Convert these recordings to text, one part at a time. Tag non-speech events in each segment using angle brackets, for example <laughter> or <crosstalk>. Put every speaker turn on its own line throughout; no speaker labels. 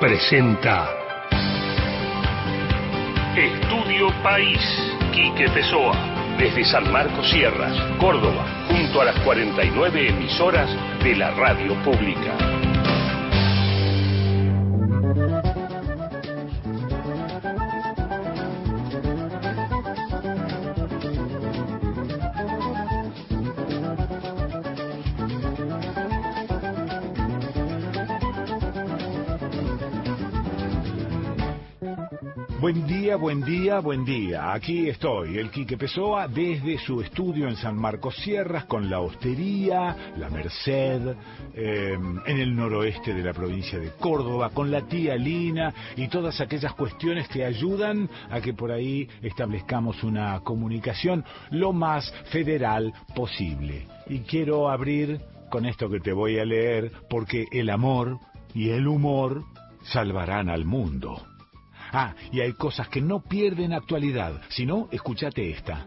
presenta Estudio País, Quique Pessoa, desde San Marcos Sierras, Córdoba, junto a las 49 emisoras de la radio pública.
Día, buen día. Aquí estoy, el Quique Pessoa, desde su estudio en San Marcos Sierras, con la Hostería, la Merced, eh, en el noroeste de la provincia de Córdoba, con la tía Lina y todas aquellas cuestiones que ayudan a que por ahí establezcamos una comunicación lo más federal posible. Y quiero abrir con esto que te voy a leer, porque el amor y el humor salvarán al mundo. Ah, y hay cosas que no pierden actualidad. Si no, escúchate esta.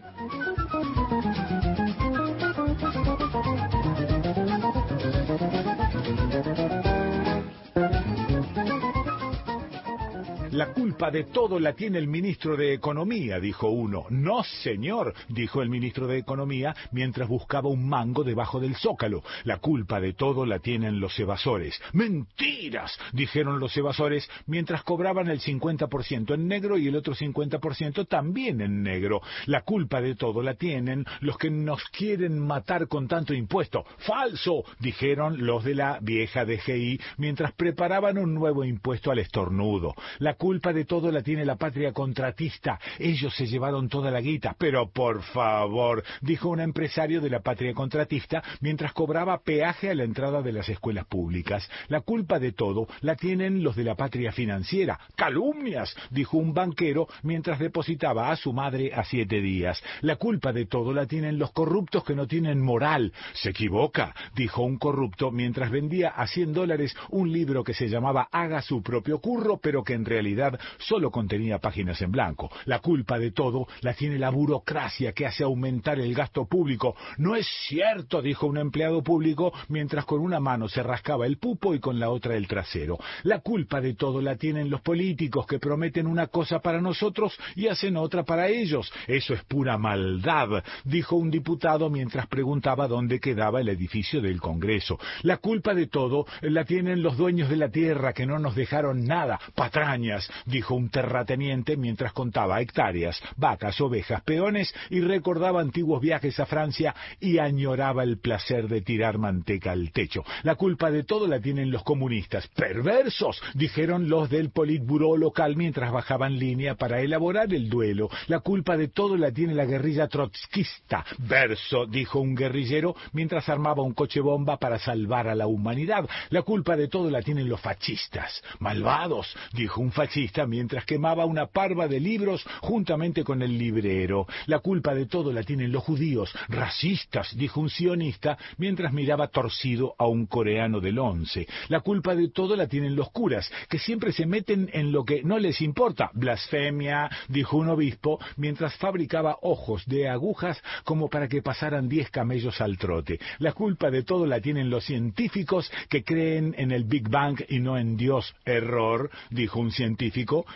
La culpa de todo la tiene el ministro de Economía, dijo uno. No, señor, dijo el ministro de Economía mientras buscaba un mango debajo del zócalo. La culpa de todo la tienen los evasores. Mentiras, dijeron los evasores mientras cobraban el 50% en negro y el otro 50% también en negro. La culpa de todo la tienen los que nos quieren matar con tanto impuesto. Falso, dijeron los de la vieja DGI mientras preparaban un nuevo impuesto al estornudo. La culpa de todo la tiene la patria contratista. Ellos se llevaron toda la guita. Pero por favor, dijo un empresario de la patria contratista mientras cobraba peaje a la entrada de las escuelas públicas. La culpa de todo la tienen los de la patria financiera. Calumnias, dijo un banquero mientras depositaba a su madre a siete días. La culpa de todo la tienen los corruptos que no tienen moral. Se equivoca, dijo un corrupto mientras vendía a cien dólares un libro que se llamaba Haga su propio curro, pero que en realidad solo contenía páginas en blanco. La culpa de todo la tiene la burocracia que hace aumentar el gasto público. No es cierto, dijo un empleado público mientras con una mano se rascaba el pupo y con la otra el trasero. La culpa de todo la tienen los políticos que prometen una cosa para nosotros y hacen otra para ellos. Eso es pura maldad, dijo un diputado mientras preguntaba dónde quedaba el edificio del Congreso. La culpa de todo la tienen los dueños de la tierra que no nos dejaron nada, patrañas dijo un terrateniente mientras contaba hectáreas, vacas, ovejas, peones y recordaba antiguos viajes a Francia y añoraba el placer de tirar manteca al techo. La culpa de todo la tienen los comunistas. ¡Perversos! dijeron los del Politburó local mientras bajaban línea para elaborar el duelo. La culpa de todo la tiene la guerrilla trotskista. Verso, dijo un guerrillero mientras armaba un coche bomba para salvar a la humanidad. La culpa de todo la tienen los fascistas. Malvados, dijo un fascista mientras quemaba una parva de libros juntamente con el librero. La culpa de todo la tienen los judíos, racistas, dijo un sionista mientras miraba torcido a un coreano del once. La culpa de todo la tienen los curas, que siempre se meten en lo que no les importa. Blasfemia, dijo un obispo mientras fabricaba ojos de agujas como para que pasaran diez camellos al trote. La culpa de todo la tienen los científicos que creen en el Big Bang y no en Dios. Error, dijo un científico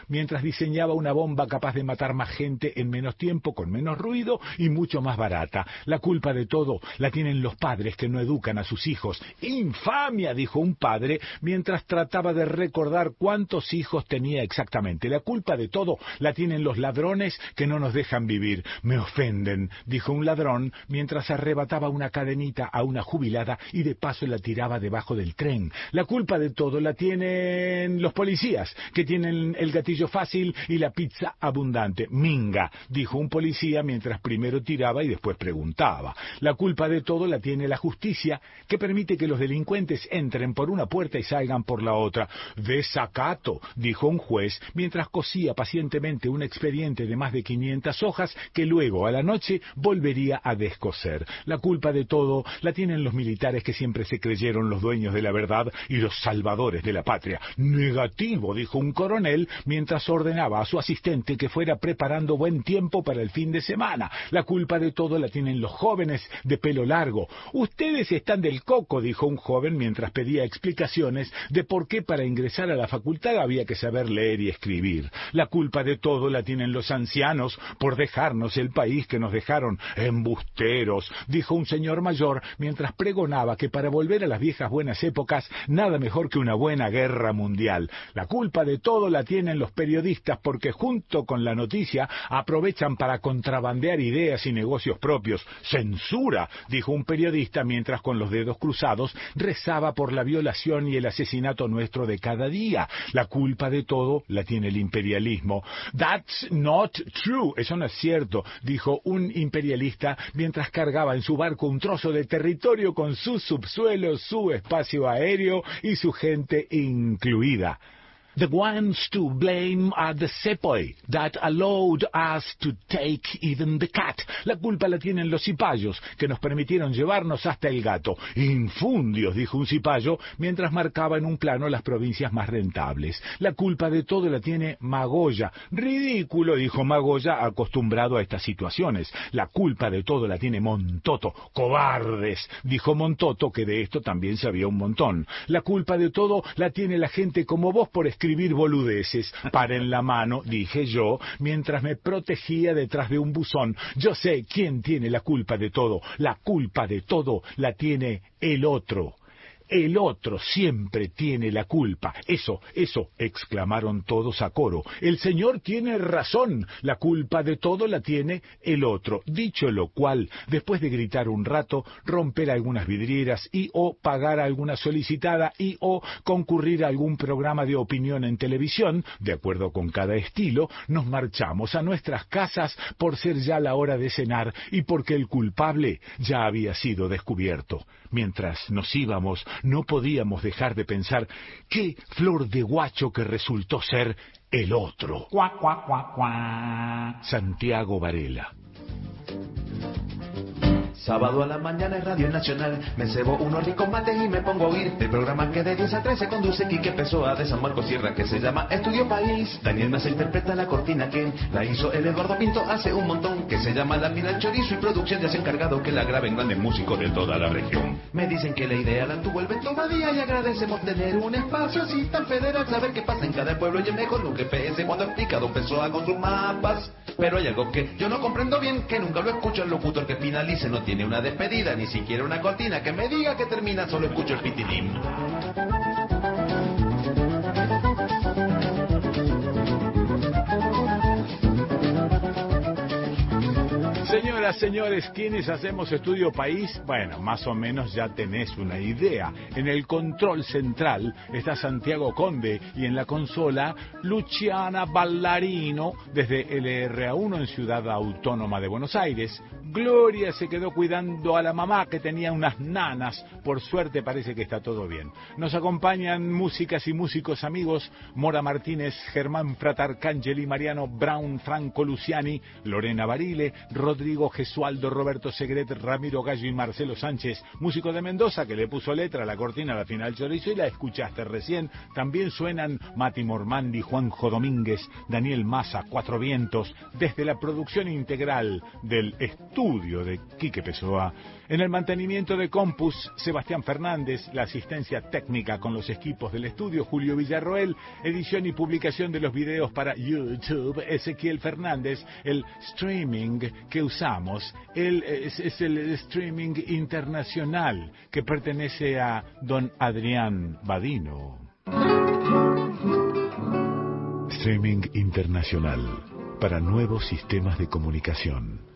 mientras diseñaba una bomba capaz de matar más gente en menos tiempo, con menos ruido y mucho más barata. La culpa de todo la tienen los padres que no educan a sus hijos. ¡Infamia! dijo un padre mientras trataba de recordar cuántos hijos tenía exactamente. La culpa de todo la tienen los ladrones que no nos dejan vivir. Me ofenden, dijo un ladrón mientras arrebataba una cadenita a una jubilada y de paso la tiraba debajo del tren. La culpa de todo la tienen los policías que tienen el gatillo fácil y la pizza abundante. Minga, dijo un policía mientras primero tiraba y después preguntaba. La culpa de todo la tiene la justicia, que permite que los delincuentes entren por una puerta y salgan por la otra. Desacato, dijo un juez mientras cosía pacientemente un expediente de más de 500 hojas que luego a la noche volvería a descoser. La culpa de todo la tienen los militares que siempre se creyeron los dueños de la verdad y los salvadores de la patria. Negativo, dijo un coronel mientras ordenaba a su asistente que fuera preparando buen tiempo para el fin de semana. La culpa de todo la tienen los jóvenes de pelo largo. Ustedes están del coco, dijo un joven mientras pedía explicaciones de por qué para ingresar a la facultad había que saber leer y escribir. La culpa de todo la tienen los ancianos por dejarnos el país que nos dejaron embusteros, dijo un señor mayor mientras pregonaba que para volver a las viejas buenas épocas nada mejor que una buena guerra mundial. La culpa de todo la tienen los periodistas porque junto con la noticia aprovechan para contrabandear ideas y negocios propios. Censura, dijo un periodista mientras con los dedos cruzados rezaba por la violación y el asesinato nuestro de cada día. La culpa de todo la tiene el imperialismo. That's not true. Eso no es cierto, dijo un imperialista mientras cargaba en su barco un trozo de territorio con su subsuelo, su espacio aéreo y su gente incluida. The ones to blame are the sepoy that allowed us to take even the cat. La culpa la tienen los cipayos que nos permitieron llevarnos hasta el gato. Infundios, dijo un cipayo mientras marcaba en un plano las provincias más rentables. La culpa de todo la tiene Magoya. Ridículo, dijo Magoya, acostumbrado a estas situaciones. La culpa de todo la tiene Montoto. Cobardes, dijo Montoto, que de esto también sabía un montón. La culpa de todo la tiene la gente como vos por escribir escribir boludeces. Paren la mano, dije yo, mientras me protegía detrás de un buzón. Yo sé quién tiene la culpa de todo. La culpa de todo la tiene el otro. El otro siempre tiene la culpa. Eso, eso, exclamaron todos a coro. El Señor tiene razón. La culpa de todo la tiene el otro. Dicho lo cual, después de gritar un rato, romper algunas vidrieras y o pagar alguna solicitada y o concurrir a algún programa de opinión en televisión, de acuerdo con cada estilo, nos marchamos a nuestras casas por ser ya la hora de cenar y porque el culpable ya había sido descubierto. Mientras nos íbamos, no podíamos dejar de pensar qué flor de guacho que resultó ser el otro. Santiago Varela.
Sábado a la mañana en Radio Nacional me cebo unos ricos mates y me pongo a oír el programa que de 10 a 13 conduce Quique Pessoa de San Marcos Sierra que se llama Estudio País. Daniel Mesa interpreta la cortina que la hizo el Eduardo Pinto hace un montón que se llama La Pina Chorizo y producción ya se ha encargado que la graben grandes músicos de toda la región. Me dicen que la idea la tuvo el Beto Badía y agradecemos tener un espacio así tan federal, saber qué pasa en cada pueblo y el mejor un GPS cuando explica Don Pessoa con sus mapas. Pero hay algo que yo no comprendo bien, que nunca lo escucho el locutor que finalice, no tiene una despedida, ni siquiera una cortina que me diga que termina, solo escucho el pitilín.
Señoras, señores, ¿quiénes hacemos Estudio País? Bueno, más o menos ya tenés una idea. En el control central está Santiago Conde y en la consola Luciana Ballarino desde LRA1 en Ciudad Autónoma de Buenos Aires. Gloria se quedó cuidando a la mamá que tenía unas nanas. Por suerte parece que está todo bien. Nos acompañan músicas y músicos amigos Mora Martínez, Germán Fratarcangeli, Mariano Brown, Franco Luciani, Lorena Barile, Rodrigo Gesualdo, Roberto Segret, Ramiro Gallo y Marcelo Sánchez, músico de Mendoza que le puso letra a la cortina a la final chorizo y la escuchaste recién. También suenan Mati Mormandi, Juanjo Domínguez, Daniel Massa, Cuatro Vientos, desde la producción integral del estudio de Quique Pessoa. En el mantenimiento de Compus, Sebastián Fernández, la asistencia técnica con los equipos del estudio, Julio Villarroel, edición y publicación de los videos para YouTube, Ezequiel Fernández, el streaming que usamos, el, es, es el streaming internacional que pertenece a don Adrián Badino. Streaming internacional para nuevos sistemas de comunicación.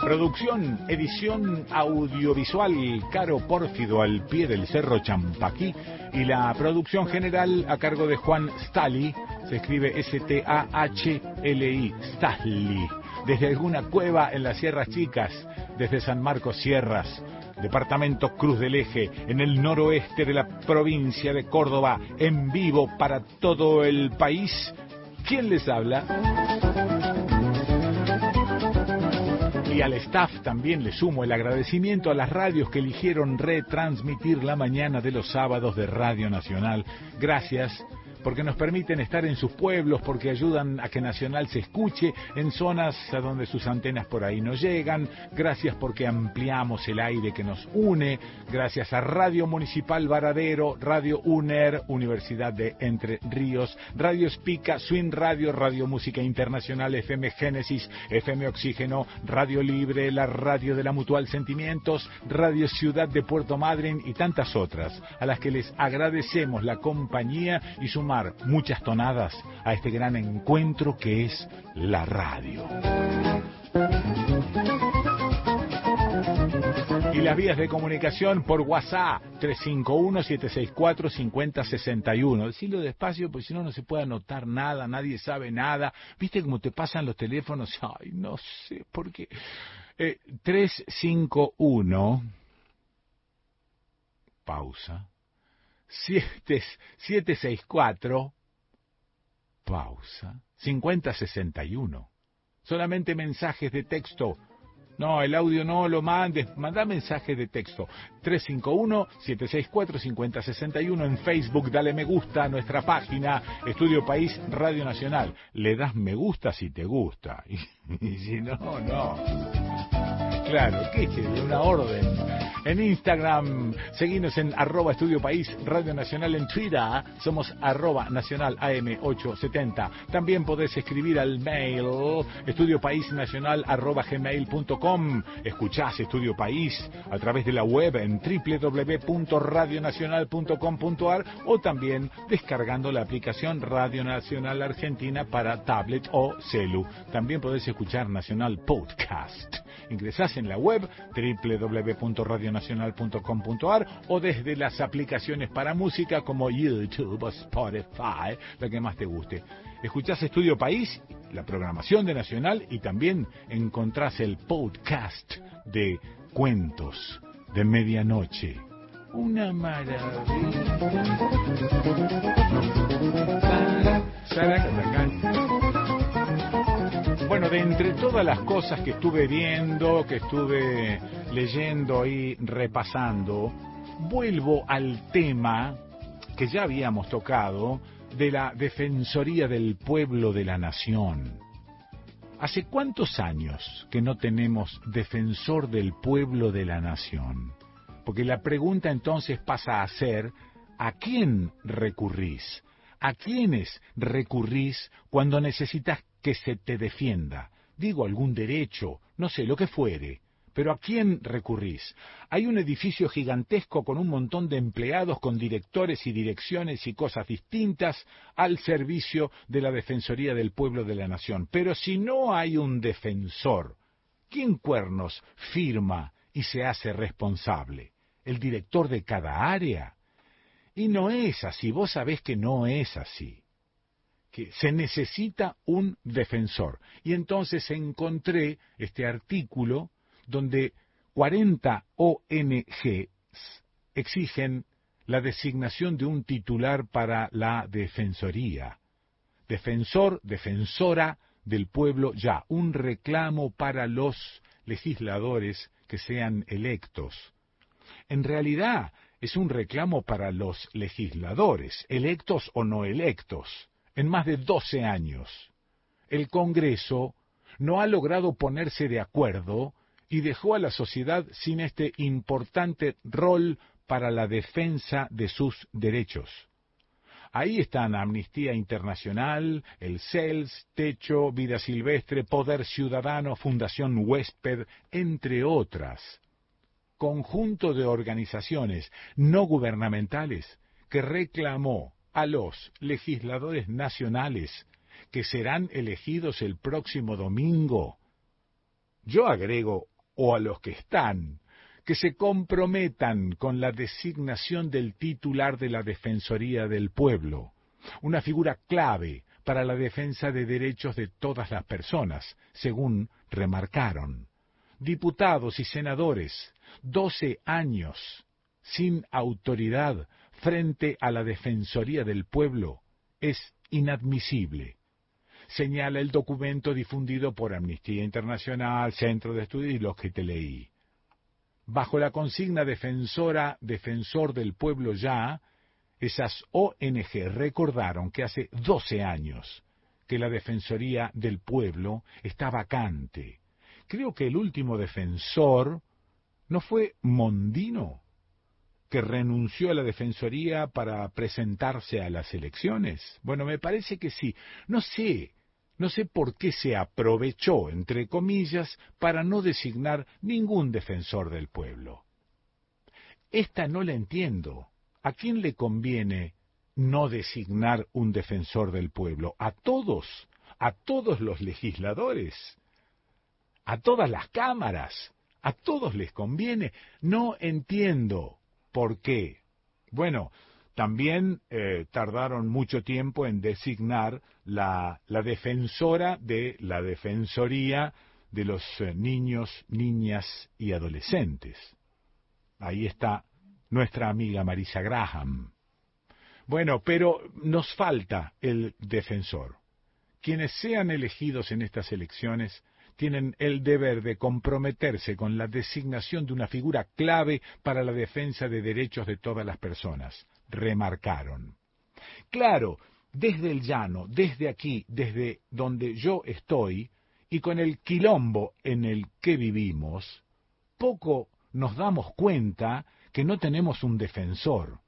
Producción, edición audiovisual Caro Pórfido al pie del Cerro Champaquí y la producción general a cargo de Juan Stali, se escribe S-T-A-H-L-I, Stali, desde alguna cueva en las Sierras Chicas, desde San Marcos Sierras, departamento Cruz del Eje, en el noroeste de la provincia de Córdoba, en vivo para todo el país. ¿Quién les habla? Y al staff también le sumo el agradecimiento a las radios que eligieron retransmitir la mañana de los sábados de Radio Nacional. Gracias porque nos permiten estar en sus pueblos, porque ayudan a que Nacional se escuche en zonas a donde sus antenas por ahí no llegan, gracias porque ampliamos el aire que nos une, gracias a Radio Municipal Varadero, Radio UNER, Universidad de Entre Ríos, Radio Spica, Swing Radio, Radio Música Internacional, FM Génesis, FM Oxígeno, Radio Libre, la Radio de la Mutual Sentimientos, Radio Ciudad de Puerto Madryn y tantas otras, a las que les agradecemos la compañía y su muchas tonadas a este gran encuentro que es la radio. Y las vías de comunicación por WhatsApp 351-764-5061. Decirlo despacio, porque si no, no se puede anotar nada, nadie sabe nada. ¿Viste cómo te pasan los teléfonos? <laughs> Ay, no sé por qué. 351, eh, pausa, 764, pausa, 5061. Solamente mensajes de texto. No, el audio no lo mandes, manda mensajes de texto. 351-764-5061 en Facebook, dale me gusta a nuestra página Estudio País Radio Nacional. Le das me gusta si te gusta. <laughs> Y, si no, no. Claro, ¿qué es una orden? En Instagram, seguimos en arroba Estudio País Radio Nacional en Twitter, somos arroba Nacional AM870. También podés escribir al mail estudiopaísnacional arroba gmail.com. Escuchás Estudio País a través de la web en www.radionacional.com.ar o también descargando la aplicación Radio Nacional Argentina para tablet o celu. También podés escuchar Nacional Podcast. Ingresás en la web www.radionacional.com.ar o desde las aplicaciones para música como YouTube o Spotify, la que más te guste. Escuchás Estudio País, la programación de Nacional y también encontrás el podcast de Cuentos de Medianoche. Una maravilla. Bueno, de entre todas las cosas que estuve viendo, que estuve leyendo y repasando, vuelvo al tema que ya habíamos tocado de la Defensoría del Pueblo de la Nación. ¿Hace cuántos años que no tenemos defensor del pueblo de la nación? Porque la pregunta entonces pasa a ser, ¿a quién recurrís? ¿A quiénes recurrís cuando necesitas que se te defienda. Digo algún derecho, no sé, lo que fuere. Pero ¿a quién recurrís? Hay un edificio gigantesco con un montón de empleados, con directores y direcciones y cosas distintas al servicio de la Defensoría del Pueblo de la Nación. Pero si no hay un defensor, ¿quién cuernos firma y se hace responsable? ¿El director de cada área? Y no es así, vos sabés que no es así que se necesita un defensor. Y entonces encontré este artículo donde 40 ONG exigen la designación de un titular para la defensoría. Defensor, defensora del pueblo ya, un reclamo para los legisladores que sean electos. En realidad es un reclamo para los legisladores, electos o no electos en más de 12 años. El Congreso no ha logrado ponerse de acuerdo y dejó a la sociedad sin este importante rol para la defensa de sus derechos. Ahí están Amnistía Internacional, el CELS, Techo, Vida Silvestre, Poder Ciudadano, Fundación Huésped, entre otras. Conjunto de organizaciones no gubernamentales que reclamó a los legisladores nacionales que serán elegidos el próximo domingo. Yo agrego o a los que están, que se comprometan con la designación del titular de la Defensoría del Pueblo, una figura clave para la defensa de derechos de todas las personas, según remarcaron. Diputados y senadores, doce años sin autoridad frente a la Defensoría del Pueblo es inadmisible. Señala el documento difundido por Amnistía Internacional, Centro de Estudios y los que te leí. Bajo la consigna defensora, defensor del pueblo ya, esas ONG recordaron que hace 12 años que la Defensoría del Pueblo está vacante. Creo que el último defensor no fue Mondino, que renunció a la Defensoría para presentarse a las elecciones. Bueno, me parece que sí. No sé, no sé por qué se aprovechó, entre comillas, para no designar ningún defensor del pueblo. Esta no la entiendo. ¿A quién le conviene no designar un defensor del pueblo? A todos, a todos los legisladores, a todas las cámaras, a todos les conviene. No entiendo por qué. Bueno, también eh, tardaron mucho tiempo en designar la, defensora de la Defensoría de los eh, niños, niñas y adolescentes. Ahí está nuestra amiga Marisa Graham. Bueno, pero nos falta el defensor. Quienes sean elegidos en estas elecciones tienen el deber de comprometerse con la designación de una figura clave para la defensa de derechos de todas las personas, remarcaron. Claro, desde el llano, desde aquí, desde donde yo estoy, y con el quilombo en el que vivimos, poco nos damos cuenta que no tenemos un defensor.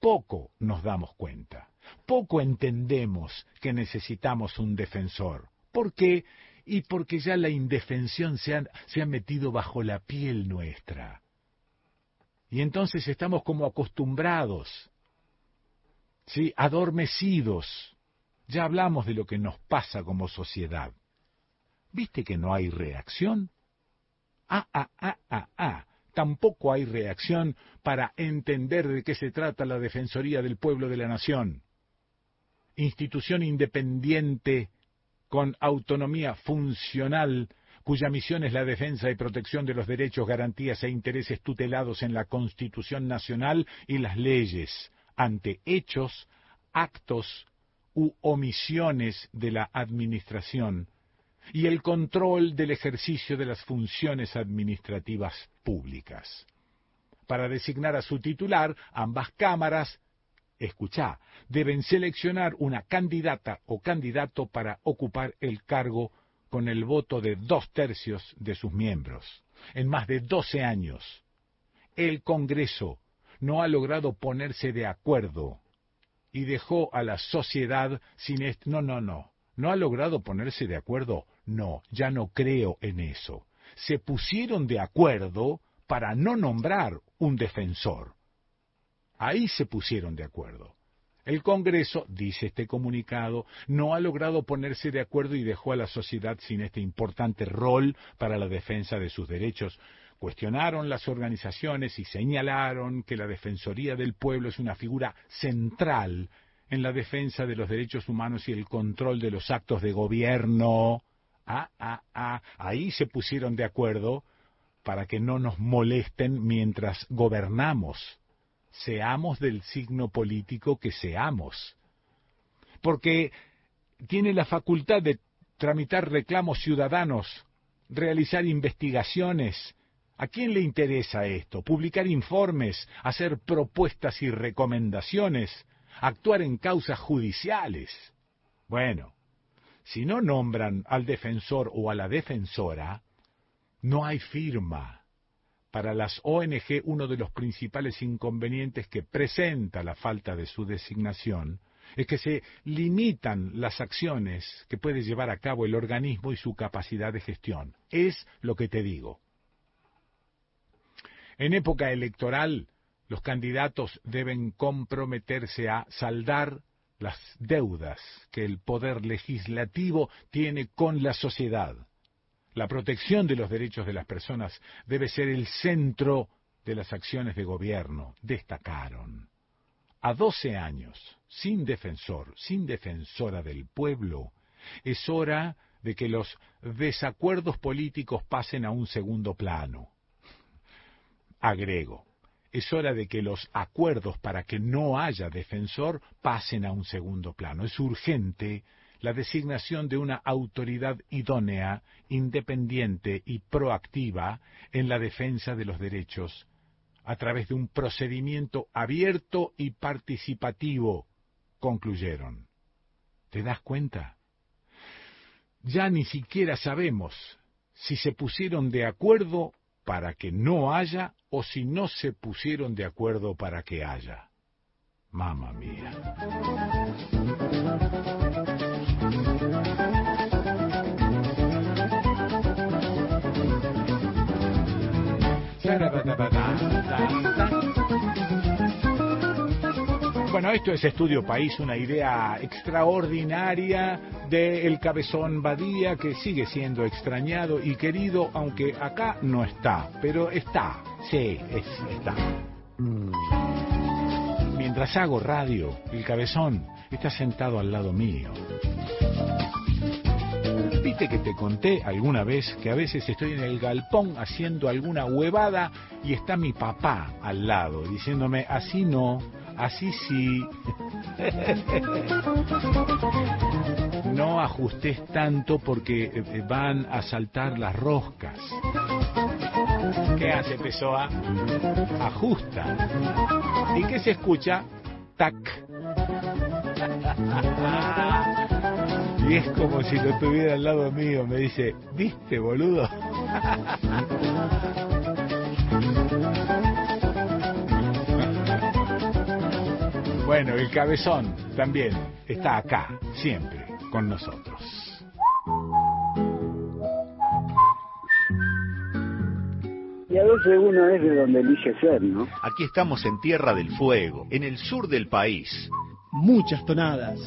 Poco nos damos cuenta. Poco entendemos que necesitamos un defensor. ¿Por qué? Y porque ya la indefensión se ha, se metido bajo la piel nuestra. Y entonces estamos como acostumbrados, ¿sí? adormecidos. Ya hablamos de lo que nos pasa como sociedad. ¿Viste que no hay reacción? Ah, ah, ah, ah, ah tampoco hay reacción para entender de qué se trata la Defensoría del Pueblo de la Nación. Institución independiente con autonomía funcional cuya misión es la defensa y protección de los derechos, garantías e intereses tutelados en la Constitución Nacional y las leyes ante hechos, actos u omisiones de la Administración y el control del ejercicio de las funciones administrativas públicas. Para designar a su titular, ambas cámaras, escuchá, deben seleccionar una candidata o candidato para ocupar el cargo con el voto de dos tercios de sus miembros, en más de doce años. El Congreso no ha logrado ponerse de acuerdo y dejó a la sociedad sin... Est no, no, no. No ha logrado ponerse de acuerdo no, ya no creo en eso. Se pusieron de acuerdo para no nombrar un defensor. Ahí se pusieron de acuerdo. El Congreso, dice este comunicado, no ha logrado ponerse de acuerdo y dejó a la sociedad sin este importante rol para la defensa de sus derechos. Cuestionaron las organizaciones y señalaron que la Defensoría del Pueblo es una figura central en la defensa de los derechos humanos y el control de los actos de gobierno Ah, ah, ah, ahí se pusieron de acuerdo para que no nos molesten mientras gobernamos, seamos del signo político que seamos. Porque tiene la facultad de tramitar reclamos ciudadanos, realizar investigaciones. ¿A quién le interesa esto? Publicar informes, hacer propuestas y recomendaciones, actuar en causas judiciales. Bueno, si no nombran al defensor o a la defensora, no hay firma. Para las ONG uno de los principales inconvenientes que presenta la falta de su designación es que se limitan las acciones que puede llevar a cabo el organismo y su capacidad de gestión. Es lo que te digo. En época electoral, los candidatos deben comprometerse a saldar las deudas que el poder legislativo tiene con la sociedad. La protección de los derechos de las personas debe ser el centro de las acciones de gobierno, destacaron. A 12 años, sin defensor, sin defensora del pueblo, es hora de que los desacuerdos políticos pasen a un segundo plano. Agrego, es hora de que los acuerdos para que no haya defensor pasen a un segundo plano. Es urgente la designación de una autoridad idónea, independiente y proactiva en la defensa de los derechos a través de un procedimiento abierto y participativo, concluyeron. ¿Te das cuenta? Ya ni siquiera sabemos si se pusieron de acuerdo para que no haya o si no se pusieron de acuerdo para que haya. Mamma mía. Bueno, esto es Estudio País, una idea extraordinaria del cabezón Badía que sigue siendo extrañado y querido, aunque acá no está, pero está, sí, está. Mientras hago radio, el cabezón está sentado al lado mío. Viste que te conté alguna vez que a veces estoy en el galpón haciendo alguna huevada y está mi papá al lado diciéndome, así no, así sí. <laughs> no ajustes tanto porque eh, van a saltar las roscas. ¿Qué hace Pessoa? Ajusta. ¿Y qué se escucha? Tac. <laughs> Y es como si lo tuviera al lado mío. Me dice, ¿viste, boludo? Bueno, el cabezón también está acá, siempre, con nosotros.
Y a veces uno es de donde elige ser, ¿no?
Aquí estamos en Tierra del Fuego, en el sur del país.
Muchas tonadas.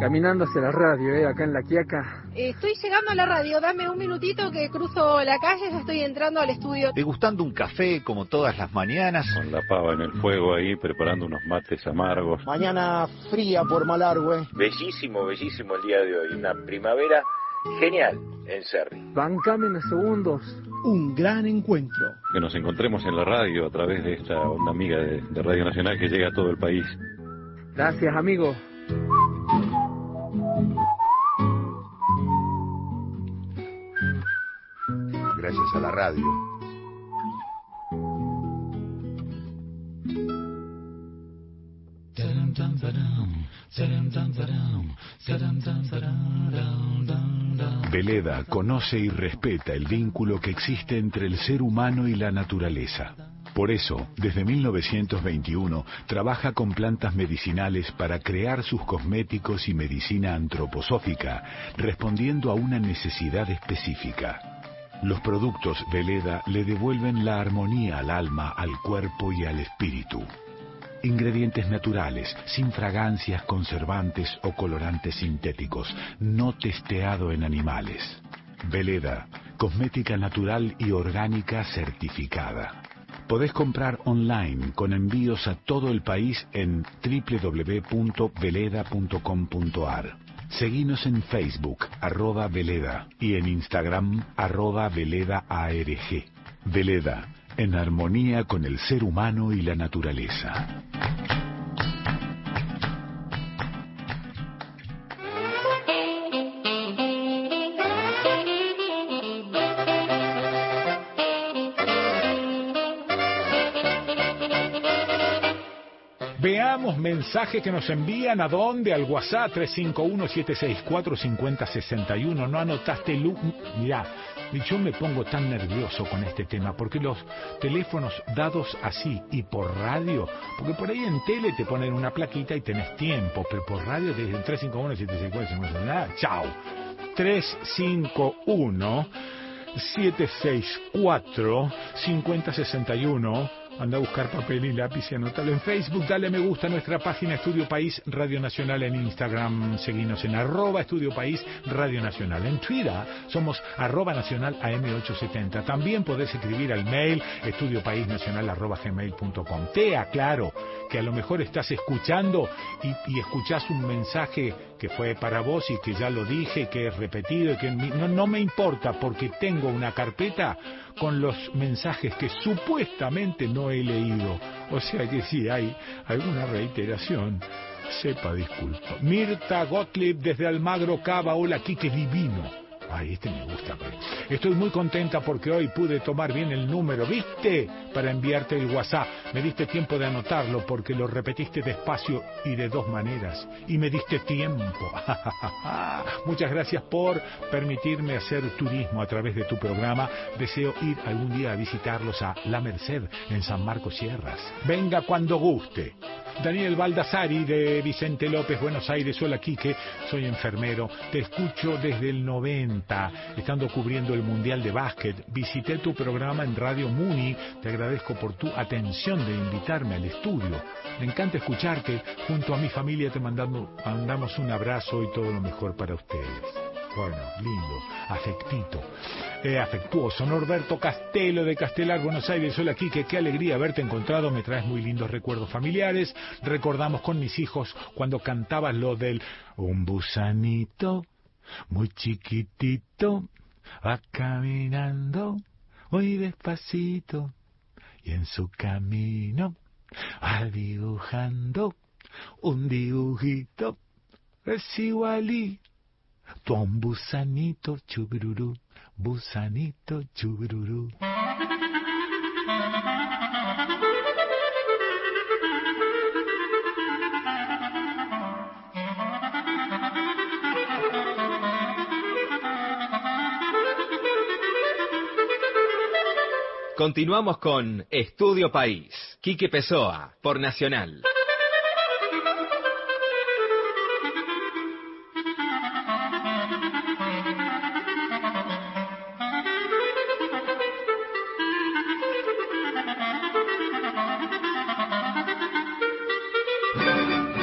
Caminando hacia la radio, ¿eh? acá en La Quiaca.
Estoy llegando a la radio, dame un minutito que cruzo la calle, ya estoy entrando al estudio.
Degustando un café como todas las mañanas.
Con la pava en el fuego ahí, preparando unos mates amargos.
Mañana fría por Malargüe.
Bellísimo, bellísimo el día de hoy. Una primavera genial en Cerri.
Bancame unos segundos.
Un gran encuentro.
Que nos encontremos en la radio a través de esta onda amiga de, de Radio Nacional que llega a todo el país.
Gracias, amigo.
Gracias a la radio.
Veleda conoce y respeta el vínculo que existe entre el ser humano y la naturaleza. Por eso, desde 1921, trabaja con plantas medicinales para crear sus cosméticos y medicina antroposófica, respondiendo a una necesidad específica. Los productos Veleda le devuelven la armonía al alma, al cuerpo y al espíritu. Ingredientes naturales, sin fragancias, conservantes o colorantes sintéticos, no testeado en animales. Veleda, cosmética natural y orgánica certificada. Podés comprar online con envíos a todo el país en www.veleda.com.ar. Seguinos en Facebook, arroba Veleda, y en Instagram, arroba Veleda ARG. Veleda, en armonía con el ser humano y la naturaleza. Mensajes que nos envían a dónde, al WhatsApp 351-764-5061. No anotaste luz. Mirá, yo me pongo tan nervioso con este tema porque los teléfonos dados así y por radio, porque por ahí en tele te ponen una plaquita y tenés tiempo, pero por radio te dicen 351-764-5061. Chao. 351 764 5061 Anda a buscar papel y lápiz y anótalo en Facebook. Dale me gusta a nuestra página Estudio País Radio Nacional en Instagram. Seguinos en arroba Estudio País Radio Nacional. En Twitter somos arroba nacional AM870. También podés escribir al mail estudiopaísnacional arroba gmail.com. Te aclaro que a lo mejor estás escuchando y, y escuchás un mensaje que fue para vos y que ya lo dije, que he repetido y que no, no me importa porque tengo una carpeta con los mensajes que supuestamente no he leído. O sea que si hay alguna reiteración, sepa disculpa. Mirta Gottlieb desde Almagro Cava, hola Quique Divino. Ay, este me gusta. Estoy muy contenta porque hoy pude tomar bien el número, ¿viste? Para enviarte el WhatsApp. Me diste tiempo de anotarlo porque lo repetiste despacio y de dos maneras. Y me diste tiempo. <laughs> Muchas gracias por permitirme hacer turismo a través de tu programa. Deseo ir algún día a visitarlos a La Merced en San Marcos Sierras. Venga cuando guste. Daniel Baldassari de Vicente López, Buenos Aires. Hola, Quique. Soy enfermero. Te escucho desde el 90, estando cubriendo el Mundial de Básquet. Visité tu programa en Radio Muni. Te agradezco por tu atención de invitarme al estudio. Me encanta escucharte. Junto a mi familia te mandamos, mandamos un abrazo y todo lo mejor para ustedes. Bueno, lindo, afectito, eh, afectuoso. Norberto Castelo de Castelar, Buenos Aires. Hola, Quique, qué alegría haberte encontrado. Me traes muy lindos recuerdos familiares. Recordamos con mis hijos cuando cantabas lo del un busanito muy chiquitito va caminando muy despacito y en su camino va dibujando un dibujito es igualito tu un busanito chugururú, busanito chugururú.
Continuamos con Estudio País. Quique Pessoa, por Nacional.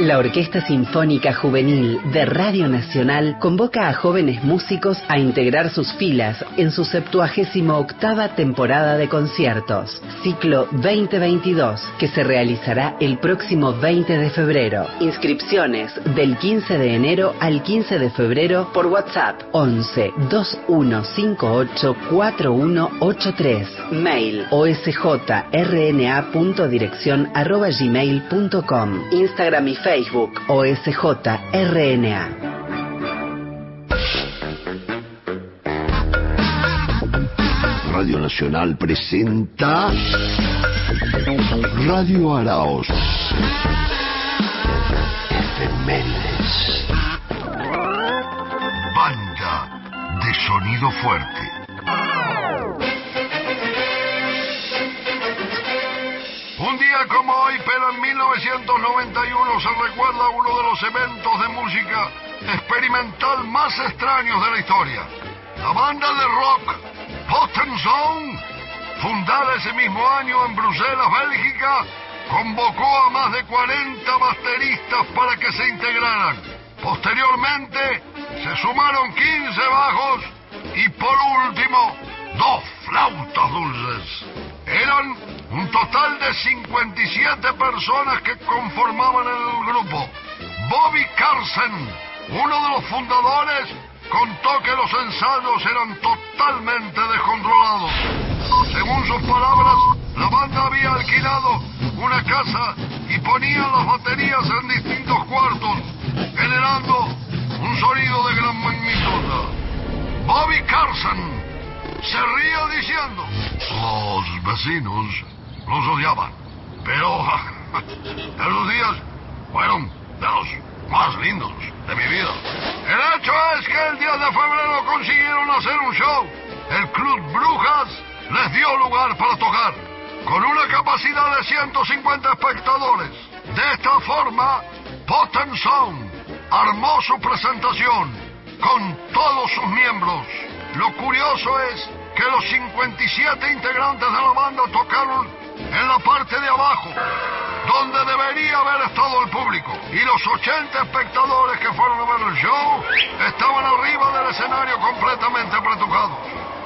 La Orquesta Sinfónica Juvenil de Radio Nacional convoca a jóvenes músicos a integrar sus filas en su 78 octava temporada de conciertos, ciclo 2022, que se realizará el próximo 20 de febrero. Inscripciones del 15 de enero al 15 de febrero por WhatsApp 11 2158 4183. Mail osjrna.dirección arroba gmail.com. Instagram y Facebook Facebook OSJRNA.
Radio Nacional presenta Radio Araos. Efemérides. Banda de sonido fuerte.
Un día como hoy, pero en 1991 se recuerda uno de los eventos de música experimental más extraños de la historia. La banda de rock Potent Zone, fundada ese mismo año en Bruselas, Bélgica, convocó a más de 40 bateristas para que se integraran. Posteriormente se sumaron 15 bajos y por último dos flautas dulces. Eran un total de 57 personas que conformaban el grupo. Bobby Carson, uno de los fundadores, contó que los ensayos eran totalmente descontrolados. Según sus palabras, la banda había alquilado una casa y ponían las baterías en distintos cuartos, generando un sonido de gran magnitud. Bobby Carson se ríe diciendo, los vecinos los odiaban, pero <laughs> esos días fueron de los más lindos de mi vida. El hecho es que el 10 de febrero consiguieron hacer un show. El Club Brujas les dio lugar para tocar, con una capacidad de 150 espectadores. De esta forma, Potent Sound armó su presentación con todos sus miembros. Lo curioso es que los 57 integrantes de la banda tocaron en la parte de abajo, donde debería haber estado el público. Y los 80 espectadores que fueron a ver el show estaban arriba del escenario completamente apretujados.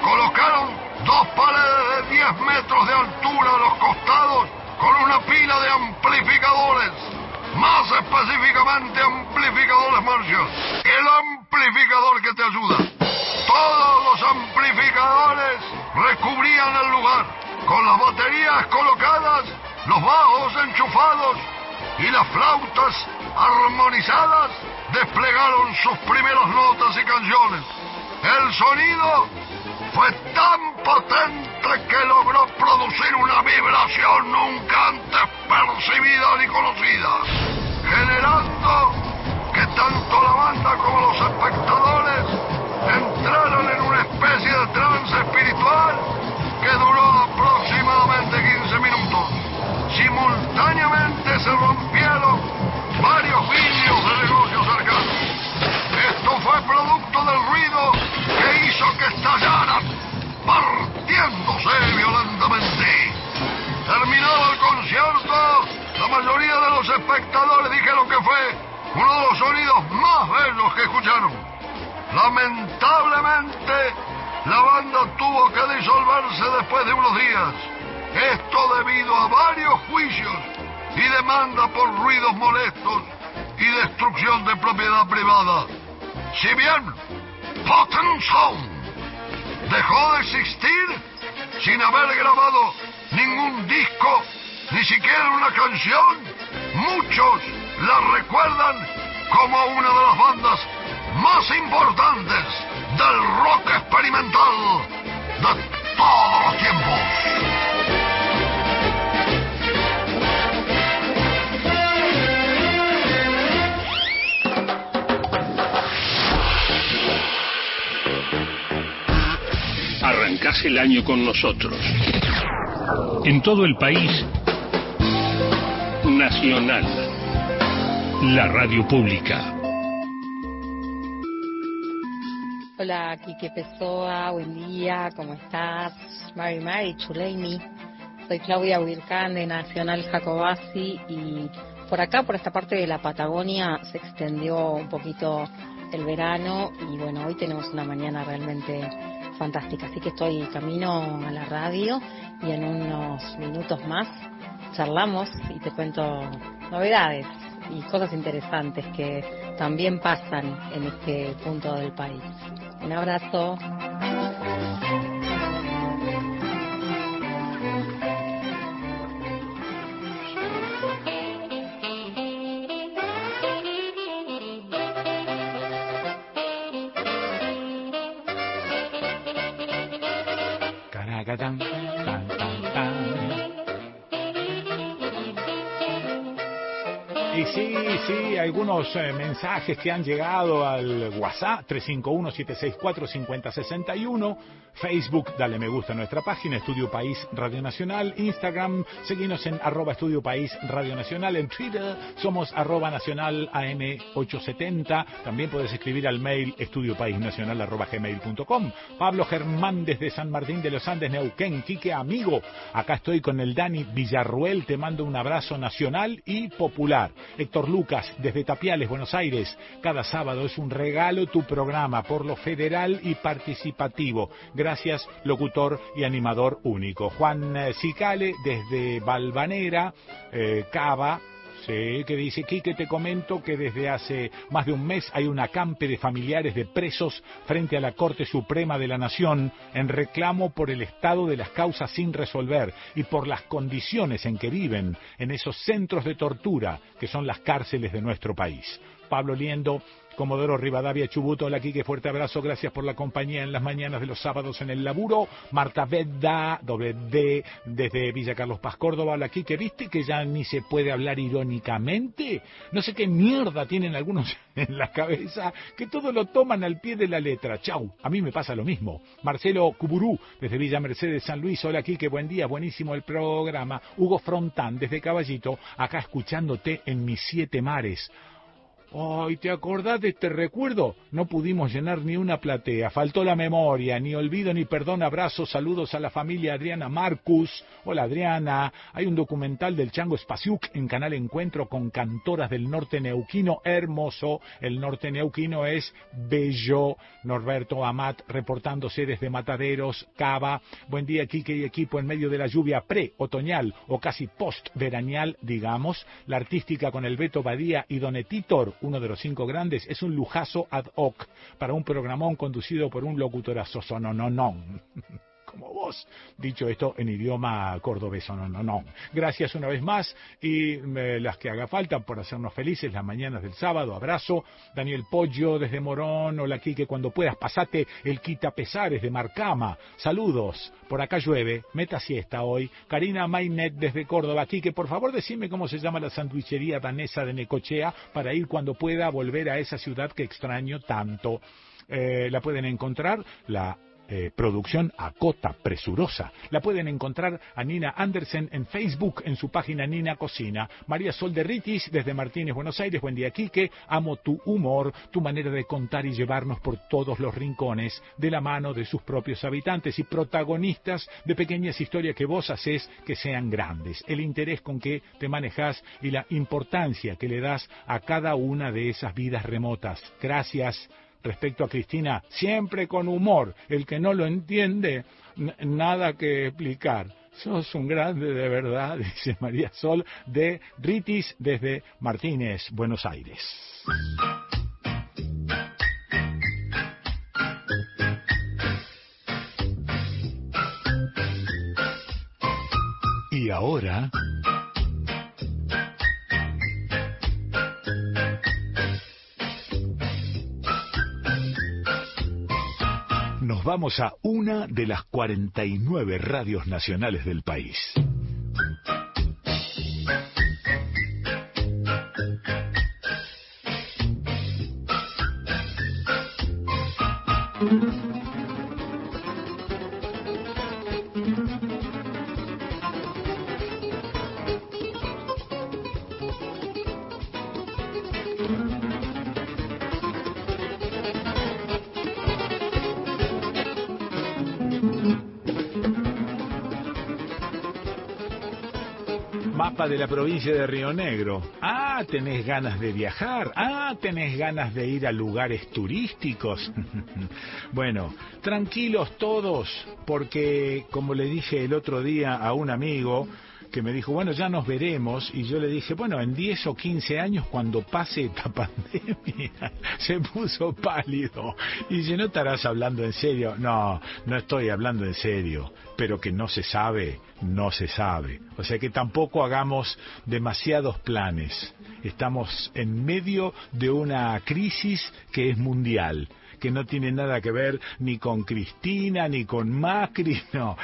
Colocaron dos paredes de 10 metros de altura a los costados con una pila de amplificadores. Más específicamente amplificadores Marshall. El amplificador que te ayuda. Todos los amplificadores recubrían el lugar, con las baterías colocadas, los bajos enchufados y las flautas armonizadas desplegaron sus primeras notas y canciones. El sonido fue tan potente que logró producir una vibración nunca antes percibida ni conocida, generando que tanto la banda como los espectadores entraron en una especie de trance espiritual que duró aproximadamente 15 minutos. Simultáneamente se rompieron varios vidrios de negocios cercanos. Esto fue producto del ruido que hizo que estallaran, partiéndose violentamente. Terminado el concierto, la mayoría de los espectadores dijeron que fue uno de los sonidos más bellos que escucharon. Lamentablemente, la banda tuvo que disolverse después de unos días. Esto debido a varios juicios y demanda por ruidos molestos y destrucción de propiedad privada. Si bien Potent Sound dejó de existir sin haber grabado ningún disco, ni siquiera una canción, muchos la recuerdan como una de las bandas más importantes del rock experimental de todos los tiempos.
Arrancás el año con nosotros. En todo el país, Nacional, la radio pública.
Hola, Quique Pessoa, buen día, ¿cómo estás? Mari Mari, Chuleimi. Soy Claudia Huircán de Nacional Jacobasi y por acá, por esta parte de la Patagonia, se extendió un poquito el verano y bueno, hoy tenemos una mañana realmente fantástica. Así que estoy camino a la radio y en unos minutos más charlamos y te cuento novedades y cosas interesantes que también pasan en este punto del país. Un abrazo.
Sí, algunos eh, mensajes que han llegado al WhatsApp 351-764-5061, Facebook, dale me gusta a nuestra página, Estudio País Radio Nacional, Instagram, seguimos en arroba Estudio País Radio Nacional, en Twitter somos arroba nacional AM870, también puedes escribir al mail estudiopaisnacional arroba gmail.com. Pablo Germán desde San Martín de los Andes, Neuquén, Quique amigo, acá estoy con el Dani Villarruel, te mando un abrazo nacional y popular. Héctor desde Tapiales, Buenos Aires. Cada sábado es un regalo tu programa por lo federal y participativo. Gracias, locutor y animador único. Juan eh, Cicale, desde Balvanera, eh, Cava, Sí, que dice, Quique, te comento que desde hace más de un mes hay un acampe de familiares de presos frente a la Corte Suprema de la Nación en reclamo por el estado de las causas sin resolver y por las condiciones en que viven en esos centros de tortura que son las cárceles de nuestro país. Pablo Liendo, Comodoro Rivadavia Chubuto, hola Quique, fuerte abrazo, gracias por la compañía en las mañanas de los sábados en el laburo. Marta Vedda, doble desde Villa Carlos Paz, Córdoba, hola Quique, ¿viste que ya ni se puede hablar irónicamente? No sé qué mierda tienen algunos <laughs> en la cabeza, que todo lo toman al pie de la letra. Chau, a mí me pasa lo mismo. Marcelo Cuburú, desde Villa Mercedes, San Luis, hola Quique, buen día, buenísimo el programa. Hugo Frontán, desde Caballito, acá escuchándote en mis siete mares. Ay, ¿te acordás de este recuerdo? No pudimos llenar ni una platea, faltó la memoria, ni olvido ni perdón, abrazos, saludos a la familia Adriana Marcus. Hola Adriana, hay un documental del Chango Spasiuk en Canal Encuentro con cantoras del norte neuquino, hermoso. El norte neuquino es bello. Norberto Amat reportándose desde Mataderos, Cava. Buen día, Quique y equipo en medio de la lluvia pre-otoñal o casi post-verañal, digamos. La artística con el Beto Badía y Donetitor uno de los cinco grandes, es un lujazo ad hoc para un programón conducido por un locutorazo sonononón. <laughs> como vos. Dicho esto en idioma cordobés, no, no, no. Gracias una vez más y las que haga falta por hacernos felices las mañanas del sábado. Abrazo. Daniel Pollo desde Morón. Hola, que cuando puedas pasate el quita pesares de Marcama. Saludos. Por acá llueve. Meta siesta hoy. Karina Mainet desde Córdoba. que por favor decime cómo se llama la sandwichería danesa de Necochea para ir cuando pueda volver a esa ciudad que extraño tanto. Eh, la pueden encontrar, la eh, producción Acota Presurosa. La pueden encontrar a Nina Andersen en Facebook, en su página Nina Cocina. María Sol de Ritis, desde Martínez, Buenos Aires. Buen día, Quique. Amo tu humor, tu manera de contar y llevarnos por todos los rincones, de la mano de sus propios habitantes y protagonistas de pequeñas historias que vos haces que sean grandes. El interés con que te manejas y la importancia que le das a cada una de esas vidas remotas. Gracias respecto a Cristina, siempre con humor. El que no lo entiende, nada que explicar. Sos un grande de verdad, <laughs> dice María Sol de Ritis desde Martínez, Buenos Aires. Y ahora... vamos a una de las 49 radios nacionales del país. De la provincia de Río Negro. Ah, tenés ganas de viajar. Ah, tenés ganas de ir a lugares turísticos. <laughs> bueno, tranquilos todos, porque como le dije el otro día a un amigo, que me dijo, bueno, ya nos veremos, y yo le dije, bueno, en 10 o 15 años, cuando pase esta <laughs> pandemia, se puso pálido. Y si no estarás hablando en serio, no, no estoy hablando en serio, pero que no se sabe, no se sabe. O sea que tampoco hagamos demasiados planes. Estamos en medio de una crisis que es mundial que no tiene nada que ver ni con Cristina, ni con Macri, <laughs> no,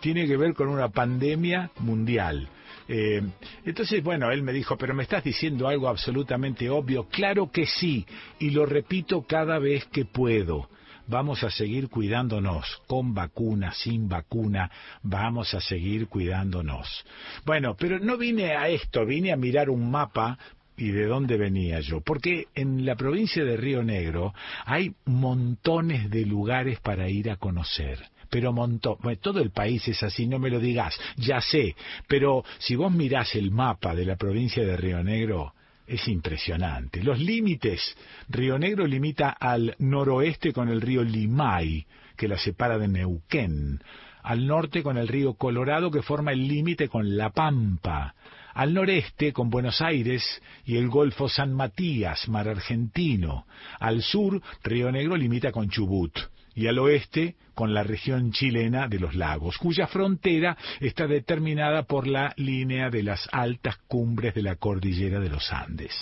tiene que ver con una pandemia mundial. Eh, entonces, bueno, él me dijo, pero me estás diciendo algo absolutamente obvio. Claro que sí, y lo repito cada vez que puedo. Vamos a seguir cuidándonos, con vacuna, sin vacuna, vamos a seguir cuidándonos. Bueno, pero no vine a esto, vine a mirar un mapa y de dónde venía yo. Porque en la provincia de Río Negro hay montones de lugares para ir a conocer. Pero montón, todo el país es así, no me lo digas, ya sé. Pero si vos mirás el mapa de la provincia de Río Negro, es impresionante. Los límites. Río Negro limita al noroeste con el río Limay, que la separa de Neuquén. Al norte con el río Colorado, que forma el límite con La Pampa al noreste con Buenos Aires y el Golfo San Matías, mar argentino, al sur Río Negro limita con Chubut y al oeste con la región chilena de los lagos, cuya frontera está determinada por la línea de las altas cumbres de la cordillera de los Andes.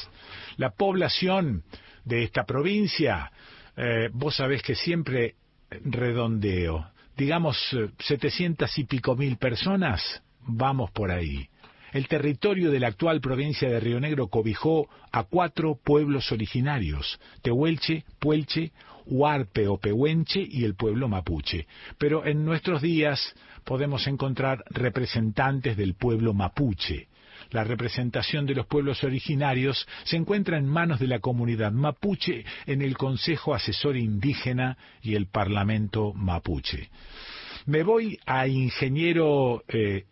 La población de esta provincia, eh, vos sabés que siempre redondeo, digamos eh, setecientas y pico mil personas, vamos por ahí. El territorio de la actual provincia de Río Negro cobijó a cuatro pueblos originarios, Tehuelche, Puelche, Huarpe o Pehuenche y el pueblo mapuche. Pero en nuestros días podemos encontrar representantes del pueblo mapuche. La representación de los pueblos originarios se encuentra en manos de la comunidad mapuche en el Consejo Asesor Indígena y el Parlamento mapuche. Me voy a ingeniero eh,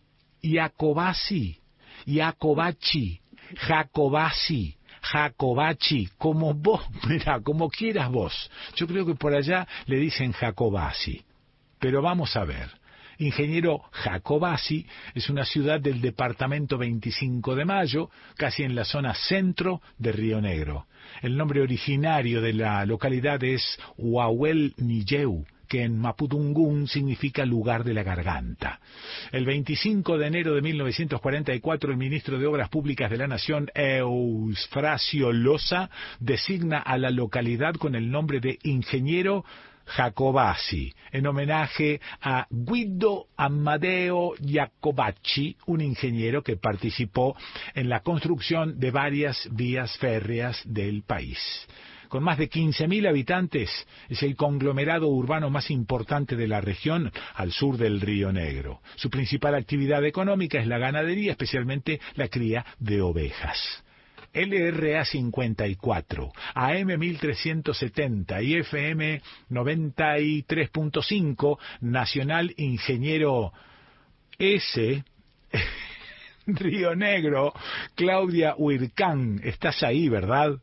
Iacobachi, Jacobasi, Jacobachi, como vos, <laughs> mira, como quieras vos. Yo creo que por allá le dicen Jacobasi. Pero vamos a ver. Ingeniero Jacobasi es una ciudad del departamento 25 de Mayo, casi en la zona centro de Río Negro. El nombre originario de la localidad es Huahuel que en Mapudungún significa lugar de la garganta. El 25 de enero de 1944, el ministro de Obras Públicas de la Nación, Eusfrasio Loza, designa a la localidad con el nombre de Ingeniero Jacobasi, en homenaje a Guido Amadeo Jacobacci, un ingeniero que participó en la construcción de varias vías férreas del país. Con más de 15.000 habitantes, es el conglomerado urbano más importante de la región al sur del Río Negro. Su principal actividad económica es la ganadería, especialmente la cría de ovejas. LRA 54, AM 1370 y FM 93.5, Nacional Ingeniero S. <laughs> Río Negro, Claudia Huircán, estás ahí, ¿verdad?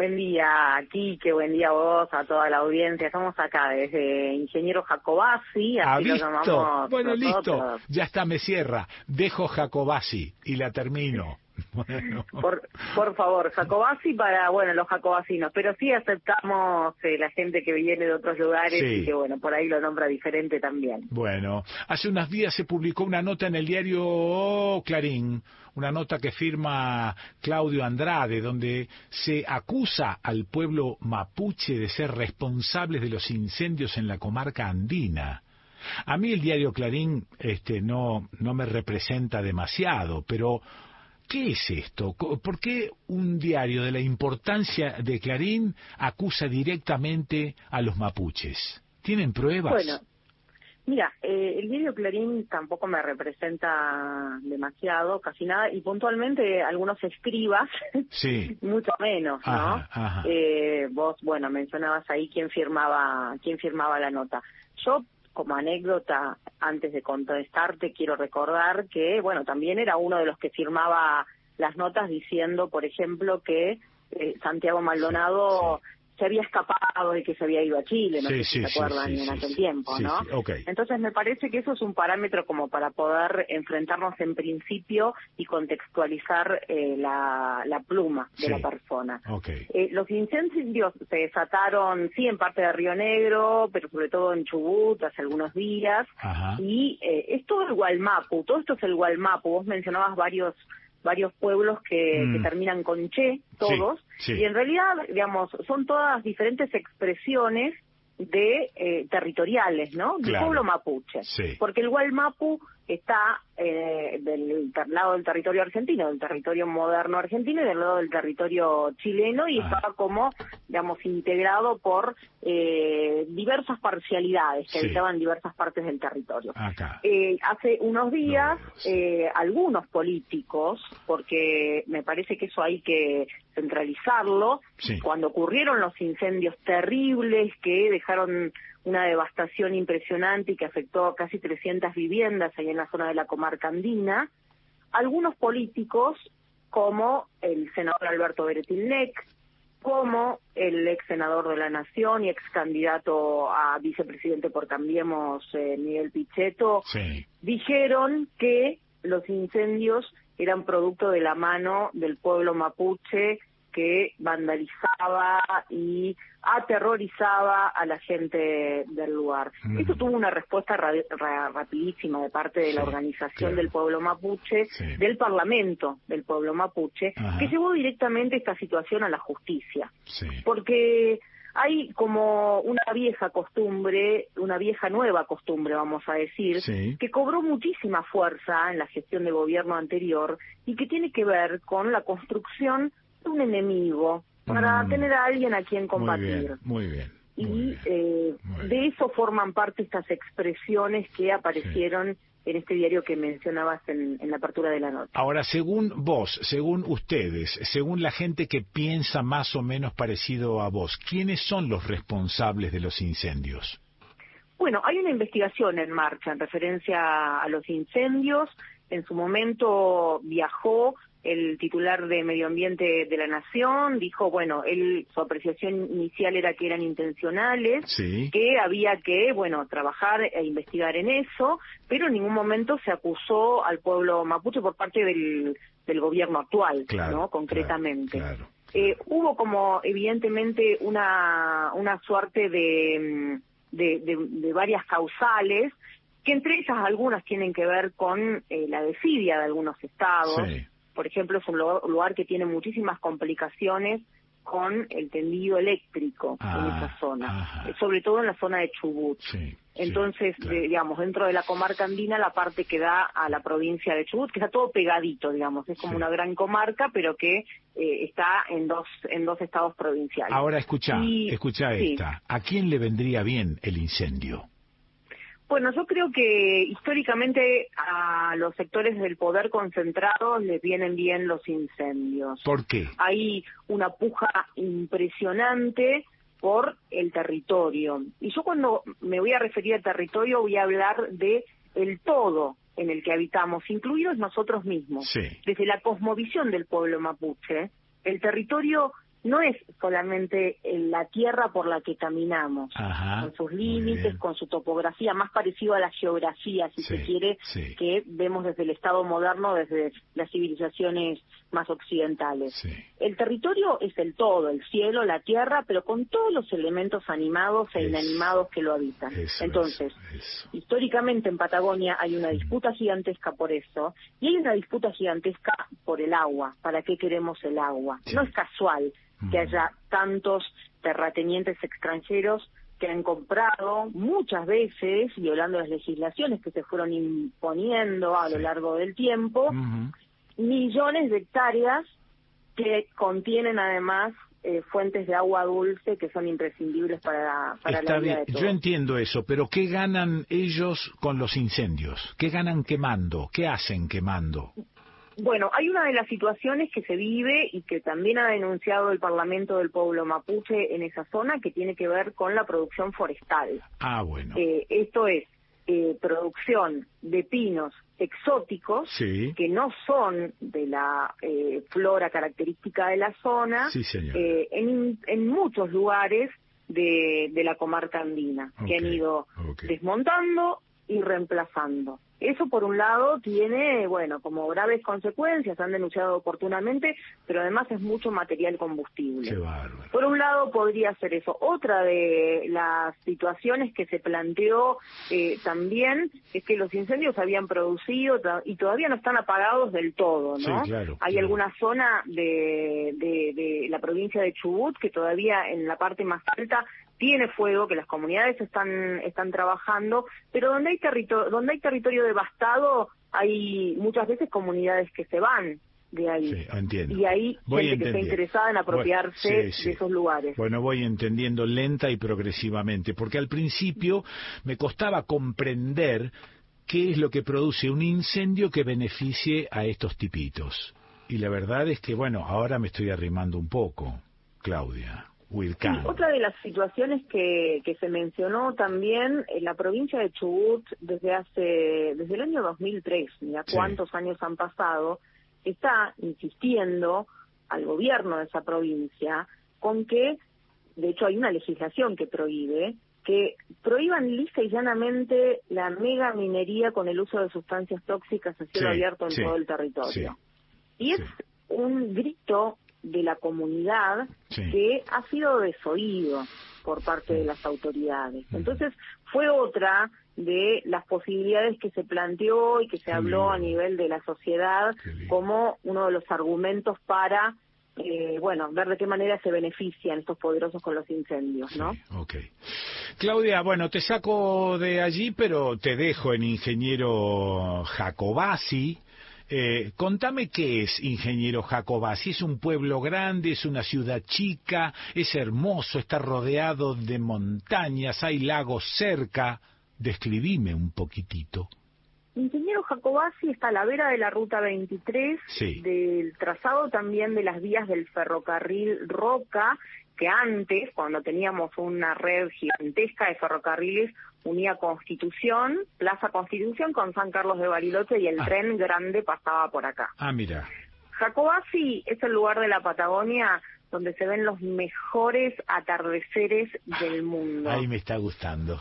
Buen día, Quique, buen día a vos, a toda la audiencia. Estamos acá desde Ingeniero Jacobasi, así lo llamamos
Bueno,
nosotros.
listo, ya está, me cierra. Dejo Jacobasi y la termino. <laughs> Bueno.
Por, por favor, Jacobasi para, bueno, los jacobasinos, pero sí aceptamos eh, la gente que viene de otros lugares
Sí.
y que, bueno, por ahí lo nombra diferente también.
Bueno, hace unos días se publicó una nota en el diario Clarín, una nota que firma Claudio Andrade, donde se acusa al pueblo mapuche de ser responsables de los incendios en la comarca andina. A mí el diario Clarín este, no, no me representa demasiado, pero ¿qué es esto? ¿Por qué un diario de la importancia de Clarín acusa directamente a los mapuches? ¿Tienen pruebas?
Bueno, mira, eh, el diario Clarín tampoco me representa demasiado, casi nada, y puntualmente algunos escribas,
Sí. <laughs>
mucho menos, ¿no?
Ajá, ajá.
Eh, vos, bueno, mencionabas ahí quién firmaba, quién firmaba la nota. Yo, como anécdota, antes de contestarte, quiero recordar que, bueno, también era uno de los que firmaba las notas diciendo, por ejemplo, que eh, Santiago Maldonado se había escapado y que se había ido a Chile, no
Sí,
sé si
sí,
se acuerdan
sí,
en aquel tiempo, ¿no? Entonces me parece que eso es un parámetro como para poder enfrentarnos en principio y contextualizar eh, la, la pluma de la persona. Eh, los incendios se desataron, sí, en parte de Río Negro, pero sobre todo en Chubut hace algunos días.
Ajá.
Y eh, es todo el Gualmapu, todo esto es el Gualmapu. Vos mencionabas varios varios pueblos que,
Mm.
que terminan con che, todos.
sí.
Y en realidad, digamos, son todas diferentes expresiones de eh, territoriales, ¿no? Del
Claro.
pueblo mapuche.
Sí.
Porque el Gualmapu está eh, del lado del territorio argentino, del territorio moderno argentino y del lado del territorio chileno y estaba como, digamos, integrado por eh, diversas parcialidad que
Sí.
habitaban diversas partes del territorio. Eh, hace unos días, eh, algunos políticos, porque me parece que eso hay que centralizarlo,
Sí.
cuando ocurrieron los incendios terribles que dejaron una devastación impresionante y que afectó a casi 300 viviendas ahí en la zona de la comarca andina, algunos políticos, como el senador Alberto Beretilnec, como el ex senador de la Nación y ex candidato a vicepresidente por Cambiemos, eh, Miguel Pichetto,
Sí.
dijeron que los incendios eran producto de la mano del pueblo mapuche que vandalizaba y aterrorizaba a la gente del lugar.
Mm.
Esto tuvo una respuesta ra- ra- rapidísima de parte de la organización
claro.
del pueblo mapuche,
Sí.
del parlamento del pueblo mapuche,
Ajá.
que llevó directamente esta situación a la justicia
Sí.
porque hay como una vieja costumbre, una vieja nueva costumbre, vamos a decir,
Sí.
que cobró muchísima fuerza en la gestión de gobierno anterior y que tiene que ver con la construcción un enemigo para
Mm.
tener a alguien a quien
Muy
combatir.
bien, muy bien.
Y eh, de eso forman parte estas expresiones que aparecieron en este diario que mencionabas en, en la apertura de la nota.
Ahora, según vos, según ustedes, según la gente que piensa más o menos parecido a vos, ¿quiénes son los responsables de los incendios?
Bueno, hay una investigación en marcha en referencia a los incendios. En su momento viajó el titular de Medio Ambiente de la Nación, dijo, bueno, él, su apreciación inicial era que eran intencionales, que había que, bueno, trabajar e investigar en eso, pero en ningún momento se acusó al pueblo mapuche por parte del, del gobierno actual, ¿no? Concretamente. Eh, hubo como, evidentemente, una, una suerte de, de, de varias causales, que entre ellas algunas tienen que ver con eh, la desidia de algunos estados. Por ejemplo, es un lugar que tiene muchísimas complicaciones con el tendido eléctrico en
Ah,
esa zona, eh, sobre todo en la zona de Chubut. Entonces, eh, digamos, dentro de la comarca andina, la parte que da a la provincia de Chubut, que está todo pegadito, digamos, es como una gran comarca, pero que eh, está en dos en dos estados provinciales.
Ahora escucha,
Y-
escucha
sí.
esta. ¿A quién le vendría bien el incendio?
Bueno, yo creo que históricamente a los sectores del poder concentrado les vienen bien los incendios.
¿Por qué?
Hay una puja impresionante por el territorio. Y yo cuando me voy a referir al territorio voy a hablar de el todo en el que habitamos, incluidos nosotros mismos.
Sí.
Desde la cosmovisión del pueblo mapuche, el territorio no es solamente la tierra por la que caminamos,
Ajá.
con sus límites, con su topografía, más parecido a la geografía, si se quiere,
sí.
que vemos desde el Estado moderno, desde las civilizaciones más occidentales. El territorio es el todo, el cielo, la tierra, pero con todos los elementos animados e inanimados que lo habitan. Entonces, históricamente en Patagonia hay una disputa gigantesca por eso, y hay una disputa gigantesca por el agua. ¿Para qué queremos el agua? No es casual que haya tantos terratenientes extranjeros que han comprado muchas veces, violando las legislaciones que se fueron imponiendo a lo largo del tiempo, millones de hectáreas que contienen además eh, fuentes de agua dulce que son imprescindibles para, la- para
Está
la vida
bien,
de
yo entiendo eso, pero ¿qué ganan ellos con los incendios? ¿Qué ganan quemando? ¿Qué hacen quemando?
Bueno, hay una de las situaciones que se vive y que también ha denunciado el Parlamento del Pueblo Mapuche en esa zona que tiene que ver con la producción forestal.
Ah, bueno.
Eh, esto es eh, producción de pinos exóticos
Sí.
que no son de la eh, flora característica de la zona
Sí, señor.
eh, en, en muchos lugares de, de la comarca andina que han ido desmontando y reemplazando. Eso por un lado tiene, bueno, como graves consecuencias, han denunciado oportunamente, pero además es mucho material combustible.
Qué bárbaro.
Por un lado podría ser eso. Otra de las situaciones que se planteó eh, también es que los incendios se habían producido y todavía no están apagados del todo, ¿no?
Sí, claro,
Hay alguna zona de, de, de la provincia de Chubut que todavía en la parte más alta tiene fuego, que las comunidades están están trabajando, pero donde hay territorio donde hay territorio devastado hay muchas veces comunidades que se van de ahí. Y hay
Voy
gente que está interesada en apropiarse
Bueno, sí, sí.
de esos lugares.
Bueno, voy entendiendo lenta y progresivamente, porque al principio me costaba comprender qué es lo que produce un incendio que beneficie a estos tipitos. Y la verdad es que, bueno, ahora me estoy arrimando un poco, Claudia.
Sí,
Wilcan.
otra de las situaciones que, que se mencionó también en la provincia de Chubut desde hace desde el año 2003, mira
Sí.
cuántos años han pasado, está insistiendo al gobierno de esa provincia con que, de hecho hay una legislación que prohíbe, que prohíban lisa y llanamente la mega minería con el uso de sustancias tóxicas a cielo
Sí,
abierto en
sí,
todo el territorio. Y es un grito de la comunidad
Sí.
que ha sido desoído por parte de las autoridades. Entonces, fue otra de las posibilidades que se planteó y que se habló a nivel de la sociedad como uno de los argumentos para, eh, bueno, ver de qué manera se benefician estos poderosos con los incendios, ¿no?
Ok. Claudia, bueno, te saco de allí, pero te dejo en ingeniero Jacobasi. Eh, contame qué es Ingeniero Jacobasi. ¿Es un pueblo grande? ¿Es una ciudad chica? ¿Es hermoso? ¿Está rodeado de montañas? ¿Hay lagos cerca? Describime un poquitito.
Ingeniero Jacobasi está a la vera de la ruta 23,
Sí.
del trazado también de las vías del ferrocarril Roca, que antes, cuando teníamos una red gigantesca de ferrocarriles, unía Constitución, Plaza Constitución con San Carlos de Bariloche y el
Ah.
tren grande pasaba por acá.
Ah, mira.
Jacobasi es el lugar de la Patagonia donde se ven los mejores atardeceres del mundo
Ahí me está gustando.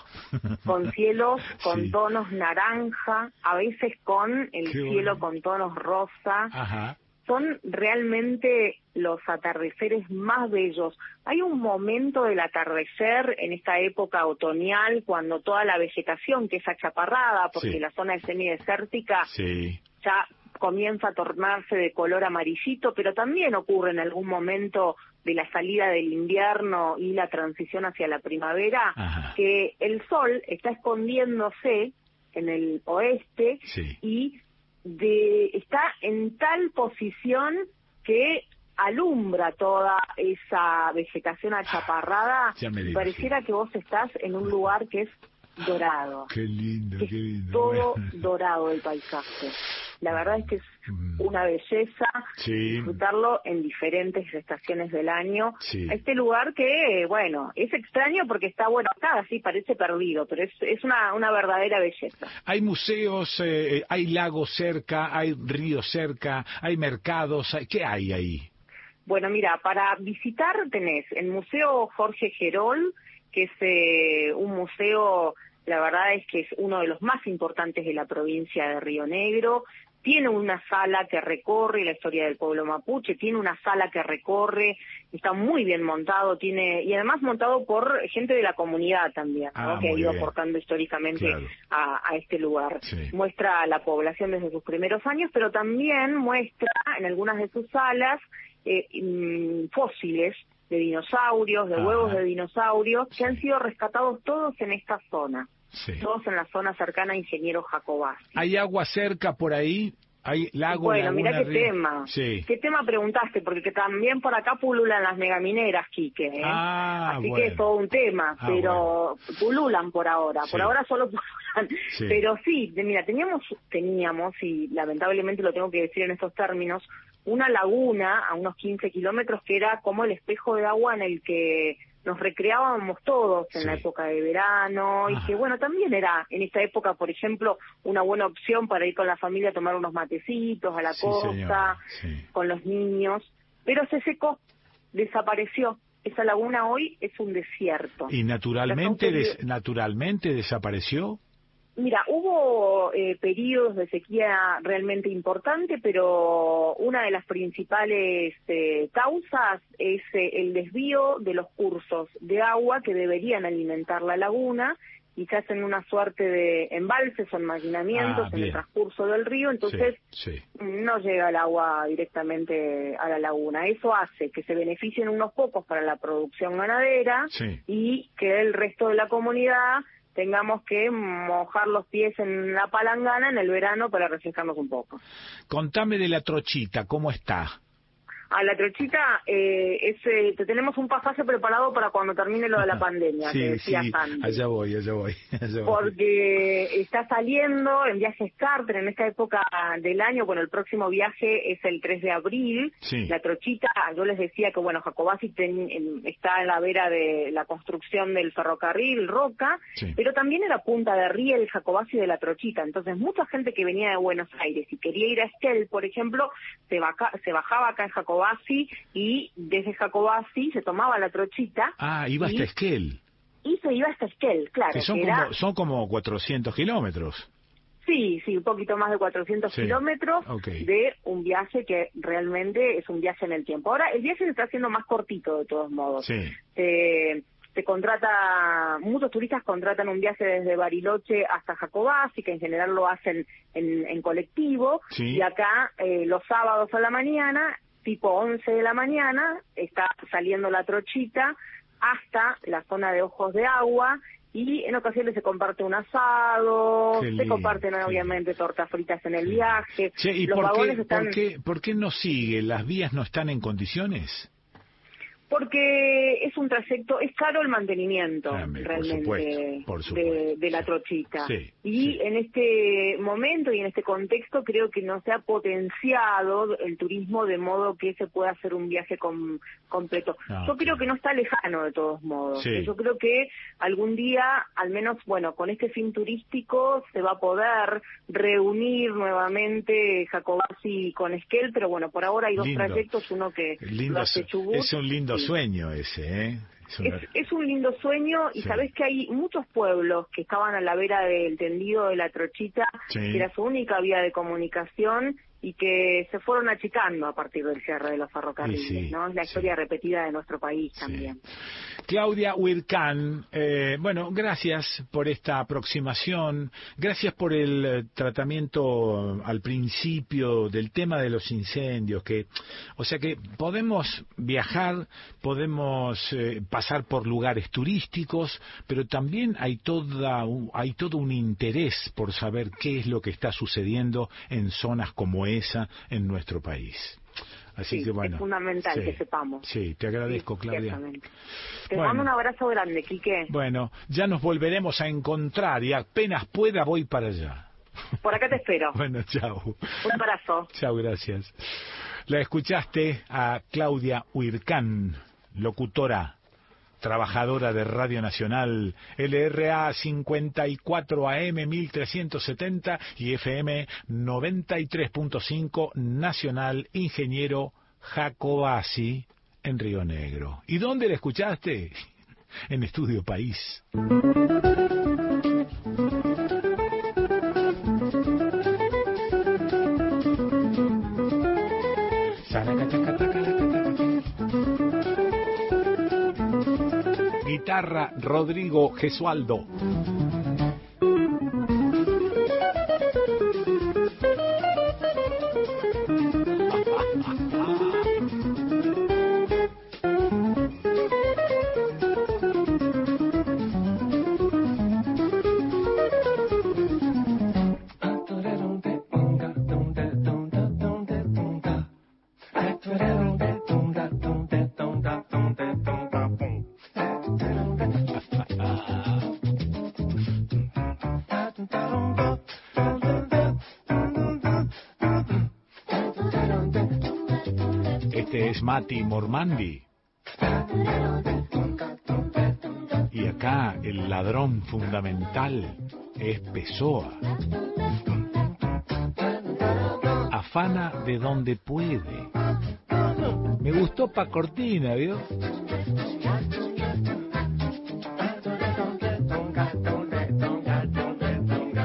con cielos <laughs> con
Sí.
tonos naranja, a veces con el
Qué
cielo
bueno.
con tonos rosa.
Ajá.
Son realmente los atardeceres más bellos. Hay un momento del atardecer en esta época otoñal cuando toda la vegetación que es achaparrada, porque
Sí.
la zona es semidesértica,
Sí.
ya comienza a tornarse de color amarillito, pero también ocurre en algún momento de la salida del invierno y la transición hacia la primavera,
Ajá.
que el sol está escondiéndose en el oeste
Sí.
y de, está en tal posición que alumbra toda esa vegetación achaparrada.
Ya me
y
digo,
pareciera que vos estás en un lugar que es dorado
Qué lindo, qué lindo.
todo dorado el paisaje. La verdad es que es una belleza
Mm. Sí.
disfrutarlo en diferentes estaciones del año.
Sí.
Este lugar que, bueno, es extraño porque está, bueno, acá así parece perdido, pero es, es una, una verdadera belleza.
Hay museos, eh, hay lagos cerca, hay ríos cerca, hay mercados. hay- ¿Qué hay ahí?
Bueno, mira, para visitar tenés el Museo Jorge Gerol, que es eh, un museo, la verdad es que es uno de los más importantes de la provincia de Río Negro. Tiene una sala que recorre la historia del pueblo mapuche, tiene una sala que recorre, está muy bien montado, tiene y además montado por gente de la comunidad también, ¿no?
Ah,
que ha ido
bien.
aportando históricamente
Claro.
a, a este lugar.
Sí.
Muestra a la población desde sus primeros años, pero también muestra en algunas de sus salas eh, mm, fósiles de dinosaurios, de
Ajá.
huevos de dinosaurios, que han sido rescatados todos en esta zona,
Sí.
todos en la zona cercana a Ingeniero Jacobás.
¿Hay agua cerca por ahí? ¿Hay lago,
Bueno,
laguna,
mira qué
río?
tema.
Sí.
¿Qué tema preguntaste? Porque que también por acá pululan las megamineras, Quique. ¿eh?
Ah,
Así que
bueno.
es todo un tema,
Ah,
pero pululan por ahora.
Sí.
Por ahora solo <laughs> pululan.
Sí.
Pero sí, mira, teníamos, teníamos, y lamentablemente lo tengo que decir en estos términos, una laguna a unos 15 kilómetros que era como el espejo de agua en el que nos recreábamos todos en
Sí.
la época de verano y que bueno también era en esta época por ejemplo una buena opción para ir con la familia a tomar unos matecitos a la
Sí,
costa
sí.
con los niños pero se secó desapareció esa laguna hoy es un desierto
¿Y naturalmente, des- naturalmente desapareció?
Mira, hubo eh, periodos de sequía realmente importante, pero una de las principales eh, causas es eh, el desvío de los cursos de agua que deberían alimentar la laguna y se hacen una suerte de embalses o enmaginamientos
Ah,
en el transcurso del río, entonces
Sí, sí.
no llega el agua directamente a la laguna. Eso hace que se beneficien unos pocos para la producción ganadera
Sí.
y que el resto de la comunidad tengamos que mojar los pies en la palangana en el verano para refrescarnos un poco.
Contame de la trochita, ¿cómo está?
A la trochita, eh, es, eh, te tenemos un pasaje preparado para cuando termine lo de la pandemia, que
Sí, sí, allá voy, allá voy. <laughs> allá voy.
porque está saliendo en viajes charter en esta época del año. Bueno, el próximo viaje es el 3 de abril.
Sí.
La trochita, yo les decía que, bueno, Jacobasi ten- en- está en la vera de la construcción del ferrocarril Roca, pero también era punta de riel Jacobasi de la trochita. Entonces, mucha gente que venía de Buenos Aires y quería ir a Esquel, por ejemplo, se, baja- se bajaba acá en Jacobasi y desde Jacobasi se tomaba la trochita
Ah, iba hasta
y-
Esquel,
y se iba hasta Esquel, claro.
que son
que era-
como, son como 400 kilómetros.
Sí, sí, un poquito más de 400
Sí,
kilómetros de un viaje que realmente es un viaje en el tiempo. Ahora, el viaje se está haciendo más cortito de todos modos.
Sí.
Se, se contrata, muchos turistas contratan un viaje desde Bariloche hasta Jacobasi, que en general lo hacen en, en colectivo,
Sí.
y acá eh, los sábados a la mañana, tipo 11 de la mañana, está saliendo la trochita hasta la zona de ojos de agua y en ocasiones se comparte un asado, se comparten obviamente tortas fritas en el viaje.
Che, ¿y
Los
por qué,
están...
por, qué, por qué no sigue? ¿Las vías no están en condiciones?
Porque es un trayecto, es caro el mantenimiento
Ah, por
realmente
supuesto, por
de,
supuesto.
de la trochita.
Sí,
y en este momento y en este contexto creo que no se ha potenciado el turismo de modo que se pueda hacer un viaje com- completo.
Ah,
Yo creo que no está lejano de todos modos.
Sí.
Yo creo que algún día, al menos, bueno, con este fin turístico se va a poder reunir nuevamente Jacobasi con Esquel, pero bueno, por ahora hay dos
Lindo.
trayectos, uno que
Lindo
lo hace Chubut.
es un lindo. Sueño ese, ¿eh? Es una-
Es, es un lindo sueño y
Sí.
sabés que hay muchos pueblos que estaban a la vera del tendido de la trochita,
Sí.
que era su única vía de comunicación y que se fueron achicando a partir del cierre de los ferrocarriles,
Sí,
¿no? Es la historia repetida de nuestro país también.
Claudia Huircán, eh, bueno, gracias por esta aproximación, gracias por el eh, tratamiento al principio del tema de los incendios, que, o sea que podemos viajar, podemos eh, pasar por lugares turísticos, pero también hay toda, hay todo un interés por saber qué es lo que está sucediendo en zonas como esa en nuestro país. Así
Sí,
que bueno.
es fundamental
sí,
que sepamos.
Sí, te agradezco,
Sí,
Claudia.
Te
Bueno.
mando un abrazo grande, Quique.
Bueno, ya nos volveremos a encontrar y apenas pueda voy para allá.
Por acá te espero. <laughs>
Bueno, chao.
Un abrazo.
Chao, gracias. La escuchaste a Claudia Huircán, locutora, trabajadora de Radio Nacional, LRA 54 AM 1370 y FM 93.5 Nacional Ingeniero Jacobasi en Río Negro. ¿Y dónde la escuchaste? <laughs> En Estudio País. Rodrigo Gesualdo. Mati Mormandi. Y acá el ladrón fundamental es Pessoa. Afana de donde puede. Me gustó pa' Cortina, ¿vio?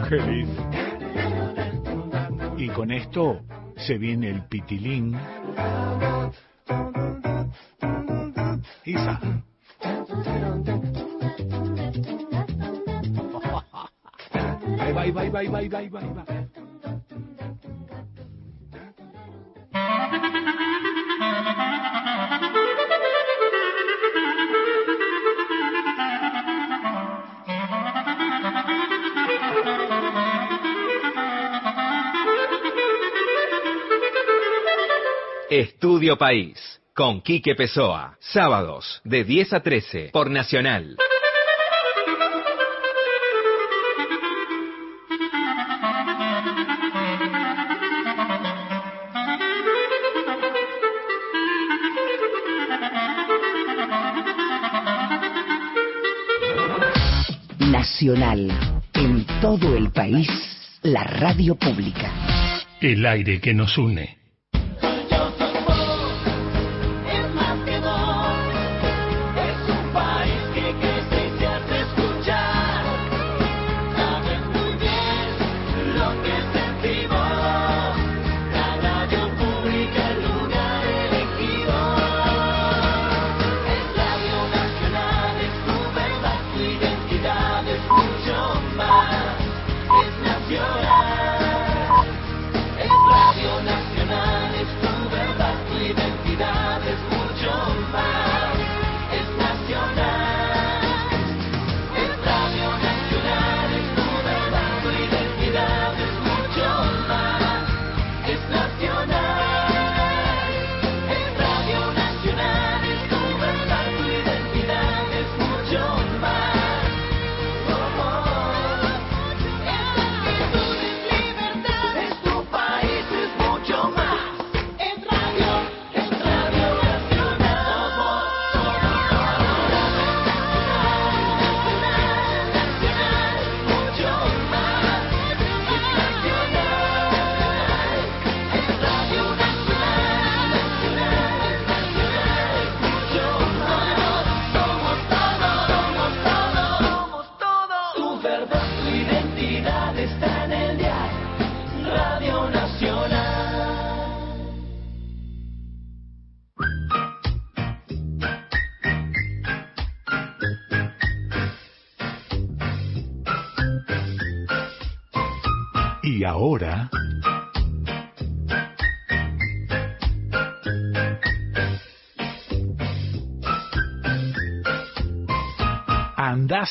Qué lindo. Y con esto se viene el pitilín. Isa. Ahí va, ahí va, ahí.
Estudio País, con Quique Pessoa, sábados de 10 a 13 por Nacional.
Nacional. En todo el país, la radio pública.
El aire que nos une.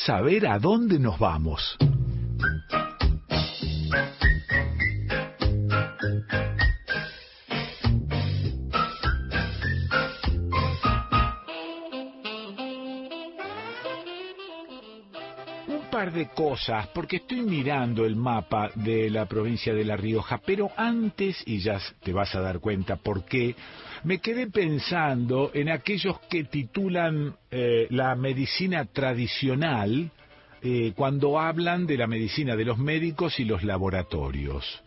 Ver a dónde nos vamos. Un par de cosas, porque estoy mirando el mapa de la provincia de La Rioja, pero antes, y ya te vas a dar cuenta por qué, me quedé pensando en aquellos que titulan eh, la medicina tradicional eh, cuando hablan de la medicina de los médicos y los laboratorios.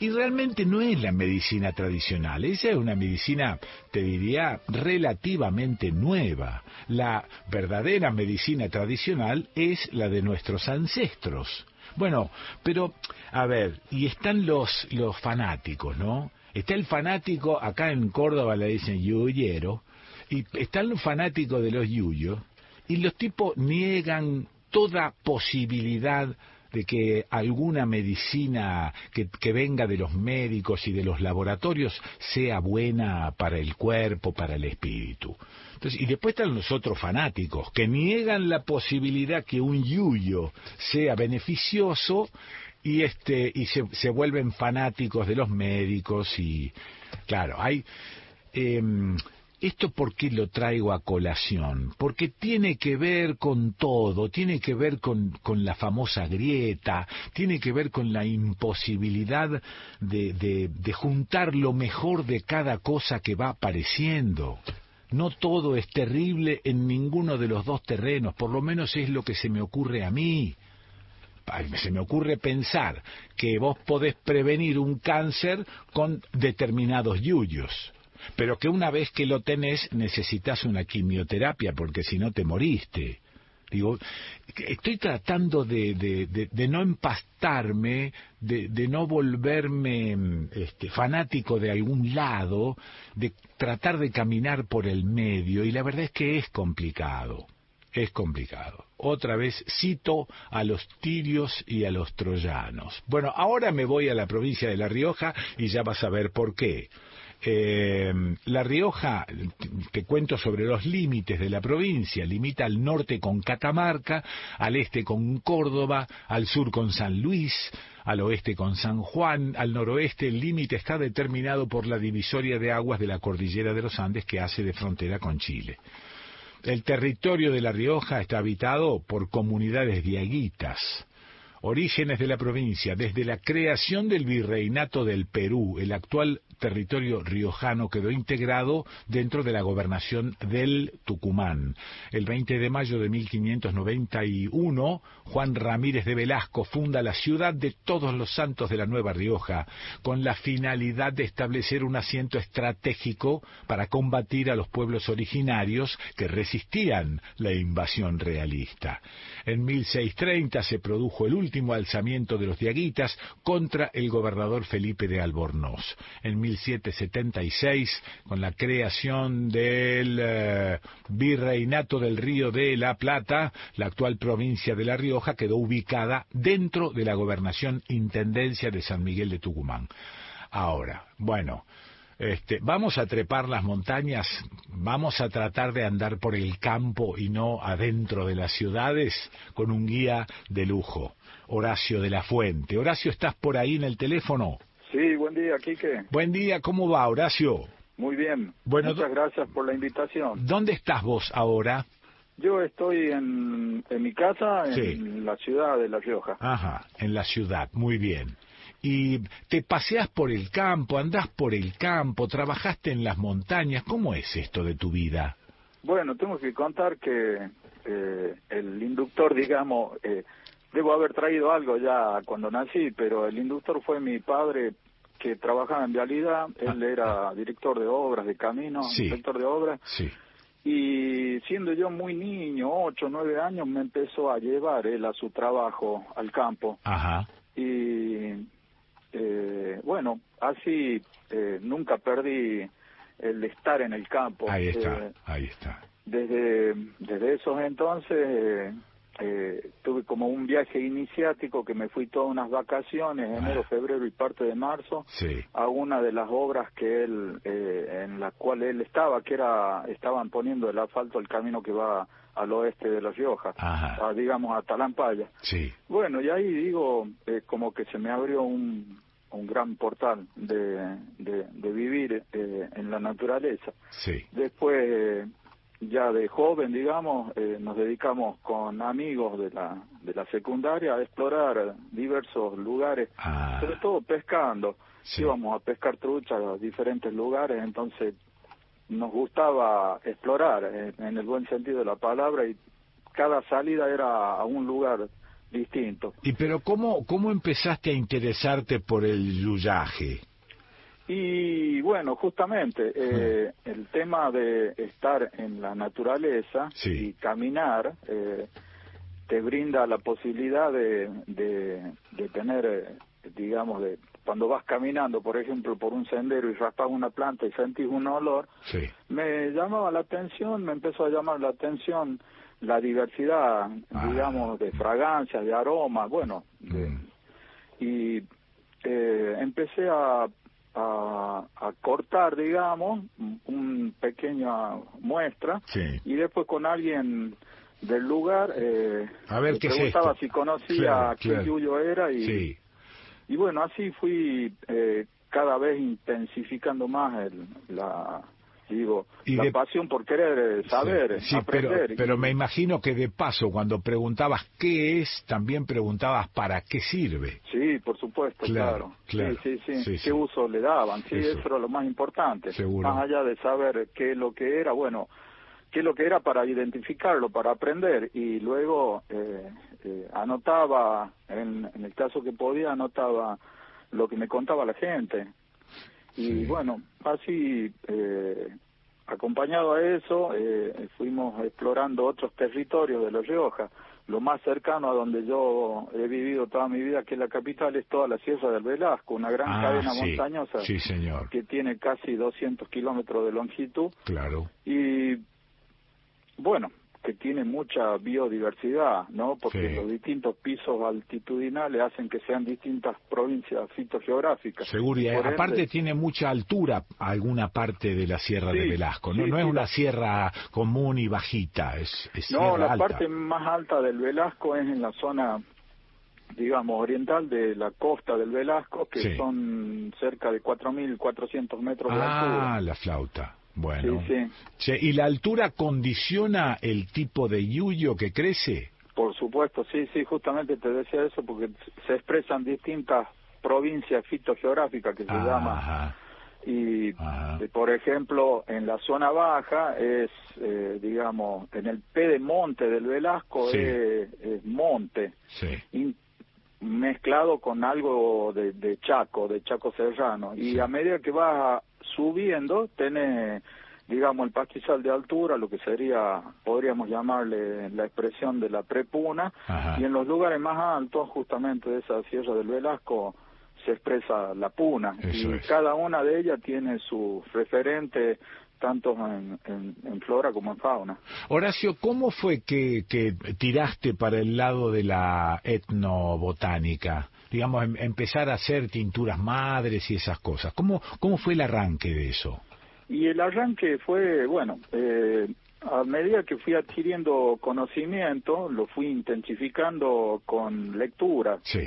Y realmente no es la medicina tradicional, esa es una medicina, te diría, relativamente nueva. La verdadera medicina tradicional es la de nuestros ancestros. Bueno, pero, a ver, y están los, los fanáticos, ¿no? Está el fanático, acá en Córdoba le dicen yuyero, y está el fanático de los yuyos, y los tipos niegan toda posibilidad de que alguna medicina que, que, venga de los médicos y de los laboratorios sea buena para el cuerpo, para el espíritu. Entonces, y después están los otros fanáticos que niegan la posibilidad que un yuyo sea beneficioso y este y se, se vuelven fanáticos de los médicos y claro, hay eh, ¿Esto por qué lo traigo a colación? Porque tiene que ver con todo, tiene que ver con, con la famosa grieta, tiene que ver con la imposibilidad de, de, de, juntar lo mejor de cada cosa que va apareciendo. No todo es terrible en ninguno de los dos terrenos, por lo menos es lo que se me ocurre a mí. Se me ocurre pensar que vos podés prevenir un cáncer con determinados yuyos pero que una vez que lo tenés necesitas una quimioterapia porque si no te moriste. Digo, estoy tratando de, de, de, no empastarme, de, no volverme este, fanático de algún lado, de tratar de caminar por el medio, y la verdad es que es complicado, es complicado. Otra vez cito a los tirios y a los troyanos. Bueno, ahora me voy a la provincia de La Rioja y ya vas a ver por qué. Eh, la Rioja, te cuento sobre los límites de la provincia, limita al norte con Catamarca, al este con Córdoba, al sur con San Luis, al oeste con San Juan, al noroeste el límite está determinado por la divisoria de aguas de la cordillera de los Andes que hace de frontera con Chile. El territorio de La Rioja está habitado por comunidades diaguitas. Orígenes de la provincia. Desde la creación del virreinato del Perú, el actual territorio riojano quedó integrado dentro de la gobernación del Tucumán. El 20 de mayo de 1591, Juan Ramírez de Velasco funda la ciudad de todos los santos de la Nueva Rioja, con la finalidad de establecer un asiento estratégico para combatir a los pueblos originarios que resistían la invasión realista. En 1630 se produjo el último alzamiento de los diaguitas contra el gobernador Felipe de Albornoz. En 1776, con la creación del eh, Virreinato del Río de la Plata, la actual provincia de La Rioja quedó ubicada dentro de la gobernación Intendencia de San Miguel de Tucumán. Ahora, bueno, este, vamos a trepar las montañas, vamos a tratar de andar por el campo y no adentro de las ciudades con un guía de lujo, Horacio de la Fuente. Horacio, ¿estás por ahí en el teléfono?
Sí, buen día, Quique.
Buen día, ¿cómo va, Horacio?
Muy bien.
Bueno,
Muchas gracias por la invitación.
¿Dónde estás vos ahora?
Yo estoy en, en mi casa, en
Sí.
la ciudad de La Rioja.
Ajá, en la ciudad, muy bien. Y te paseas por el campo, andás por el campo, trabajaste en las montañas, ¿cómo es esto de tu vida?
Bueno, tengo que contar que eh, el inductor, digamos, eh, debo haber traído algo ya cuando nací, pero el inductor fue mi padre que trabajaba en vialidad, él era director de obras, de caminos,
Sí.
inspector de obras,
Sí.
y siendo yo muy niño, ocho, nueve años, me empezó a llevar él a su trabajo al campo.
Ajá.
Y eh, bueno, así eh, nunca perdí el estar en el campo.
Ahí está,
Eh,
ahí está.
desde, desde esos entonces eh, eh, tuve como un viaje iniciático que me fui todas unas vacaciones, enero, febrero y parte de marzo,
Sí.
a una de las obras que él, eh, en la cual él estaba, que era, estaban poniendo el asfalto al camino que va al oeste de La Rioja, a, digamos a Talampaya.
Sí.
Bueno, y ahí digo, eh, como que se me abrió un, un gran portal de, de, de vivir eh, en la naturaleza.
Sí.
Después, ya de joven, digamos, eh, nos dedicamos con amigos de la, de la secundaria a explorar diversos lugares, sobre todo pescando. Íbamos a pescar truchas a diferentes lugares, entonces nos gustaba explorar eh, en el buen sentido de la palabra y cada salida era a un lugar distinto.
Y pero cómo cómo empezaste a interesarte por el yuyaje?
Y bueno, justamente eh, el tema de estar en la naturaleza y caminar eh, te brinda la posibilidad de, de, de tener, eh, digamos, de cuando vas caminando, por ejemplo, por un sendero y raspas una planta y sentís un olor,
Sí.
me llamaba la atención, me empezó a llamar la atención la diversidad, digamos, de fragancias, de aromas, bueno, de- y eh, empecé a, a, a cortar, digamos, un pequeña muestra
Sí.
y después con alguien del lugar eh,
A ver, ¿qué
preguntaba si conocía
Claro,
qué
claro.
yuyo era y,
Sí.
y bueno, así fui eh, cada vez intensificando más el, la digo
Y
la
de-
pasión por querer eh, saber,
Sí, pero,
aprender.
pero me imagino que de paso, cuando preguntabas qué es, también preguntabas para qué sirve.
Sí, por supuesto,
Claro,
claro.
claro.
Sí, sí, sí.
Sí,
¿Qué uso le daban? Sí,
Eso.
eso. era lo más importante.
Seguro.
Más allá de saber qué es lo que era, bueno, qué es lo que era para identificarlo, para aprender. Y luego eh, eh, anotaba, en, en el caso que podía, anotaba lo que me contaba la gente. Y bueno, así, eh, acompañado a eso, eh, fuimos explorando otros territorios de La Rioja. Lo más cercano a donde yo he vivido toda mi vida, que es la capital, es toda la Sierra del Velasco, una gran
Ah,
cadena
sí.
montañosa
Sí, señor.
que tiene casi 200 kilómetros de longitud
Claro.
y bueno, que tiene mucha biodiversidad, ¿no? Porque
Sí.
los distintos pisos altitudinales hacen que sean distintas provincias fitogeográficas.
Seguro, y
Por ende,
aparte tiene mucha altura alguna parte de la Sierra de
Sí,
Velasco, ¿no?
sí,
no es una sierra común y bajita, es, es
No,
sierra
la
alta.
parte más alta del Velasco es en la zona, digamos, oriental de la costa del Velasco, que son cerca de 4.400 metros de altura.
Ah, la flauta. Bueno.
Sí, sí.
Che, ¿Y la altura condiciona el tipo de yuyo que crece?
Por supuesto, sí, sí, justamente te decía eso porque se expresan distintas provincias fitogeográficas que se llaman.
Ajá.
Y, eh, por ejemplo, en la zona baja es, eh, digamos, en el P de monte del Velasco
Sí.
es, es monte,
Sí.
mezclado con algo de, de Chaco, de Chaco Serrano. Y a medida que vas subiendo, tenés, digamos, el pastizal de altura, lo que sería, podríamos llamarle la expresión de la prepuna,
Ajá.
y en los lugares más altos, justamente de esa sierra del Velasco, se expresa la puna.
Eso
y
es.
cada una de ellas tiene su referente, tanto en, en- en flora como en fauna.
Horacio, ¿cómo fue que, que tiraste para el lado de la etnobotánica? Digamos, em- empezar a hacer tinturas madres y esas cosas. ¿Cómo, cómo fue el arranque de eso?
Y el arranque fue, bueno, eh, a medida que fui adquiriendo conocimiento, lo fui intensificando con lectura,
Sí.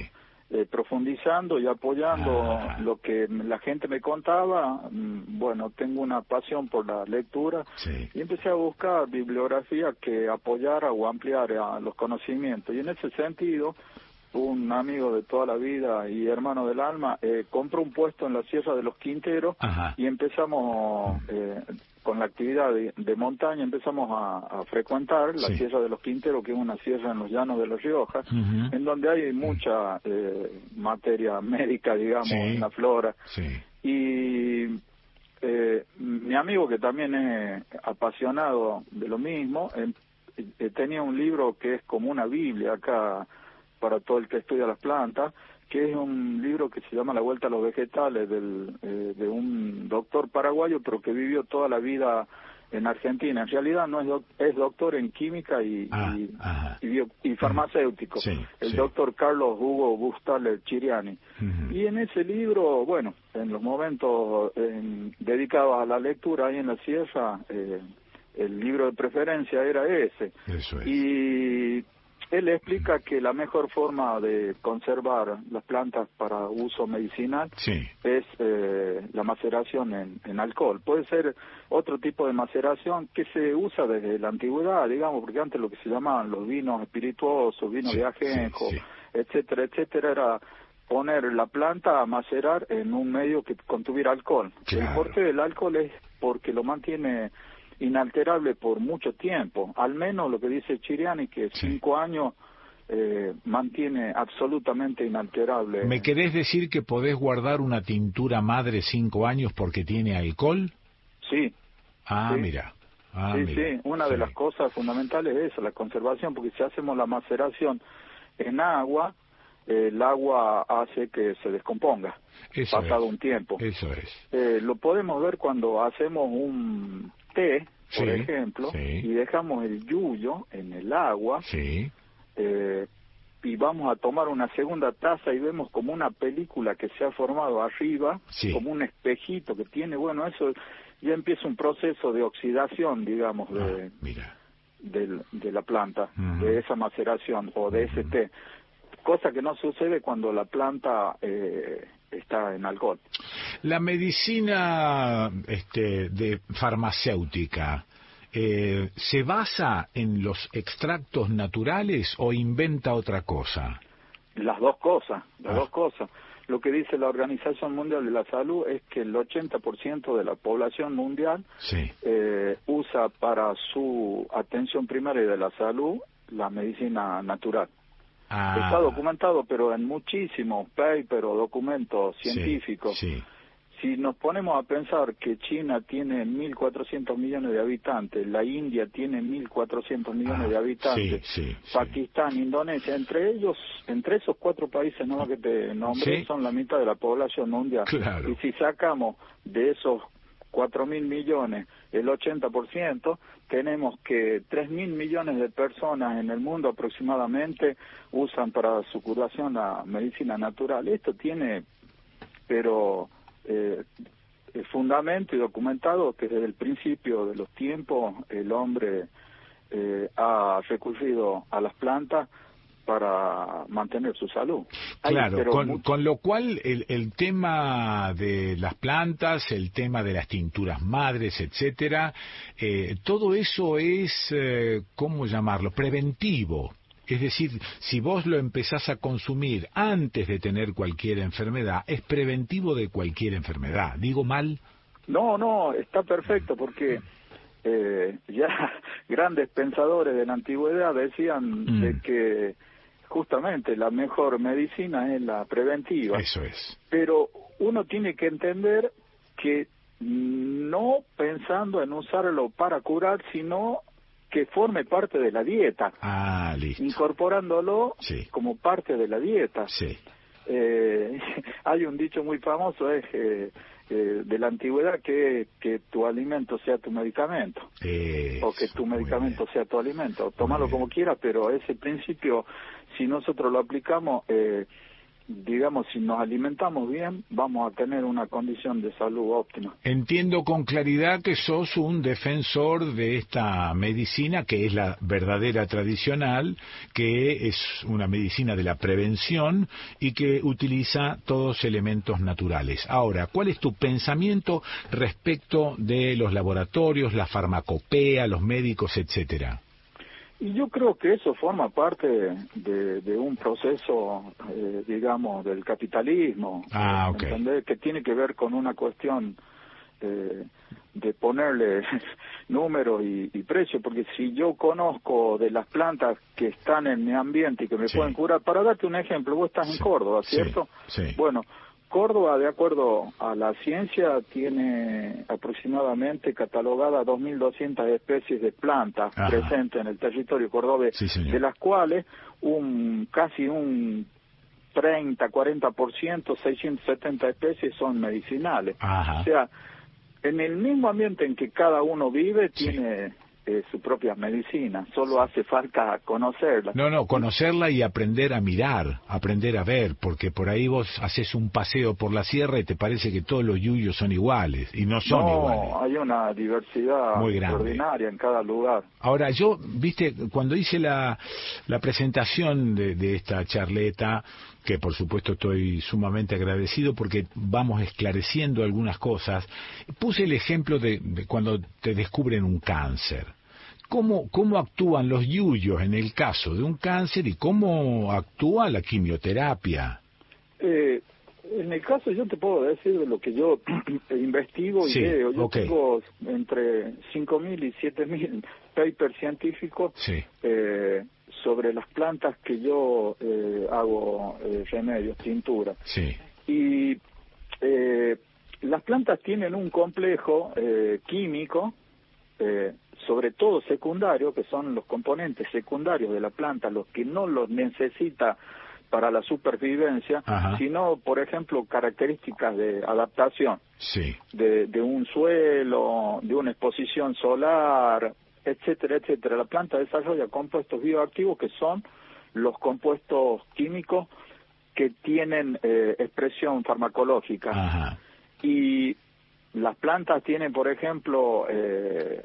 eh, profundizando y apoyando lo que la gente me contaba. Mm, Bueno, tengo una pasión por la lectura
Sí.
y empecé a buscar bibliografía que apoyara o ampliara los conocimientos. Y en ese sentido, un amigo de toda la vida y hermano del alma eh, compró un puesto en la Sierra de los Quinteros
Ajá.
y empezamos eh, con la actividad de, de montaña, empezamos a, a frecuentar la
Sí.
Sierra de los Quinteros, que es una sierra en los llanos de La Rioja, en donde hay mucha eh, materia médica, digamos,
Sí.
en la flora.
Sí.
Y eh, mi amigo, que también es apasionado de lo mismo, eh, eh, tenía un libro que es como una Biblia acá para todo el que estudia las plantas, que es un libro que se llama La Vuelta a los Vegetales del, eh, de un doctor paraguayo, pero que vivió toda la vida en Argentina. En realidad no es, doc- es doctor en química y,
Ah,
y, farmacéutico.
Sí,
el
sí.
doctor Carlos Hugo Bustaler Chiriani. Y en ese libro, bueno, en los momentos en- dedicados a la lectura ahí en la sierra, eh, el libro de preferencia era ese.
Eso es.
Y él explica que la mejor forma de conservar las plantas para uso medicinal
Sí.
es eh, la maceración en, en alcohol. Puede ser otro tipo de maceración que se usa desde la antigüedad, digamos, porque antes lo que se llamaban los vinos espirituosos, vinos
Sí,
de ajenjo,
sí,
etcétera, etcétera, era poner la planta a macerar en un medio que contuviera alcohol. El
Claro.
porqué del alcohol es porque lo mantiene inalterable por mucho tiempo, al menos lo que dice Chiriani, que cinco años eh, mantiene absolutamente inalterable.
¿Me querés decir que podés guardar una tintura madre cinco años porque tiene alcohol?
Sí,
Ah,
Sí.
mira. Ah,
sí,
mira.
sí, una de las cosas fundamentales es la conservación, porque si hacemos la maceración en agua, eh, el agua hace que se descomponga
Eso
pasado
es.
un tiempo.
Eso es.
Eh, lo podemos ver cuando hacemos un té, por ejemplo,
sí.
y dejamos el yuyo en el agua,
Sí.
eh, y vamos a tomar una segunda taza y vemos como una película que se ha formado arriba, como un espejito que tiene, bueno, eso ya empieza un proceso de oxidación, digamos, de, del- de la planta,
Ah,
de esa maceración o de ese té, cosa que no sucede cuando la planta eh, está en alcohol.
La medicina este, de farmacéutica eh, se basa en los extractos naturales o inventa otra cosa.
Las dos cosas, las
Ah.
dos cosas. Lo que dice la Organización Mundial de la Salud es que el 80% de la población mundial
Sí.
eh, usa para su atención primaria de la salud la medicina natural.
Ah,
Está documentado, pero en muchísimos papers o documentos
sí,
científicos.
Sí.
Si nos ponemos a pensar que China tiene 1.400 millones de habitantes, la India tiene 1.400 millones de habitantes,
Ah, sí, sí,
Pakistán, Indonesia, entre ellos, entre esos cuatro países ¿no? que te nombré,
Sí.
son la mitad de la población mundial.
Claro.
Y si sacamos de esos 4.000 millones el 80%, tenemos que 3.000 millones de personas en el mundo aproximadamente usan para su curación la medicina natural. Esto tiene, pero eh, fundamento y documentado que desde el principio de los tiempos el hombre eh, ha recurrido a las plantas para mantener su salud.
Claro, con, con lo cual el, el tema de las plantas, el tema de las tinturas madres, etcétera, eh, todo eso es, eh, ¿cómo llamarlo? Preventivo. Es decir, si vos lo empezás a consumir antes de tener cualquier enfermedad, es preventivo de cualquier enfermedad. ¿Digo mal?
No, no, está perfecto porque eh, ya <laughs> grandes pensadores de la antigüedad decían
Mm.
de que justamente la mejor medicina es la preventiva.
Eso es.
Pero uno tiene que entender que no pensando en usarlo para curar, sino que forme parte de la dieta,
Ah, listo.
incorporándolo
Sí.
como parte de la dieta.
Sí.
Eh, <laughs> hay un dicho muy famoso es eh, eh, de la antigüedad que que tu alimento sea tu medicamento. O que tu medicamento sea tu alimento. Tómalo como quieras, pero ese principio, si nosotros lo aplicamos, eh, digamos, si nos alimentamos bien, vamos a tener una condición de salud óptima.
Entiendo con claridad que sos un defensor de esta medicina que es la verdadera tradicional, que es una medicina de la prevención y que utiliza todos elementos naturales. Ahora, ¿cuál es tu pensamiento respecto de los laboratorios, la farmacopea, los médicos, etcétera?
Y yo creo que eso forma parte de, de un proceso, eh, digamos, del capitalismo,
Ah,
que tiene que ver con una cuestión eh, de ponerle <laughs> números y, y precio, porque si yo conozco de las plantas que están en mi ambiente y que me
Sí.
pueden curar, para darte un ejemplo, vos estás en Córdoba, ¿cierto?
sí.
Bueno, Córdoba, de acuerdo a la ciencia, tiene aproximadamente catalogadas 2.200 especies de plantas
Ajá.
presentes en el territorio cordobés,
Sí,
de las cuales un casi un 30, 40%, 670 especies son medicinales.
Ajá.
O sea, en el mismo ambiente en que cada uno vive tiene eh, su propia medicina, solo hace falta conocerla.
No, no, conocerla y aprender a mirar, aprender a ver, porque por ahí vos haces un paseo por la sierra y te parece que todos los yuyos son iguales, y no son
no,
iguales.
hay una diversidad
Muy
extraordinaria en cada lugar.
Ahora, yo, viste, cuando hice la, la presentación de, de esta charleta, que por supuesto estoy sumamente agradecido porque vamos esclareciendo algunas cosas, puse el ejemplo de, de cuando te descubren un cáncer. ¿Cómo, ¿Cómo actúan los yuyos en el caso de un cáncer y cómo actúa la quimioterapia?
Eh, en el caso yo te puedo decir de lo que yo <clears throat> investigo y
Sí,
leo. Yo tengo entre 5.000 y 7.000 <laughs> papers científicos
Sí.
eh, sobre las plantas que yo eh, hago eh, remedios, tintura.
Sí.
Y eh, las plantas tienen un complejo eh, químico, eh, sobre todo secundario, que son los componentes secundarios de la planta, los que no los necesita para la supervivencia,
Ajá.
sino, por ejemplo, características de adaptación
Sí.
de, de un suelo, de una exposición solar, etcétera, etcétera. La planta desarrolla compuestos bioactivos que son los compuestos químicos que tienen eh, expresión farmacológica.
Ajá.
Y las plantas tienen, por ejemplo, eh,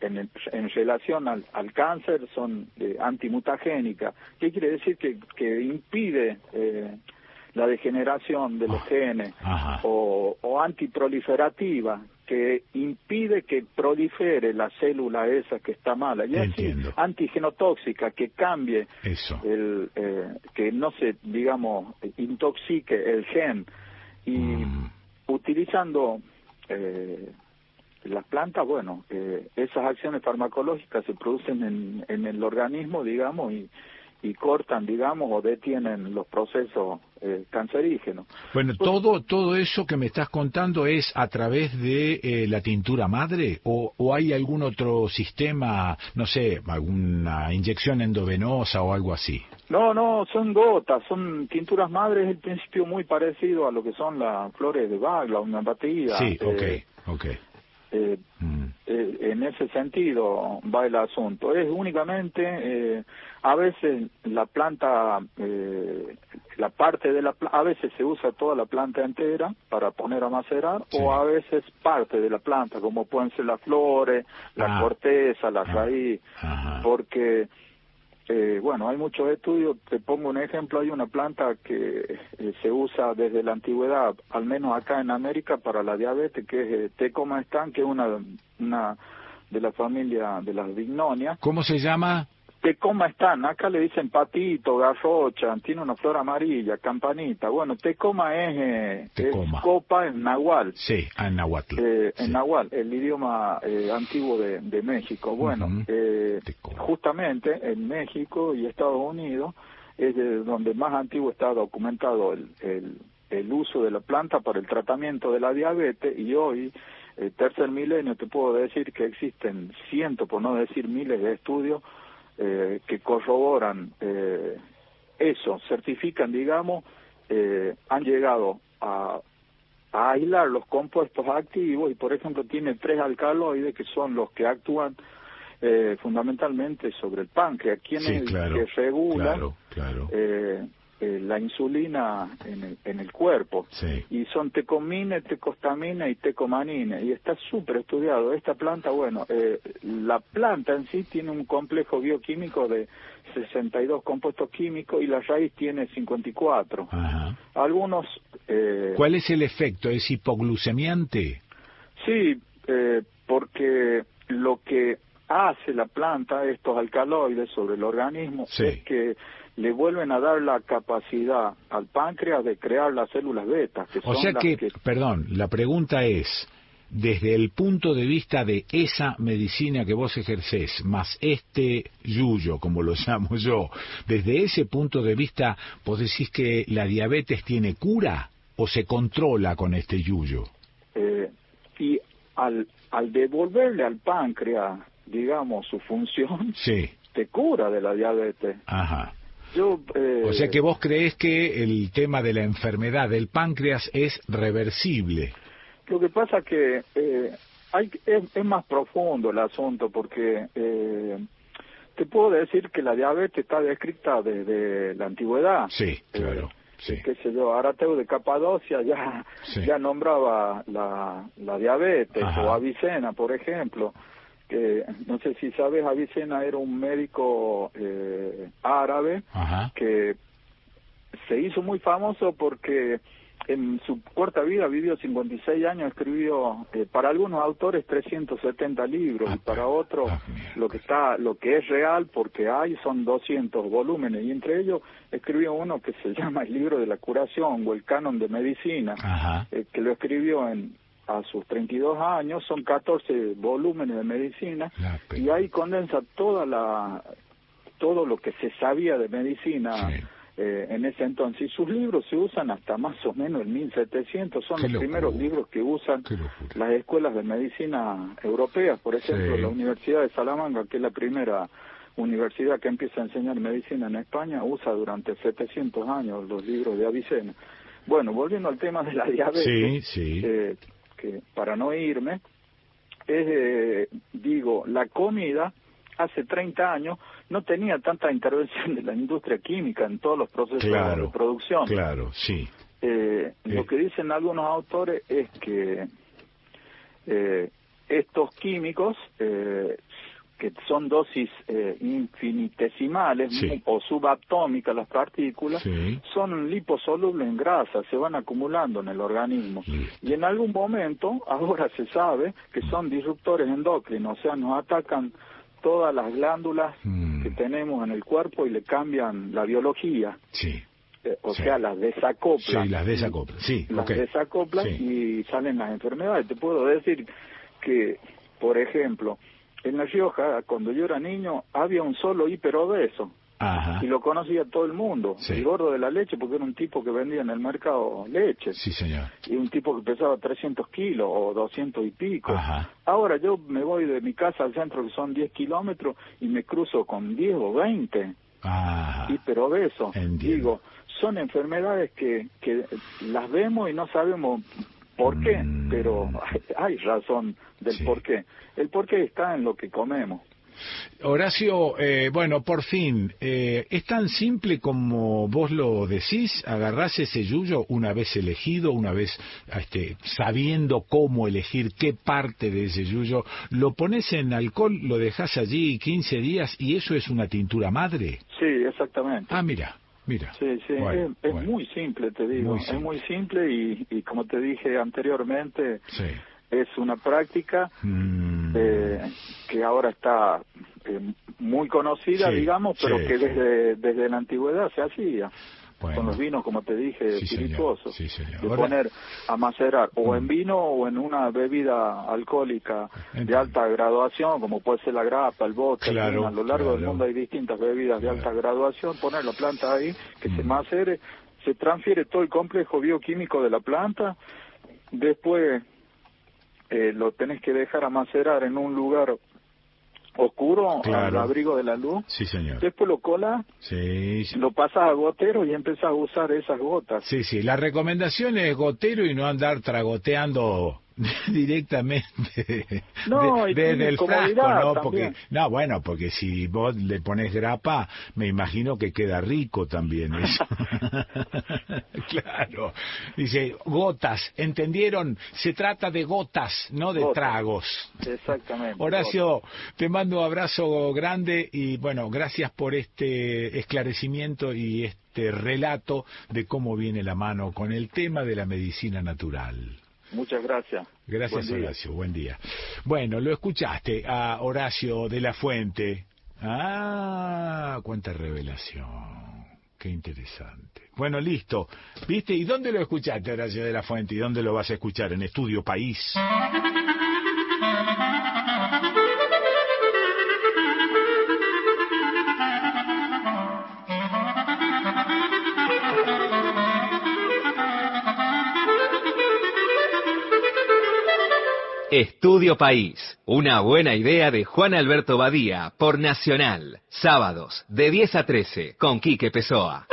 en, en relación al, al cáncer, son eh, antimutagénicas. ¿Qué quiere decir? Que, que impide eh, la degeneración de los genes
Ajá.
o, o antiproliferativa, que impide que prolifere la célula esa que está mala. Y así,
Entiendo.
antigenotóxica, que cambie
Eso.
el, eh, que no se, digamos, intoxique el gen. Y
Mm.
utilizando eh, las plantas, bueno, eh, esas acciones farmacológicas se producen en, en el organismo, digamos, y, y cortan, digamos, o detienen los procesos eh, cancerígenos.
Bueno, todo, todo eso que me estás contando es a través de eh, la tintura madre o, o hay algún otro sistema, no sé, alguna inyección endovenosa o algo así.
No, no, son gotas, son tinturas madres, el principio muy parecido a lo que son las flores de Bach, la homeopatía.
Sí,
eh,
ok, ok.
Eh, eh, en ese sentido va el asunto. Es únicamente, eh, a veces la planta, eh, la parte de la a veces se usa toda la planta entera para poner a macerar, o a veces parte de la planta, como pueden ser las flores, la
Ah.
corteza, la raíz, porque eh, bueno, hay muchos estudios, te pongo un ejemplo, hay una planta que eh, se usa desde la antigüedad, al menos acá en América, para la diabetes, que es eh, Tecomastán, que es una, una de la familia de las vignonias.
¿Cómo se llama?
Tecomastán, acá le dicen patito, garrocha, tiene una flor amarilla, campanita. Bueno, Tecoma es, eh, es copa en nahual.
Sí, en Nahuatl.
Eh, en Nahual, el idioma eh, antiguo de, de México. Bueno, eh, justamente en México y Estados Unidos es de donde más antiguo está documentado el, el, el uso de la planta para el tratamiento de la diabetes y hoy, eh, tercer milenio, te puedo decir que existen cientos, por no decir miles de estudios eh, que corroboran eh, eso, certifican, digamos, eh, han llegado a, a aislar los compuestos activos y, por ejemplo, tiene tres alcaloides que son los que actúan eh, fundamentalmente sobre el páncreas, quien
Sí, claro,
que regula
claro, claro.
Eh, la insulina en el, en el cuerpo.
Sí.
Y son tecomine, tecostamina y tecomanina. Y está súper estudiado. Esta planta, bueno, eh, la planta en sí tiene un complejo bioquímico de 62 compuestos químicos y la raíz tiene 54.
Ajá.
Algunos... Eh,
¿Cuál es el efecto? ¿Es hipoglucemiante?
Sí, eh, porque lo que hace la planta, estos alcaloides sobre el organismo,
Sí.
es que le vuelven a dar la capacidad al páncreas de crear las células beta, que
O
son
sea
las
que,
que
perdón, la pregunta es, desde el punto de vista de esa medicina que vos ejercés, más este yuyo, como lo <laughs> llamo yo, desde ese punto de vista, vos decís que la diabetes tiene cura o se controla con este yuyo?
eh, y al, al devolverle al páncreas, digamos, su función,
Sí,
te cura de la diabetes.
ajá.
Yo, eh,
O sea que vos creés que el tema de la enfermedad del páncreas es reversible.
Lo que pasa que eh, hay, es, es más profundo el asunto porque eh, te puedo decir que la diabetes está descrita desde la antigüedad.
Sí, claro. Sí.
qué sé yo, Arateo de Capadocia ya,
Sí.
ya nombraba la, la diabetes,
Ajá.
o Avicena, por ejemplo, que no sé si sabes, Avicena era un médico eh, árabe
Ajá.
que se hizo muy famoso porque en su corta vida vivió 56 años, escribió eh, para algunos autores 370 libros y para otros lo que está lo que es real porque hay son 200 volúmenes y entre ellos escribió uno que se <laughs> llama el libro de la curación o el canon de medicina eh, que lo escribió en a sus 32 años, son 14 volúmenes de medicina y ahí condensa toda la todo lo que se sabía de medicina eh, en ese entonces. Y sus libros se usan hasta más o menos en 1700, son
Qué
los
locura.
primeros libros que usan las escuelas de medicina europeas, por ejemplo,
Sí.
la Universidad de Salamanca, que es la primera universidad que empieza a enseñar medicina en España, usa durante 700 años los libros de Avicena. Bueno, volviendo al tema de la diabetes,
Sí, sí.
eh, que para no irme, es, eh, digo, la comida hace 30 años no tenía tanta intervención de la industria química en todos los procesos
Claro,
de producción.
Claro, sí.
Eh, Lo que dicen algunos autores es que eh, estos químicos, eh, que son dosis eh, infinitesimales
Sí.
o subatómicas las partículas,
Sí.
son liposolubles en grasa, se van acumulando en el organismo. Y en algún momento, <laughs> ahora se sabe que son disruptores endocrinos, o sea, nos atacan todas las glándulas
Mm.
que tenemos en el cuerpo y le cambian la biología.
Sí.
Eh, o
Sí.
sea, las desacoplan.
Sí, las desacoplan. Sí,
Las
ok.
desacoplan
Sí.
y salen las enfermedades. Te puedo decir que, por ejemplo, en La Rioja, cuando yo era niño, había un solo hiperobeso.
Ajá.
Y lo conocía todo el mundo.
Sí.
El gordo de la leche, porque era un tipo que vendía en el mercado leche.
Sí, señor.
Y un tipo que pesaba 300 kilos o 200 y pico.
Ajá.
Ahora yo me voy de mi casa al centro, que son 10 kilómetros, y me cruzo con 10 o 20
Ajá.
hiperobesos.
Entiendo.
Digo, son enfermedades que, que las vemos y no sabemos por qué,
Mm.
pero <laughs> hay, razón del por qué. El por qué está en lo que comemos.
Horacio, eh, bueno, por fin, eh, ¿es tan simple como vos lo decís? ¿Agarrás ese yuyo una vez elegido, una vez este, sabiendo cómo elegir qué parte de ese yuyo, lo pones en alcohol, lo dejas allí 15 días y eso es una tintura madre?
Sí, exactamente.
Ah, mira, mira.
Sí, sí,
Bueno,
es, es
bueno.
muy simple, te digo,
Muy
es muy simple y, y como te dije anteriormente,
Sí.
es una práctica
Mm.
eh, que ahora está eh, muy conocida,
Sí,
digamos, pero
sí,
que desde, desde la antigüedad se hacía.
Bueno.
Con los vinos, como te dije,
Sí,
espirituosos.
Sí.
De
Ahora- Mm.
poner a macerar o en vino o en una bebida alcohólica de alta graduación, como puede ser la grapa, el vodka.
Claro.
A lo largo del mundo hay distintas bebidas de alta graduación. Poner la planta ahí, que
Mm.
se macere, se transfiere todo el complejo bioquímico de la planta. Después eh, lo tenés que dejar a macerar en un lugar oscuro, al
Claro.
abrigo de la luz.
Sí, señor.
Después lo colas,
Sí, sí.
lo pasas a gotero y empiezas a usar esas gotas.
Sí, sí, la recomendación es gotero y no andar tragoteando <laughs> directamente
No,
de- desde el frasco, ¿no?
también.
Porque, no, bueno, porque si vos le pones grapa, me imagino que queda rico también eso. <laughs> <laughs> claro. Dice, gotas, ¿entendieron? Se trata de gotas, no de
Gotas.
tragos.
Exactamente.
Horacio, te mando un abrazo grande y bueno, gracias por este esclarecimiento y este relato de cómo viene la mano con el tema de la medicina natural.
Muchas gracias.
Gracias,
Buen día.
Horacio. Buen día. Bueno, lo escuchaste a Horacio de la Fuente. Ah, cuánta revelación. Qué interesante. Bueno, listo. ¿Viste? ¿Y dónde lo escuchaste, Horacio de la Fuente? ¿Y dónde lo vas a escuchar? En Estudio País.
Estudio País, una buena idea de Juan Alberto Badía por Nacional, sábados de 10 a 13 con Quique Pesoa.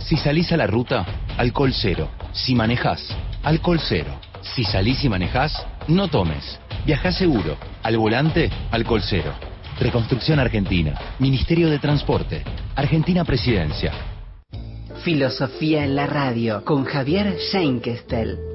Si salís a la ruta, alcohol cero. Si manejas, alcohol cero. Si salís y manejás, no tomes. Viajá seguro. Al volante, alcohol cero. Reconstrucción Argentina. Ministerio de Transporte. Argentina Presidencia.
Filosofía en la radio con Javier Scheinkestel.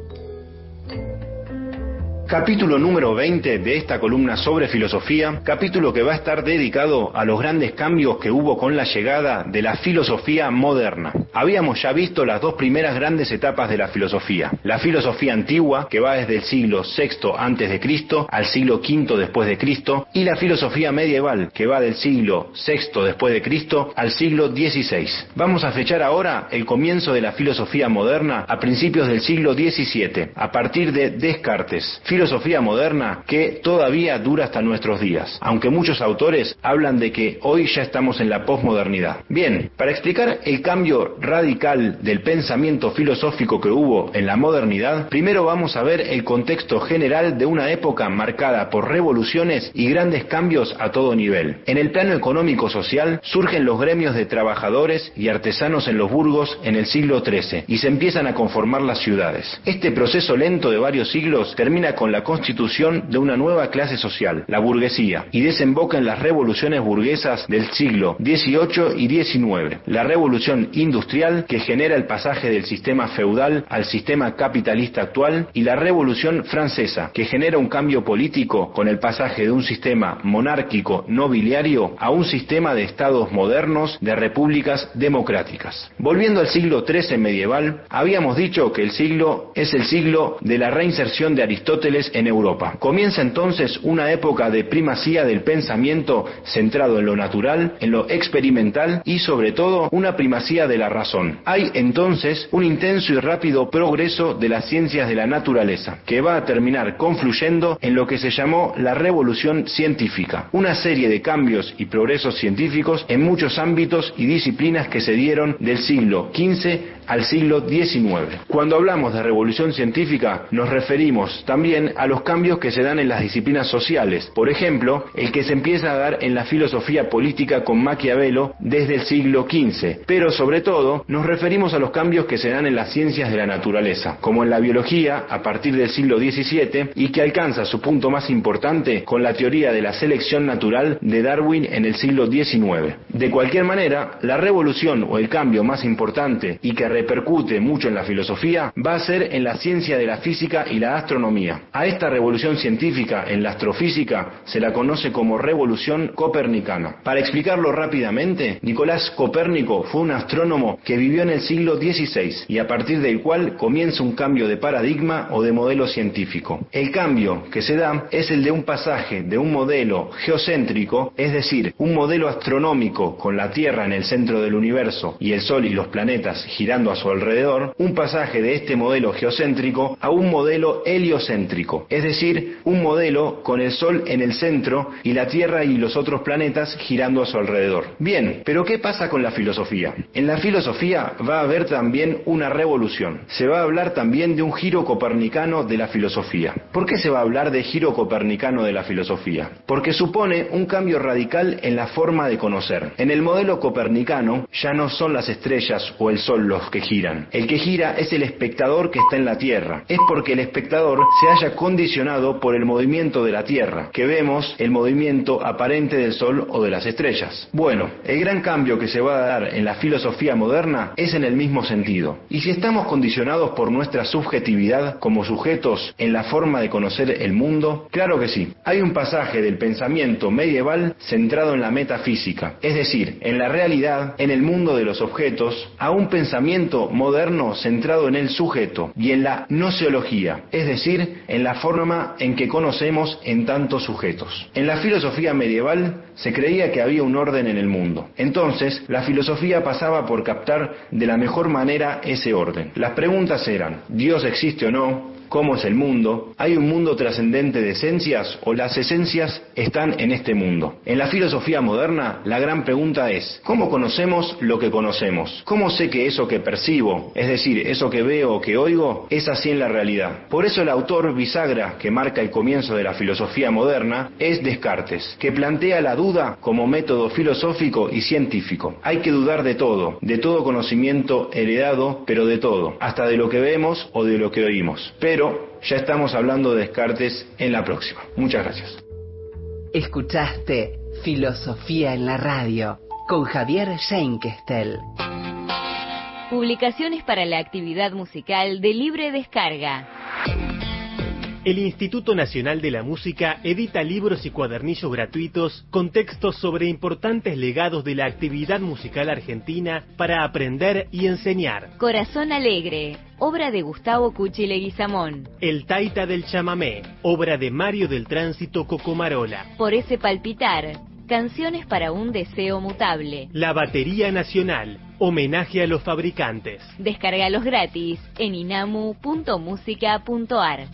Capítulo número 20 de esta columna sobre filosofía, capítulo que va a estar dedicado a los grandes cambios que hubo con la llegada de la filosofía moderna. Habíamos ya visto las dos primeras grandes etapas de la filosofía. La filosofía antigua, que va desde el siglo VI antes de Cristo al siglo V después de Cristo, y la filosofía medieval, que va del siglo VI después de Cristo al siglo XVI. Vamos a fechar ahora el comienzo de la filosofía moderna a principios del siglo XVII, a partir de Descartes filosofía moderna que todavía dura hasta nuestros días, aunque muchos autores hablan de que hoy ya estamos en la posmodernidad. Bien, para explicar el cambio radical del pensamiento filosófico que hubo en la modernidad, primero vamos a ver el contexto general de una época marcada por revoluciones y grandes cambios a todo nivel. En el plano económico-social surgen los gremios de trabajadores y artesanos en los burgos en el siglo XIII y se empiezan a conformar las ciudades. Este proceso lento de varios siglos termina con la constitución de una nueva clase social, la burguesía, y desemboca en las revoluciones burguesas del siglo XVIII y XIX. La revolución industrial que genera el pasaje del sistema feudal al sistema capitalista actual y la revolución francesa que genera un cambio político con el pasaje de un sistema monárquico nobiliario a un sistema de estados modernos de repúblicas democráticas. Volviendo al siglo XIII medieval, habíamos dicho que el siglo es el siglo de la reinserción de Aristóteles en Europa. Comienza entonces una época de primacía del pensamiento centrado en lo natural, en lo experimental y sobre todo una primacía de la razón. Hay entonces un intenso y rápido progreso de las ciencias de la naturaleza, que va a terminar confluyendo en lo que se llamó la revolución científica, una serie de cambios y progresos científicos en muchos ámbitos y disciplinas que se dieron del siglo XV al siglo XIX. Cuando hablamos de revolución científica nos referimos también a los cambios que se dan en las disciplinas sociales, por ejemplo, el que se empieza a dar en la filosofía política con Maquiavelo desde el siglo XV, pero sobre todo nos referimos a los cambios que se dan en las ciencias de la naturaleza, como en la biología a partir del siglo XVII y que alcanza su punto más importante con la teoría de la selección natural de Darwin en el siglo XIX. De cualquier manera, la revolución o el cambio más importante y que repercute mucho en la filosofía va a ser en la ciencia de la física y la astronomía. A esta revolución científica en la astrofísica se la conoce como revolución copernicana. Para explicarlo rápidamente, Nicolás Copérnico fue un astrónomo que vivió en el siglo XVI y a partir del cual comienza un cambio de paradigma o de modelo científico. El cambio que se da es el de un pasaje de un modelo geocéntrico, es decir, un modelo astronómico con la Tierra en el centro del universo y el Sol y los planetas girando a su alrededor, un pasaje de este modelo geocéntrico a un modelo es decir, un modelo con el Sol en el centro y la Tierra y los otros planetas girando a su alrededor. Bien, pero ¿qué pasa con la filosofía? En la filosofía va a haber también una revolución. Se va a hablar también de un giro copernicano de la filosofía. ¿Por qué se va a hablar de giro copernicano de la filosofía? Porque supone un cambio radical en la forma de conocer. En el modelo copernicano ya no son las estrellas o el Sol los que giran. El que gira es el espectador que está en la Tierra. Es porque el espectador se haya condicionado por el movimiento de la Tierra, que vemos el movimiento aparente del Sol o de las estrellas. Bueno, el gran cambio que se va a dar en la filosofía moderna es en el mismo sentido. Y si estamos condicionados por nuestra subjetividad como sujetos en la forma de conocer el mundo, claro que sí. Hay un pasaje del pensamiento medieval centrado en la metafísica, es decir, en la realidad, en el mundo de los objetos, a un pensamiento moderno centrado en el sujeto y en la noseología, es decir, en la forma en que conocemos en tantos sujetos. En la filosofía medieval se creía que había un orden en el mundo. Entonces, la filosofía pasaba por captar de la mejor manera ese orden. Las preguntas eran, ¿Dios existe o no? Cómo es el mundo, ¿hay un mundo trascendente de esencias o las esencias están en este mundo? En la filosofía moderna, la gran pregunta es, ¿cómo conocemos lo que conocemos? ¿Cómo sé que eso que percibo, es decir, eso que veo o que oigo, es así en la realidad? Por eso el autor bisagra que marca el comienzo de la filosofía moderna es Descartes, que plantea la duda como método filosófico y científico. Hay que dudar de todo, de todo conocimiento heredado, pero de todo, hasta de lo que vemos o de lo que oímos. Pero ya estamos hablando de Descartes en la próxima. Muchas gracias.
Escuchaste Filosofía en la Radio con Javier Scheinkestel.
Publicaciones para la actividad musical de libre descarga.
El Instituto Nacional de la Música edita libros y cuadernillos gratuitos con textos sobre importantes legados de la actividad musical argentina para aprender y enseñar.
Corazón Alegre, obra de Gustavo Cuchi Leguizamón.
El Taita del Chamamé, obra de Mario del Tránsito Cocomarola.
Por ese palpitar, canciones para un deseo mutable.
La Batería Nacional, homenaje a los fabricantes.
Descárgalos gratis en inamu.musica.ar.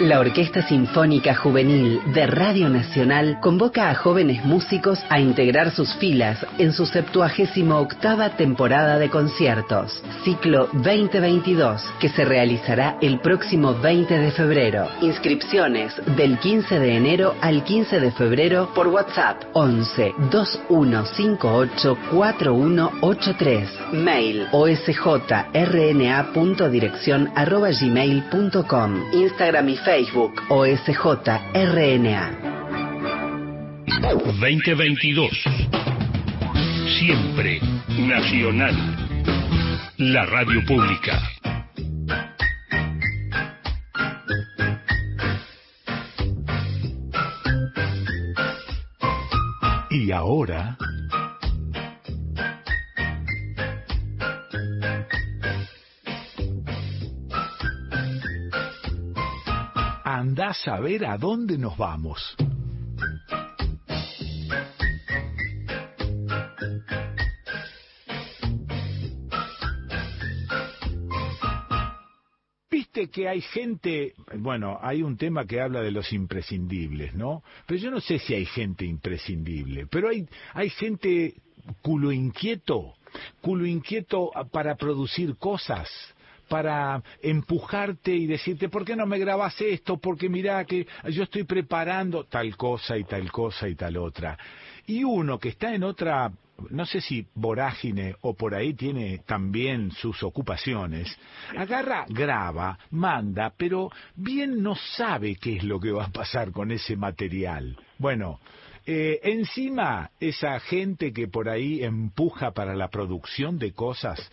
La Orquesta Sinfónica Juvenil de Radio Nacional convoca a jóvenes músicos a integrar sus filas en su 78 octava temporada de conciertos, ciclo 2022, que se realizará el próximo 20 de febrero. Inscripciones del 15 de enero al 15 de febrero por WhatsApp 11 2158 4183. Mail osjrna.dirección arroba gmail.com. Instagram y Facebook OSJRNA.
2022. Siempre nacional. La radio pública.
Y ahora... Andás a ver a dónde nos vamos. Viste que hay gente, bueno, hay un tema que habla de los imprescindibles, ¿no? Pero yo no sé si hay gente imprescindible, pero hay, hay gente culo inquieto, culo inquieto para producir cosas para empujarte y decirte, ¿por qué no me grabas esto? Porque mira que yo estoy preparando tal cosa y tal cosa y tal otra. Y uno que está en otra, no sé si vorágine o por ahí tiene también sus ocupaciones, agarra, graba, manda, pero bien no sabe qué es lo que va a pasar con ese material. Bueno, eh, encima, esa gente que por ahí empuja para la producción de cosas,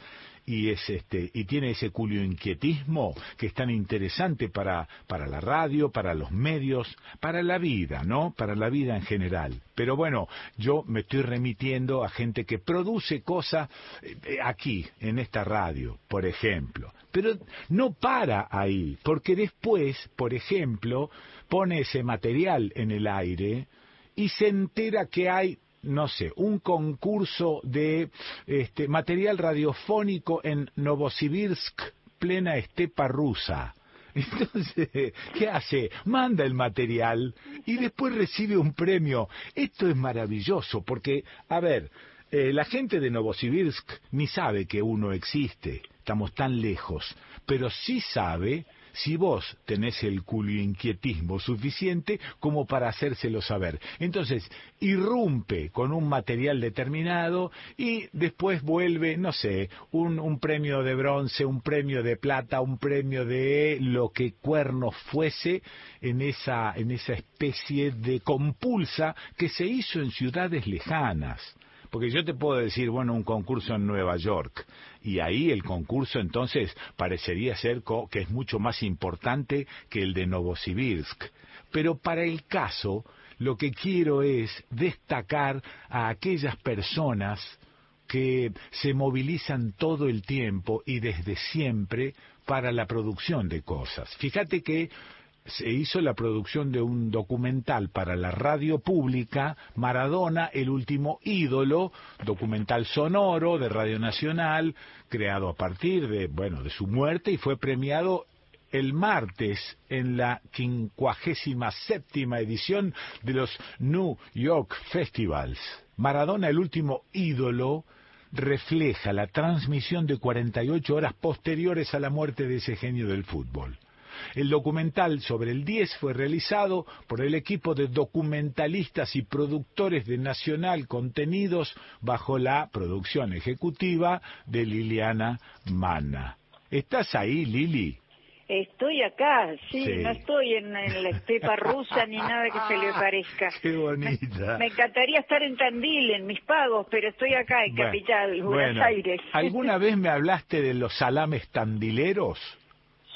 y es este y tiene ese culio inquietismo que es tan interesante para para la radio, para los medios, para la vida, ¿no? Para la vida en general. Pero bueno, yo me estoy remitiendo a gente que produce cosas eh, aquí en esta radio, por ejemplo. Pero no para ahí, porque después, por ejemplo, pone ese material en el aire y se entera que hay no sé, un concurso de este, material radiofónico en Novosibirsk, plena estepa rusa. <laughs> Entonces, ¿qué hace? Manda el material y después recibe un premio. Esto es maravilloso porque, a ver, eh, la gente de Novosibirsk ni sabe que uno existe, estamos tan lejos, pero sí sabe si vos tenés el inquietismo suficiente como para hacérselo saber. Entonces, irrumpe con un material determinado y después vuelve, no sé, un, un premio de bronce, un premio de plata, un premio de lo que cuerno fuese en esa, en esa especie de compulsa que se hizo en ciudades lejanas. Porque yo te puedo decir, bueno, un concurso en Nueva York, y ahí el concurso entonces parecería ser que es mucho más importante que el de Novosibirsk. Pero para el caso, lo que quiero es destacar a aquellas personas que se movilizan todo el tiempo y desde siempre para la producción de cosas. Fíjate que se hizo la producción de un documental para la radio pública, Maradona, el último ídolo, documental sonoro de Radio Nacional, creado a partir de, bueno, de su muerte y fue premiado el martes en la quincuagésima séptima edición de los New York Festivals. Maradona, el último ídolo, refleja la transmisión de 48 horas posteriores a la muerte de ese genio del fútbol. El documental sobre el 10 fue realizado por el equipo de documentalistas y productores de Nacional Contenidos bajo la producción ejecutiva de Liliana Mana. ¿Estás ahí, Lili?
Estoy acá, sí,
Sí.
no estoy en, en la estepa rusa ni nada que se le <laughs> parezca.
Qué bonita.
Me encantaría estar en Tandil, en mis pagos, pero estoy acá en
Bueno,
Capital, Buenos
bueno,
Aires.
¿Alguna <laughs> vez me hablaste de los salames tandileros?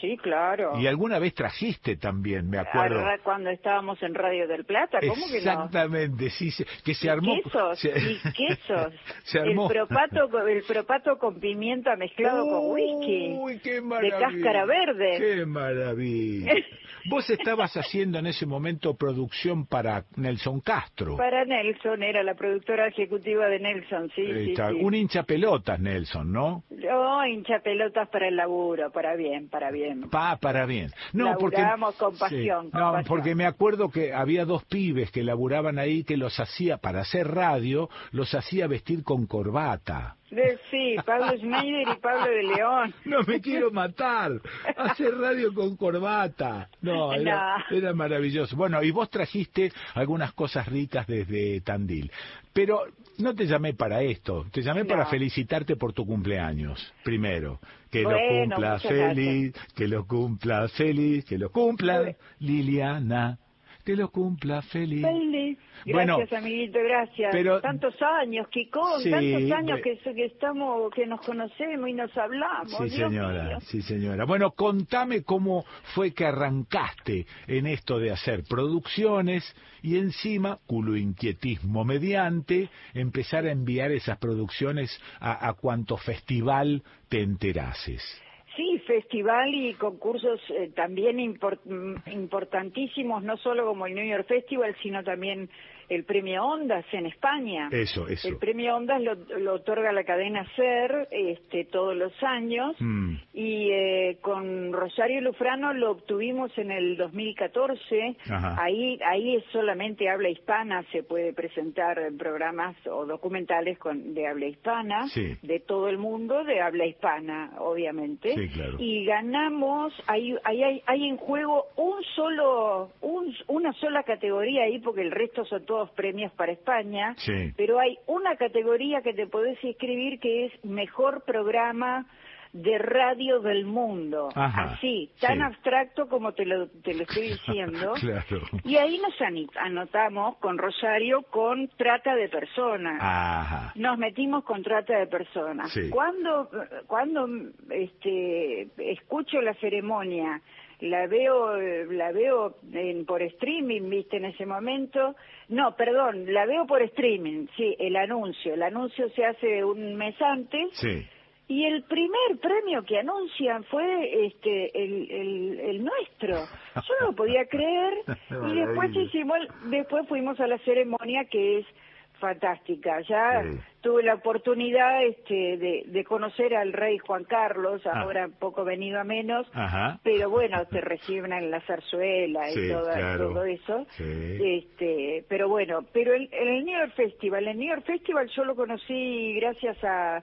Sí, claro.
Y alguna vez trajiste también, me acuerdo.
Cuando estábamos en Radio del Plata, ¿cómo que no?
Exactamente, sí, que se armó.
quesos,
se-
y <laughs> quesos.
Se armó.
El propato, con- el propato con pimienta mezclado con whisky.
Uy, qué
de
maravilla.
cáscara verde.
Qué maravilla. <laughs> Vos estabas haciendo en ese momento producción para Nelson Castro.
Para Nelson, era la productora ejecutiva de Nelson, sí, sí,
está.
sí.
Un hincha pelotas, Nelson, ¿no?
Oh, hincha pelotas para el laburo, para bien, para bien.
Pa, para bien. No, porque
Laburamos con pasión,
Sí.
con
No,
pasión.
porque me acuerdo que había dos pibes que laburaban ahí que los hacía para hacer radio, los hacía vestir con corbata.
De- sí, Pablo Schneider y Pablo de León. <laughs>
No me quiero matar. Hacer radio con corbata. No, era, era maravilloso. Bueno, y vos trajiste algunas cosas ricas desde Tandil. Pero no te llamé para esto. Te llamé para felicitarte por tu cumpleaños. Primero. Que lo
Bueno, muchas
feliz. Que lo cumplas feliz. Que lo cumpla Liliana. Que lo cumpla feliz.
Feliz.
Bueno,
Gracias, amiguito, gracias.
pero-
tantos años, Kikón,
Sí,
tantos años que, que estamos, que nos conocemos y nos hablamos.
Sí,
Dios
señora,
mío.
sí, señora. Bueno, contame cómo fue que arrancaste en esto de hacer producciones y encima, culo inquietismo mediante, empezar a enviar esas producciones a, a cuanto festival te enterases.
Sí, festival y concursos eh, también mm, importantísimos, no solo como el New York Festival, sino también el premio Ondas en España.
Eso, eso.
El premio Ondas lo, lo otorga la cadena SER este, todos los años
Mm,
y eh, con Rosario Lufrano lo obtuvimos en el 2014.
Ajá.
Ahí, ahí es solamente habla hispana, se puede presentar en programas o documentales con, de habla hispana,
Sí.
de todo el mundo, de habla hispana, obviamente.
Sí, claro.
Y ganamos, hay, hay, hay en juego un solo, un- una sola categoría ahí, porque el resto son todos premios para España
Sí.
pero hay una categoría que te podés inscribir que es mejor programa de radio del mundo.
Ajá,
Así, tan
sí.
abstracto como te lo, te lo estoy <laughs> diciendo.
claro.
Y ahí nos anotamos con Rosario con trata de personas.
Ajá.
Nos metimos con trata de personas.
Sí.
Cuando, cuando este, escucho la ceremonia, la veo, la veo en, por streaming, viste, en ese momento. No, perdón, la veo por streaming, sí, el anuncio. El anuncio se hace un mes antes.
Sí.
Y el primer premio que anuncian fue este el, el, el nuestro. Yo no lo podía <laughs> creer y después hicimos después fuimos a la ceremonia que es fantástica. Ya tuve la oportunidad este de, de conocer al rey Juan Carlos,
Ah.
ahora poco venido a menos,
Ajá.
pero bueno, te reciben en la zarzuela y
claro.
todo eso.
Sí.
Este, pero bueno, pero el, el New York Festival, el New York Festival yo lo conocí gracias a,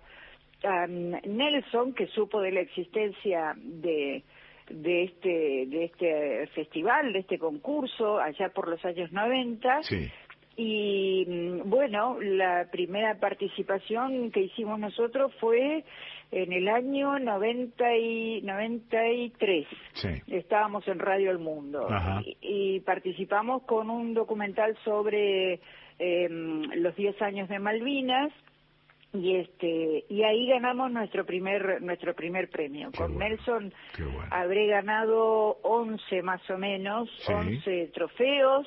a Nelson, que supo de la existencia de de este de este festival, de este concurso allá por los años 90
Sí.
Y mm, bueno, la primera participación que hicimos nosotros fue en el año 90 y 93.
Sí.
Estábamos en Radio El Mundo y, y participamos con un documental sobre em, los 10 años de Malvinas y este y ahí ganamos nuestro primer nuestro primer premio con Nelson habré ganado 11 más o menos
Sí.
11 trofeos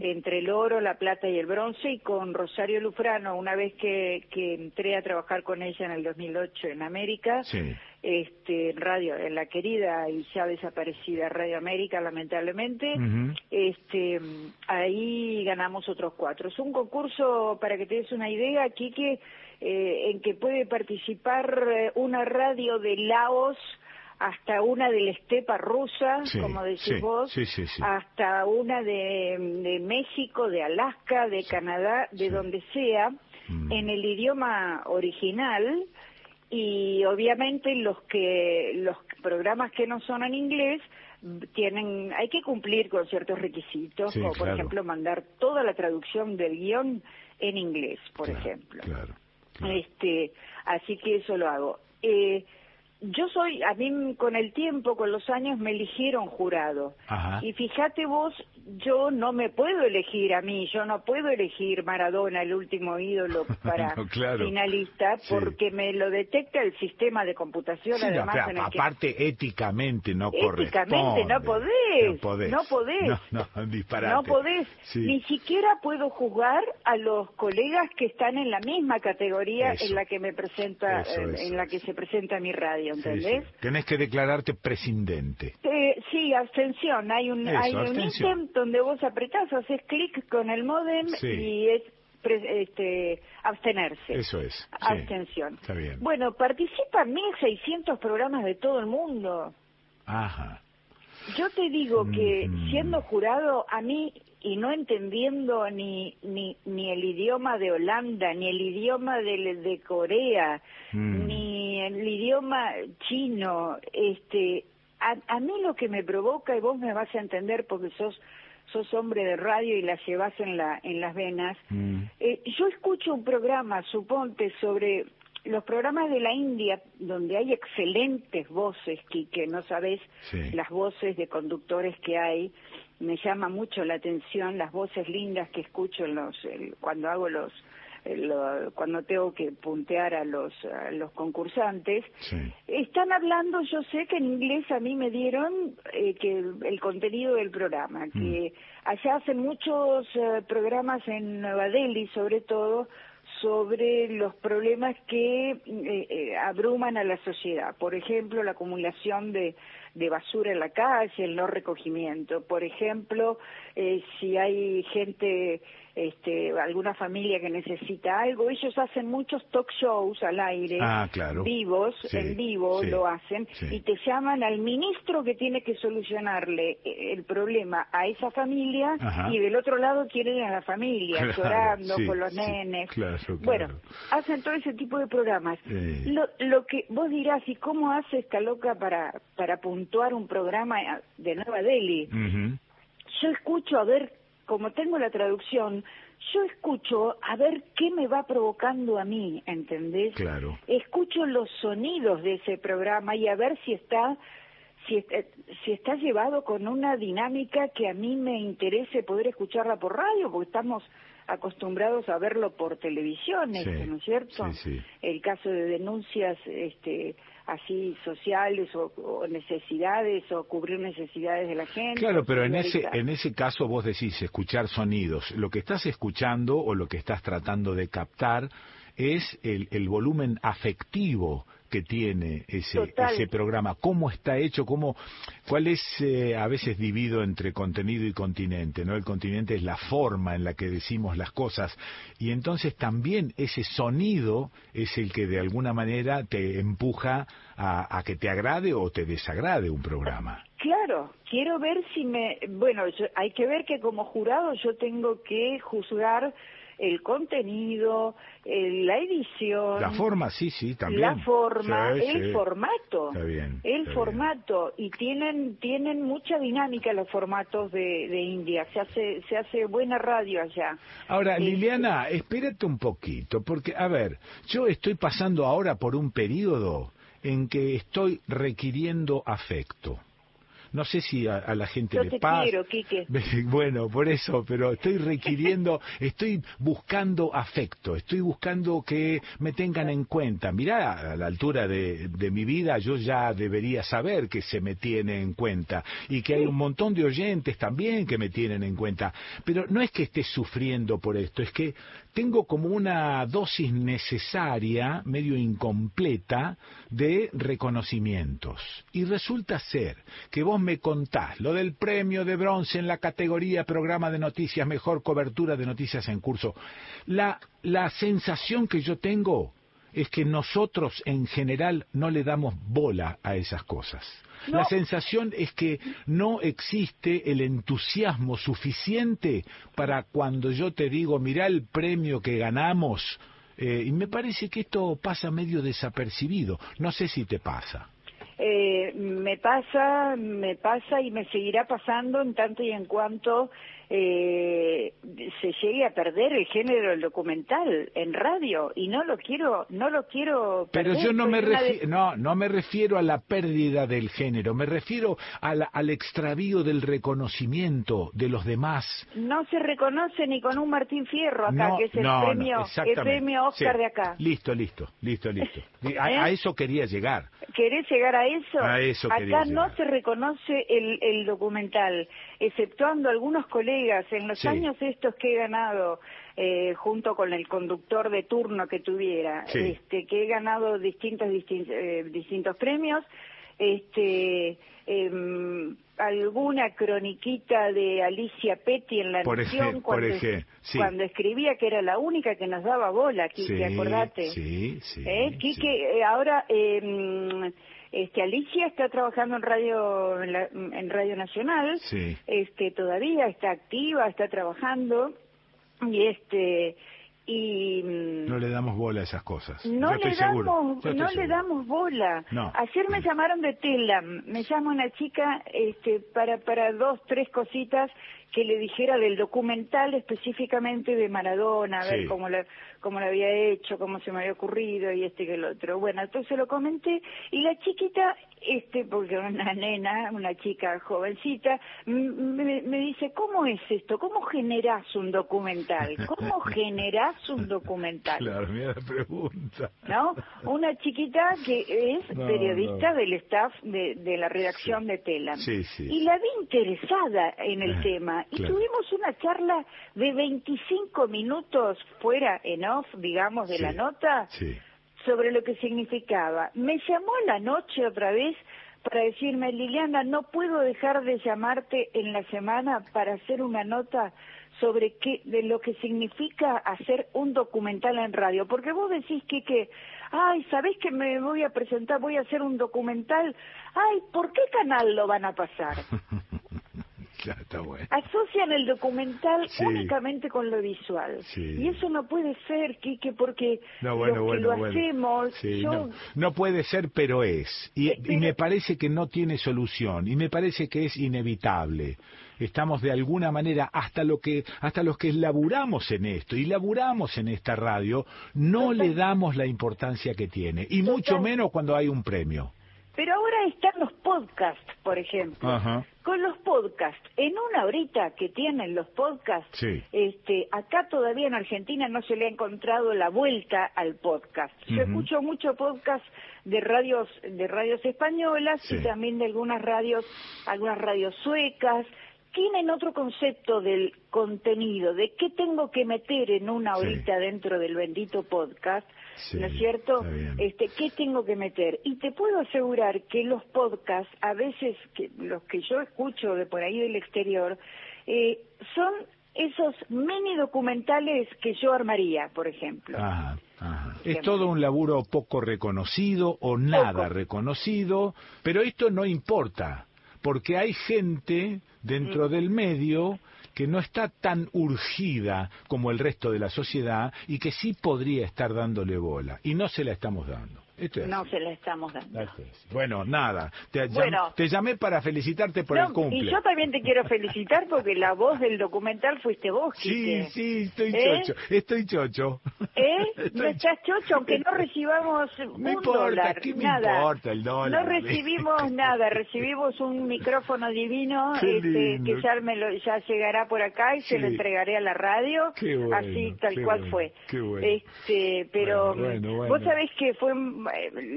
entre el oro, la plata y el bronce y con Rosario Lufrano una vez que, que entré a trabajar con ella en el 2008 en América
Sí.
este, en radio, en la querida y ya desaparecida Radio América, lamentablemente. Este, ahí ganamos otros cuatro. Es un concurso, para que te des una idea, Quique, eh, en que puede participar eh, una radio de Laos hasta una de la estepa rusa,
Sí,
como decís
sí,
vos,
sí,
hasta una de, de México, de Alaska, de Canadá, de donde sea,
Mm.
en el idioma original. Y obviamente los que los programas que no son en inglés tienen hay que cumplir con ciertos requisitos como por ejemplo mandar toda la traducción del guion en inglés por ejemplo.
Claro.
Este así que eso lo hago eh, yo soy a mí con el tiempo con los años me eligieron jurado
Ajá.
y fíjate vos, yo no me puedo elegir a mí, yo no puedo elegir Maradona, el último ídolo <laughs> para
No, claro.
finalista,
Sí.
porque me lo detecta el sistema de computación,
Sí, no,
además
pero
en el que
aparte éticamente no
éticamente no podés,
No podés.
no podés.
No, no. <laughs>
No podés,
Sí.
ni siquiera puedo jugar a los colegas que están en la misma categoría
Eso.
en la que me presenta,
Eso,
eh,
eso,
en la que se presenta mi radio,
Sí,
¿entendés?
sí. Tenés que declararte prescindente.
Eh, sí, abstención. Hay un, hay un ítem donde vos apretás, haces clic con el modem
Sí.
y es pre- este, abstenerse.
Eso es. sí.
Abstención.
Está bien.
Bueno, participan 1.600 programas de todo el mundo.
Ajá.
Yo te digo que
Mm.
siendo jurado, a mí, y no entendiendo ni, ni, ni el idioma de Holanda, ni el idioma de, de Corea,
Mm.
ni el idioma chino, este, a, a mí lo que me provoca, y vos me vas a entender porque sos, sos hombre de radio y la llevas en, la, en las venas,
Mm.
eh, yo escucho un programa, suponte, sobre los programas de la India, donde hay excelentes voces, que no sabes
Sí.
las voces de conductores que hay. Me llama mucho la atención las voces lindas que escucho en los, el- cuando hago los, lo- cuando tengo que puntear a los, a los concursantes.
Sí.
Están hablando, yo sé que en inglés a mí me dieron eh, que el, contenido del programa, que allá hacen muchos eh, programas en Nueva Delhi, sobre todo, sobre los problemas que eh, eh, abruman a la sociedad. Por ejemplo, la acumulación de, de basura en la calle, el no recogimiento. Por ejemplo, eh, si hay gente, este, alguna familia que necesita algo, ellos hacen muchos talk shows al aire,
Ah, claro.
vivos,
Sí,
en vivo
sí,
lo hacen,
sí.
y te llaman al ministro que tiene que solucionarle eh, el problema a esa familia,
Ajá.
y del otro lado quieren a la familia,
Claro,
llorando con los nenes.
claro.
Bueno, hacen todo ese tipo de programas. Lo, lo que vos dirás, ¿y cómo hace esta loca para, para puntuar un programa de Nueva Delhi? Yo escucho a ver, como tengo la traducción, yo escucho a ver qué me va provocando a mí, ¿entendés?
Claro.
Escucho los sonidos de ese programa y a ver si está si está, si está llevado con una dinámica que a mí me interese poder escucharla por radio, porque estamos acostumbrados a verlo por televisión,
Sí,
¿no es cierto?
sí, sí.
El caso de denuncias este, así sociales o, o necesidades o cubrir necesidades de la gente.
Claro, pero en ese, en ese caso vos decís escuchar sonidos. Lo que estás escuchando o lo que estás tratando de captar es el, el volumen afectivo que tiene ese, ese programa. ¿Cómo está hecho? ¿Cómo, ¿Cuál es eh, a veces dividido entre contenido y continente? ¿no? El continente es la forma en la que decimos las cosas. Y entonces también ese sonido es el que de alguna manera te empuja a, a que te agrade o te desagrade un programa.
Claro, quiero ver si me... Bueno, yo- hay que ver que como jurado yo tengo que juzgar el contenido, el- la edición,
La forma, sí, sí, también.
la forma,
Sí,
el
sí.
formato,
Está bien.
el
está
formato y tienen tienen mucha dinámica los formatos de, de India. Se hace se hace buena radio allá.
Ahora,
Sí.
Liliana, espérate un poquito, porque, a ver, yo estoy pasando ahora por un periodo en que estoy requiriendo afecto. No sé si a, a la gente
Yo
le
te
pasa.
quiero, Quique. <laughs>
Bueno, por eso, pero estoy requiriendo, <laughs> estoy buscando afecto, estoy buscando que me tengan en cuenta. Mirá, a la altura de, de mi vida yo ya debería saber que se me tiene en cuenta y que hay un montón de oyentes también que me tienen en cuenta. Pero no es que esté sufriendo por esto, es que tengo como una dosis necesaria, medio incompleta, de reconocimientos. Y resulta ser que vos me contás lo del premio de bronce en la categoría programa de noticias, mejor cobertura de noticias en curso. La, la sensación que yo tengo es que nosotros en general no le damos bola a esas cosas.
No.
La sensación es que no existe el entusiasmo suficiente para cuando yo te digo, mirá el premio que ganamos, eh, y me parece que esto pasa medio desapercibido. No sé si te pasa.
Eh, me pasa, me pasa y me seguirá pasando en tanto y en cuanto eh, se llegue a perder el género del documental en radio y no lo quiero, no lo quiero.
Pero
perder,
yo no me, no, no me refiero a la pérdida del género, me refiero a la- al extravío del reconocimiento de los demás.
No se reconoce ni con un Martín Fierro acá,
No,
que es el
no, no,
premio, el premio Oscar
Sí.
de acá.
Listo, listo, listo, listo. <laughs> A,
¿Eh?
a eso quería llegar.
¿Querés llegar a eso?
A eso
Acá no se reconoce el, el documental, exceptuando algunos colegas en los
Sí.
años estos que he ganado eh, junto con el conductor de turno que tuviera,
Sí.
este, que he ganado distintos distin- eh, distintos premios, este em, alguna croniquita de Alicia Petty en La
Por
Nación
sí.
cuando escribía que era la única que nos daba bola, Quique,
Sí,
acordate.
sí, sí,
¿Eh? Quique, eh, ahora eh, este, Alicia está trabajando en radio en, la- en Radio Nacional,
Sí.
este, todavía está activa, está trabajando y este y mm,
No le damos bola a esas cosas.
no le damos no le damos bola.
No.
Ayer me llamaron de Telam, me llama una chica este para para dos tres cositas que le dijera del documental específicamente de Maradona, a ver cómo lo, cómo lo había hecho, cómo se me había ocurrido y este que el otro. Bueno, entonces lo comenté y la chiquita, este, porque una nena, una chica jovencita, me, me dice, ¿cómo es esto? ¿Cómo generás un documental? ¿Cómo <laughs> generás un documental?
Claro, mira la pregunta.
¿no? Una chiquita que es
No,
periodista
no.
del staff de, de la redacción de Telam.
Sí, sí.
Y la vi interesada en el
Ah,
tema. Y
claro.
tuvimos una charla de 25 minutos fuera en off, digamos, de la nota
Sí.
Sobre lo que significaba. Me llamó la noche otra vez para decirme, Liliana, no puedo dejar de llamarte en la semana para hacer una nota sobre qué, de lo que significa hacer un documental en radio. Porque vos decís que, que ay, ¿sabés que me voy a presentar, voy a hacer un documental? Ay, ¿por qué canal lo van a pasar? <laughs> <laughs>
Ya está bueno.
Asocian el documental
Sí.
únicamente con lo visual.
Sí.
Y eso no puede ser, Quique, porque
No, bueno,
los que
bueno,
lo hacemos,
Sí,
yo
no, no puede ser, pero es. Y, y me parece que no tiene solución. Y me parece que es inevitable. Estamos de alguna manera, hasta lo que, hasta los que laburamos en esto y laburamos en esta radio, no le damos la importancia que tiene. Y mucho menos cuando hay un premio.
Pero ahora están los podcasts, por ejemplo.
Ajá.
Con los podcasts, en una horita que tienen los podcasts,
Sí.
este, acá todavía en Argentina no se le ha encontrado la vuelta al podcast. Yo escucho mucho podcast de radios, de radios españolas
Sí.
y también de algunas radios, algunas radios suecas. Tienen otro concepto del contenido, de qué tengo que meter en una
Sí.
horita dentro del bendito podcast,
Sí,
¿no es cierto? este, ¿qué tengo que meter? Y te puedo asegurar que los podcasts, a veces, que los que yo escucho de por ahí del exterior, eh, son esos mini documentales que yo armaría, por ejemplo.
Ajá, ajá. Es todo un laburo poco reconocido o nada reconocido, pero esto no importa, porque hay gente dentro del medio que no está tan urgida como el resto de la sociedad y que sí podría estar dándole bola, y no se la estamos dando. Esto es
no se la estamos dando.
Esto es. Bueno, nada. Te, llam-
Bueno.
te llamé para felicitarte por
No,
el cumple.
y yo también te quiero felicitar porque la voz del documental fuiste vos,
Sí, sí, estoy
¿Eh?
chocho. Estoy chocho.
¿Eh? <laughs>
Estoy
No estás chocho, aunque no recibamos un
importa,
dólar,
¿qué me
nada.
importa el dólar?
No recibimos <laughs> nada, recibimos un micrófono divino este, que ya, me lo, ya llegará por acá y se lo
Sí.
entregaré a la radio,
Qué bueno,
así tal
qué
cual
bueno,
fue.
qué bueno.
Este, pero
Bueno,
vos sabés que fue eh,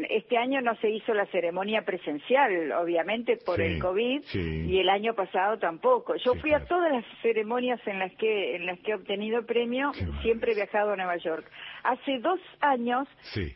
este año no se hizo la ceremonia presencial, obviamente por
Sí,
el COVID,
sí.
y el año pasado tampoco. Yo fui a todas las ceremonias en las que en las que he obtenido premio, siempre he viajado a Nueva York. Hace dos años,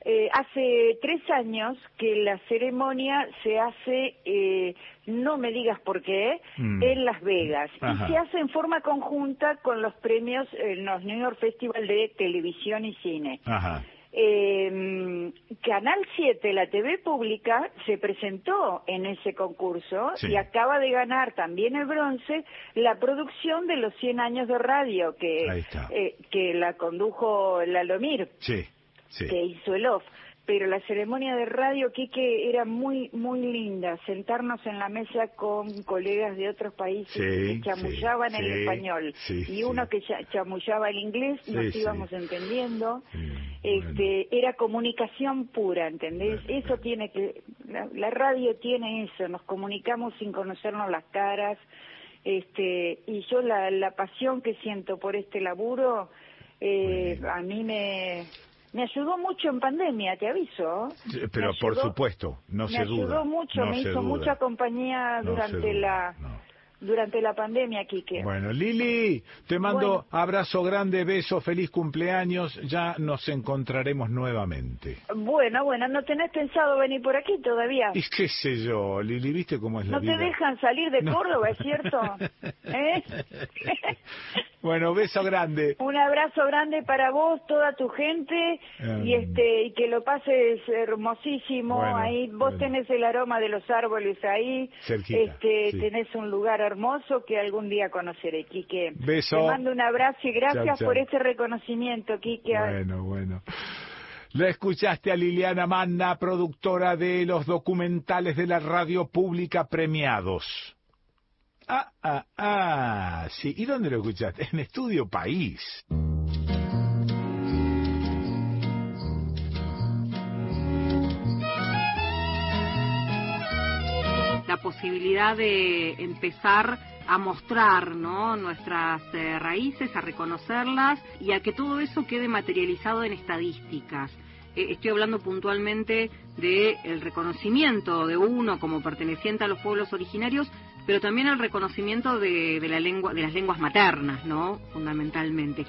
eh, hace tres años que la ceremonia se hace, eh, no me digas por qué,
Mm.
en Las Vegas.
Ajá.
Y se hace en forma conjunta con los premios en los New York Festival de Televisión y Cine.
Ajá.
Eh, Canal 7, la TV pública, se presentó en ese concurso
Sí.
y acaba de ganar también el bronce la producción de los 100 años de radio que, eh, que la condujo Lalomir,
Sí, sí.
que hizo el off. Pero la ceremonia de radio, Quique, era muy, muy linda. Sentarnos en la mesa con colegas de otros países
Sí,
que chamullaban
sí,
el
sí,
español y uno que cha- chamullaba el inglés, nos íbamos entendiendo. este, Era comunicación pura, ¿entendés? Eso tiene que, la, la radio tiene eso, nos comunicamos sin conocernos las caras. Este, y yo la, la pasión que siento por este laburo, eh, a mí me, me ayudó mucho en pandemia, te aviso. Me
Pero por supuesto, no
me
se duda.
ayudó mucho,
no
me hizo
duda.
mucha compañía
No
durante
duda,
la durante la pandemia, Quique.
Bueno, Lili, te mando abrazo grande, beso, feliz cumpleaños. Ya nos encontraremos nuevamente.
Bueno, bueno, ¿no tenés pensado venir por aquí todavía?
Y qué sé yo, Lili, ¿viste cómo es la
No
vida?
te dejan salir de
No.
Córdoba, ¿es cierto? <laughs> ¿Eh? <laughs>
Bueno, beso grande.
Un abrazo grande para vos, toda tu gente,
Em.
y este y que lo pases hermosísimo.
Bueno,
ahí vos tenés el aroma de los árboles ahí.
Cerquita,
Este,
sí.
tenés un lugar hermoso que algún día conoceré, Quique.
Beso.
Te mando un abrazo y gracias
Chau, chau.
por este reconocimiento, Quique.
Bueno, bueno. La escuchaste a Liliana Manna, productora de los documentales de la radio pública premiados. Ah, ah, ah, sí. ¿Y dónde lo escuchaste? En Estudio País.
La posibilidad de empezar a mostrar ¿no? nuestras eh, raíces, a reconocerlas y a que todo eso quede materializado en estadísticas. Eh, estoy hablando puntualmente del reconocimiento de uno como perteneciente a los pueblos originarios, pero también el reconocimiento de, de la lengua, de las lenguas maternas, ¿no? fundamentalmente.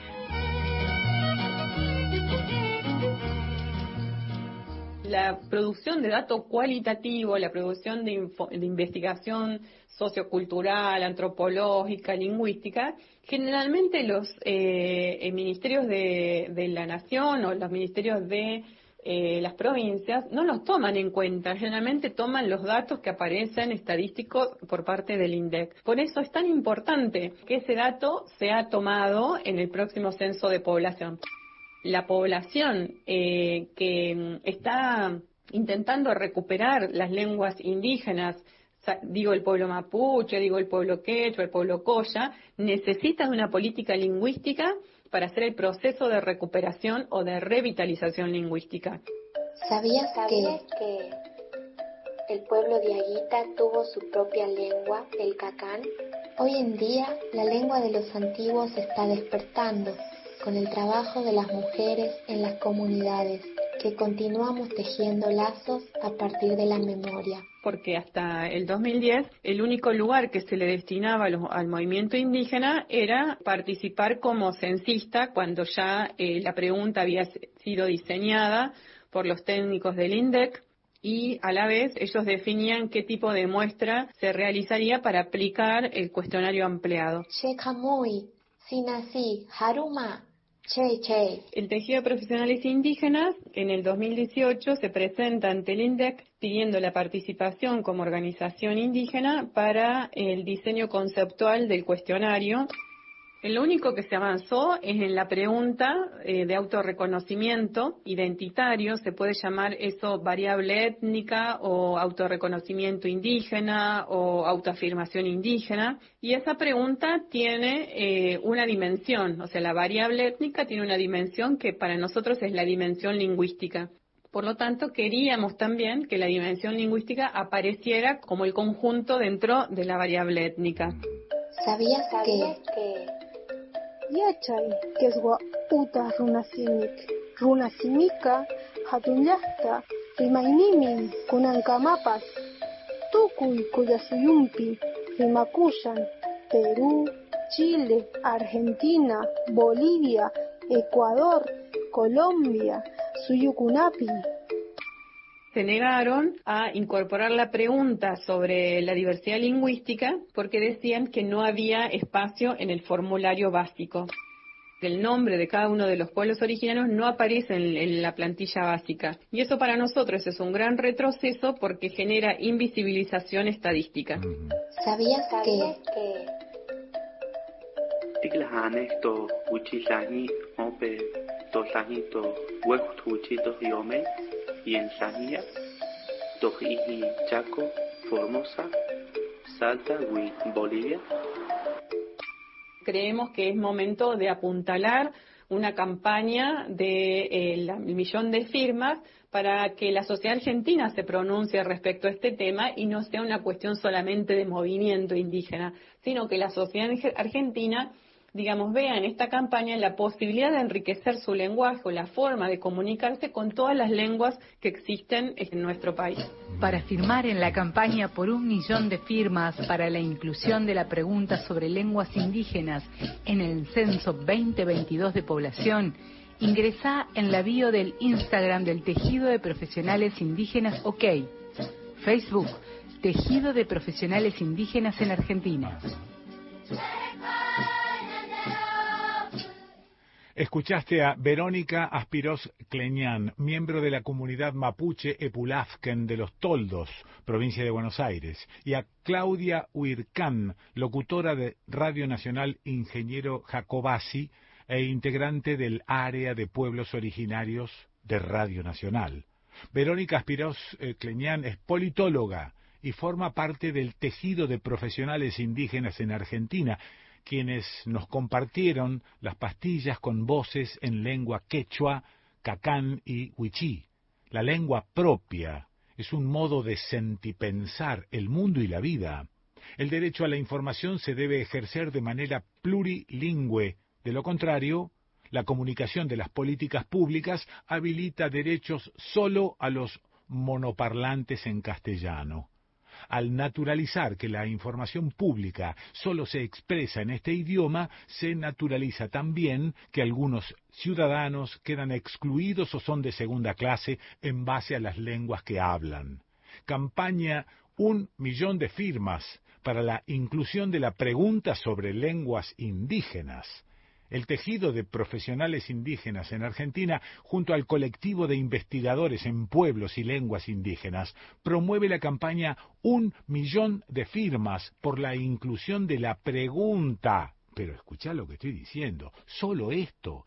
La producción de dato cualitativo, la producción de, investigación sociocultural, antropológica, lingüística, generalmente los eh, eh, ministerios de, de la nación o los ministerios de eh, las provincias no los toman en cuenta, generalmente toman los datos que aparecen estadísticos por parte del INDEC. Por eso es tan importante que ese dato sea tomado en el próximo censo de población la población eh, que mm, está intentando recuperar las lenguas indígenas, digo el pueblo mapuche, digo el pueblo quechua, el pueblo coya, necesita de una política lingüística para hacer el proceso de recuperación o de revitalización lingüística.
¿Sabías que el pueblo de Aguita tuvo su propia lengua, el cacán? Hoy en día la lengua de los antiguos está despertando con el trabajo de las mujeres en las comunidades, que continuamos tejiendo lazos a partir de la memoria.
porque hasta el 2010 el único lugar que se le destinaba los- al movimiento indígena era participar como censista cuando ya eh, la pregunta había sido diseñada por los técnicos del INDEC y a la vez ellos definían qué tipo de muestra se realizaría para aplicar el cuestionario ampliado.
Chekamui, Sinasi, Haruma,
El tejido de profesionales indígenas en el 2018 se presenta ante el INDEC pidiendo la participación como organización indígena para el diseño conceptual del cuestionario. Lo único que se avanzó es en la pregunta eh, de autorreconocimiento identitario, se puede llamar eso variable étnica o autorreconocimiento indígena o autoafirmación indígena, y esa pregunta tiene eh, una dimensión, o sea, la variable étnica tiene una dimensión que para nosotros es la dimensión lingüística. Por lo tanto, queríamos también que la dimensión lingüística apareciera como el conjunto dentro de la variable étnica.
¿Sabías que
Yachay, keswa uta runasimik. Runasimika hatunyasta rimaynimi kunankamapas. Tukuy kuyasuyumpi rimakushan Perú, Chile, Argentina, Bolivia, Ecuador, Colombia, Suyukunapi.
Se negaron a incorporar la pregunta sobre la diversidad lingüística porque decían que no había espacio en el formulario básico. El nombre de cada uno de los pueblos originarios no aparece en, en la plantilla básica. Y eso para nosotros es un gran retroceso porque genera invisibilización estadística.
¿Sabías que
Y en Sahia Tojihi Chaco Formosa Salta Bolivia.
Creemos que es momento de apuntalar una campaña de eh, millón de firmas para que la sociedad argentina se pronuncie respecto a este tema y no sea una cuestión solamente de movimiento indígena, sino que la sociedad arge- argentina, digamos, vea en esta campaña la posibilidad de enriquecer su lenguaje o la forma de comunicarse con todas las lenguas que existen en nuestro país.
Para firmar en la campaña por un millón de firmas para la inclusión de la pregunta sobre lenguas indígenas en el censo 2022 de población, ingresa en la bio del Instagram del Tejido de Profesionales Indígenas OK. Facebook, Tejido de Profesionales Indígenas en Argentina.
Escuchaste a Verónica Aspiros Cleñán, miembro de la comunidad mapuche Epulafken de los Toldos, provincia de Buenos Aires, y a Claudia Huircán, locutora de Radio Nacional Ingeniero Jacobasi e integrante del área de pueblos originarios de Radio Nacional. Verónica Aspiros Cleñán es politóloga y forma parte del tejido de profesionales indígenas en Argentina, quienes nos compartieron las pastillas con voces en lengua quechua, cacán y huichí. La lengua propia es un modo de sentipensar el mundo y la vida. El derecho a la información se debe ejercer de manera plurilingüe. De lo contrario, la comunicación de las políticas públicas habilita derechos solo a los monoparlantes en castellano. Al naturalizar que la información pública solo se expresa en este idioma, se naturaliza también que algunos ciudadanos quedan excluidos o son de segunda clase en base a las lenguas que hablan. Campaña un millón de firmas para la inclusión de la pregunta sobre lenguas indígenas. El tejido de profesionales indígenas en Argentina, junto al colectivo de investigadores en pueblos y lenguas indígenas, promueve la campaña Un millón de firmas por la inclusión de la pregunta. Pero escucha lo que estoy diciendo, solo esto,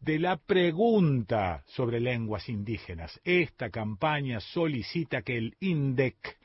de la pregunta sobre lenguas indígenas. Esta campaña solicita que el INDEC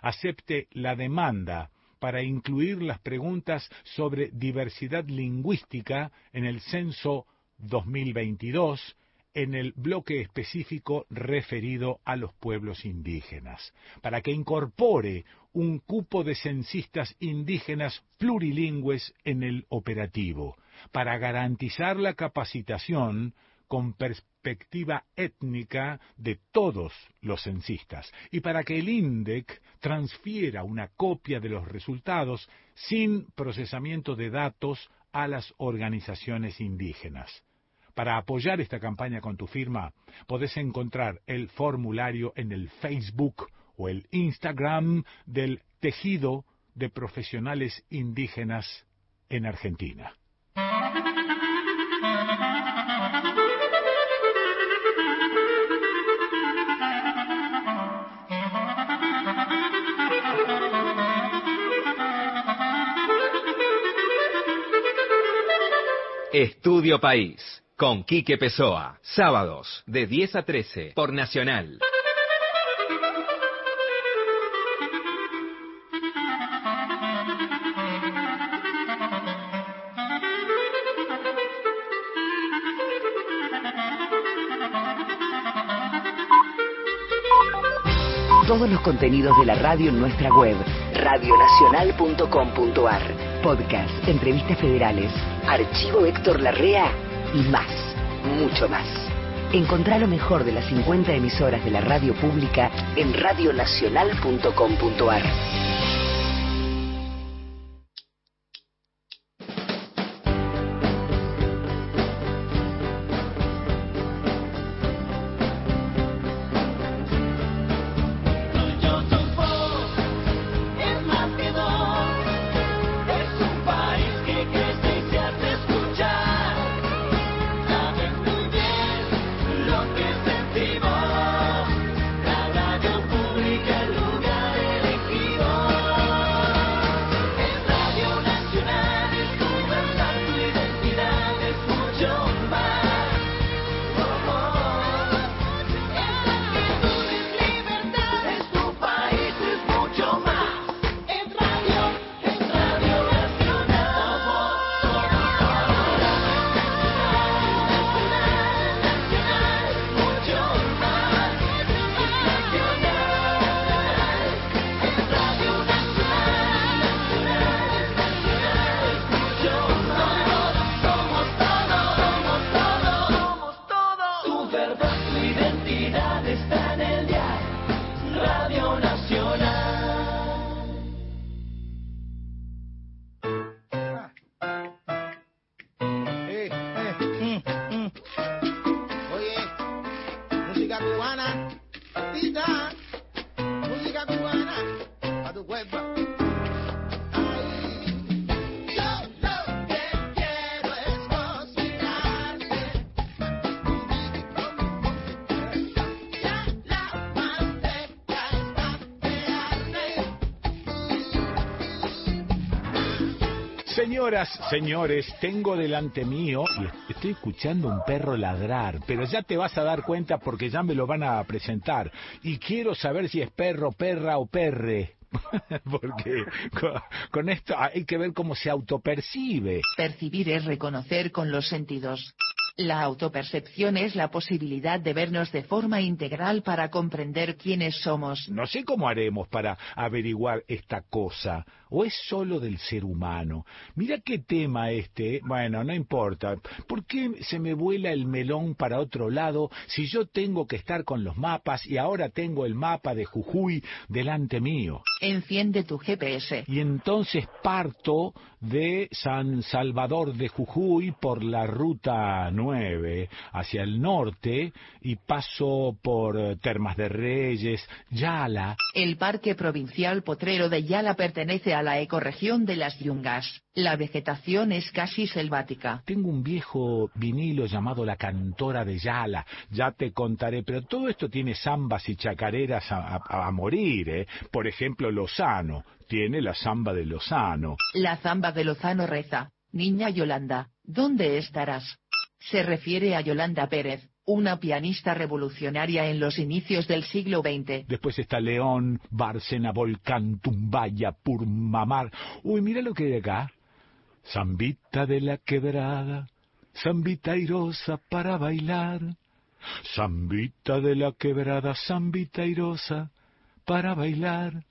acepte la demanda para incluir las preguntas sobre diversidad lingüística en el censo 2022 en el bloque específico referido a los pueblos indígenas, para que incorpore un cupo de censistas indígenas plurilingües en el operativo, para garantizar la capacitación con perspectiva étnica de todos los censistas y para que el INDEC transfiera una copia de los resultados sin procesamiento de datos a las organizaciones indígenas. Para apoyar esta campaña con tu firma, podés encontrar el formulario en el Facebook o el Instagram del Tejido de Profesionales Indígenas en Argentina.
Estudio País, con Quique Pessoa. Sábados, de 10 a 13, por Nacional.
Todos los contenidos de la radio en nuestra web, radionacional.com.ar. Podcast, entrevistas federales, archivo Héctor Larrea y más, mucho más. Encontrá lo mejor de las 50 emisoras de la radio pública en radionacional.com.ar.
Señoras, señores, tengo delante mío y estoy escuchando un perro ladrar, pero ya te vas a dar cuenta porque ya me lo van a presentar. Y quiero saber si es perro, perra o perre. <laughs> porque con, con esto hay que ver cómo se autopercibe.
Percibir es reconocer con los sentidos. La autopercepción es la posibilidad de vernos de forma integral para comprender quiénes somos.
No sé cómo haremos para averiguar esta cosa. ¿O es solo del ser humano? Mira qué tema este. Bueno, no importa. ¿Por qué se me vuela el melón para otro lado si yo tengo que estar con los mapas y ahora tengo el mapa de Jujuy delante mío?
Enciende tu GPS.
Y entonces parto de San Salvador de Jujuy por la ruta 9 hacia el norte y paso por Termas de Reyes, Yala.
El Parque Provincial Potrero de Yala pertenece a la ecorregión de las Yungas. La vegetación es casi selvática.
Tengo un viejo vinilo llamado La Cantora de Yala, ya te contaré, pero todo esto tiene zambas y chacareras a, a- a morir, ¿eh? Por ejemplo, Lozano, tiene la zamba de Lozano.
La zamba de Lozano reza, Niña Yolanda, ¿dónde estarás? Se refiere a Yolanda Pérez, una pianista revolucionaria en los inicios del siglo XX.
Después está León, Bárcena, Volcán, Tumbaya, Purmamar. Uy, mira lo que hay acá. Zambita de la quebrada, zambita airosa para bailar. Zambita de la quebrada, zambita airosa para bailar.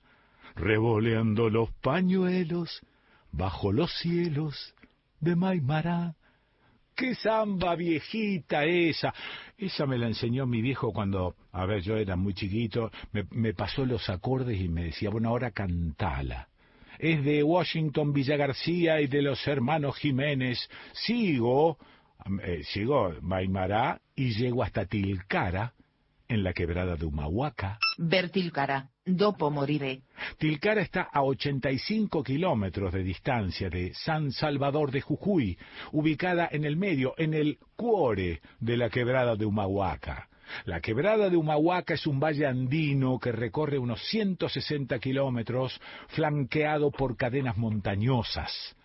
Revoleando los pañuelos bajo los cielos de Maimará. ¡Qué samba viejita esa! Esa me la enseñó mi viejo cuando, a ver, yo era muy chiquito, me, pasó los acordes y me decía, bueno, ahora cantala. Es de Washington Villagarcía y de los hermanos Jiménez. Sigo, eh, sigo Maimará y llego hasta Tilcara, en la quebrada de Humahuaca.
Bertilcara, dopo morire.
Tilcara está a 85 kilómetros de distancia de San Salvador de Jujuy, ubicada en el medio, en el cuore de la quebrada de Humahuaca. La quebrada de Humahuaca es un valle andino que recorre unos 160 kilómetros, flanqueado por cadenas montañosas.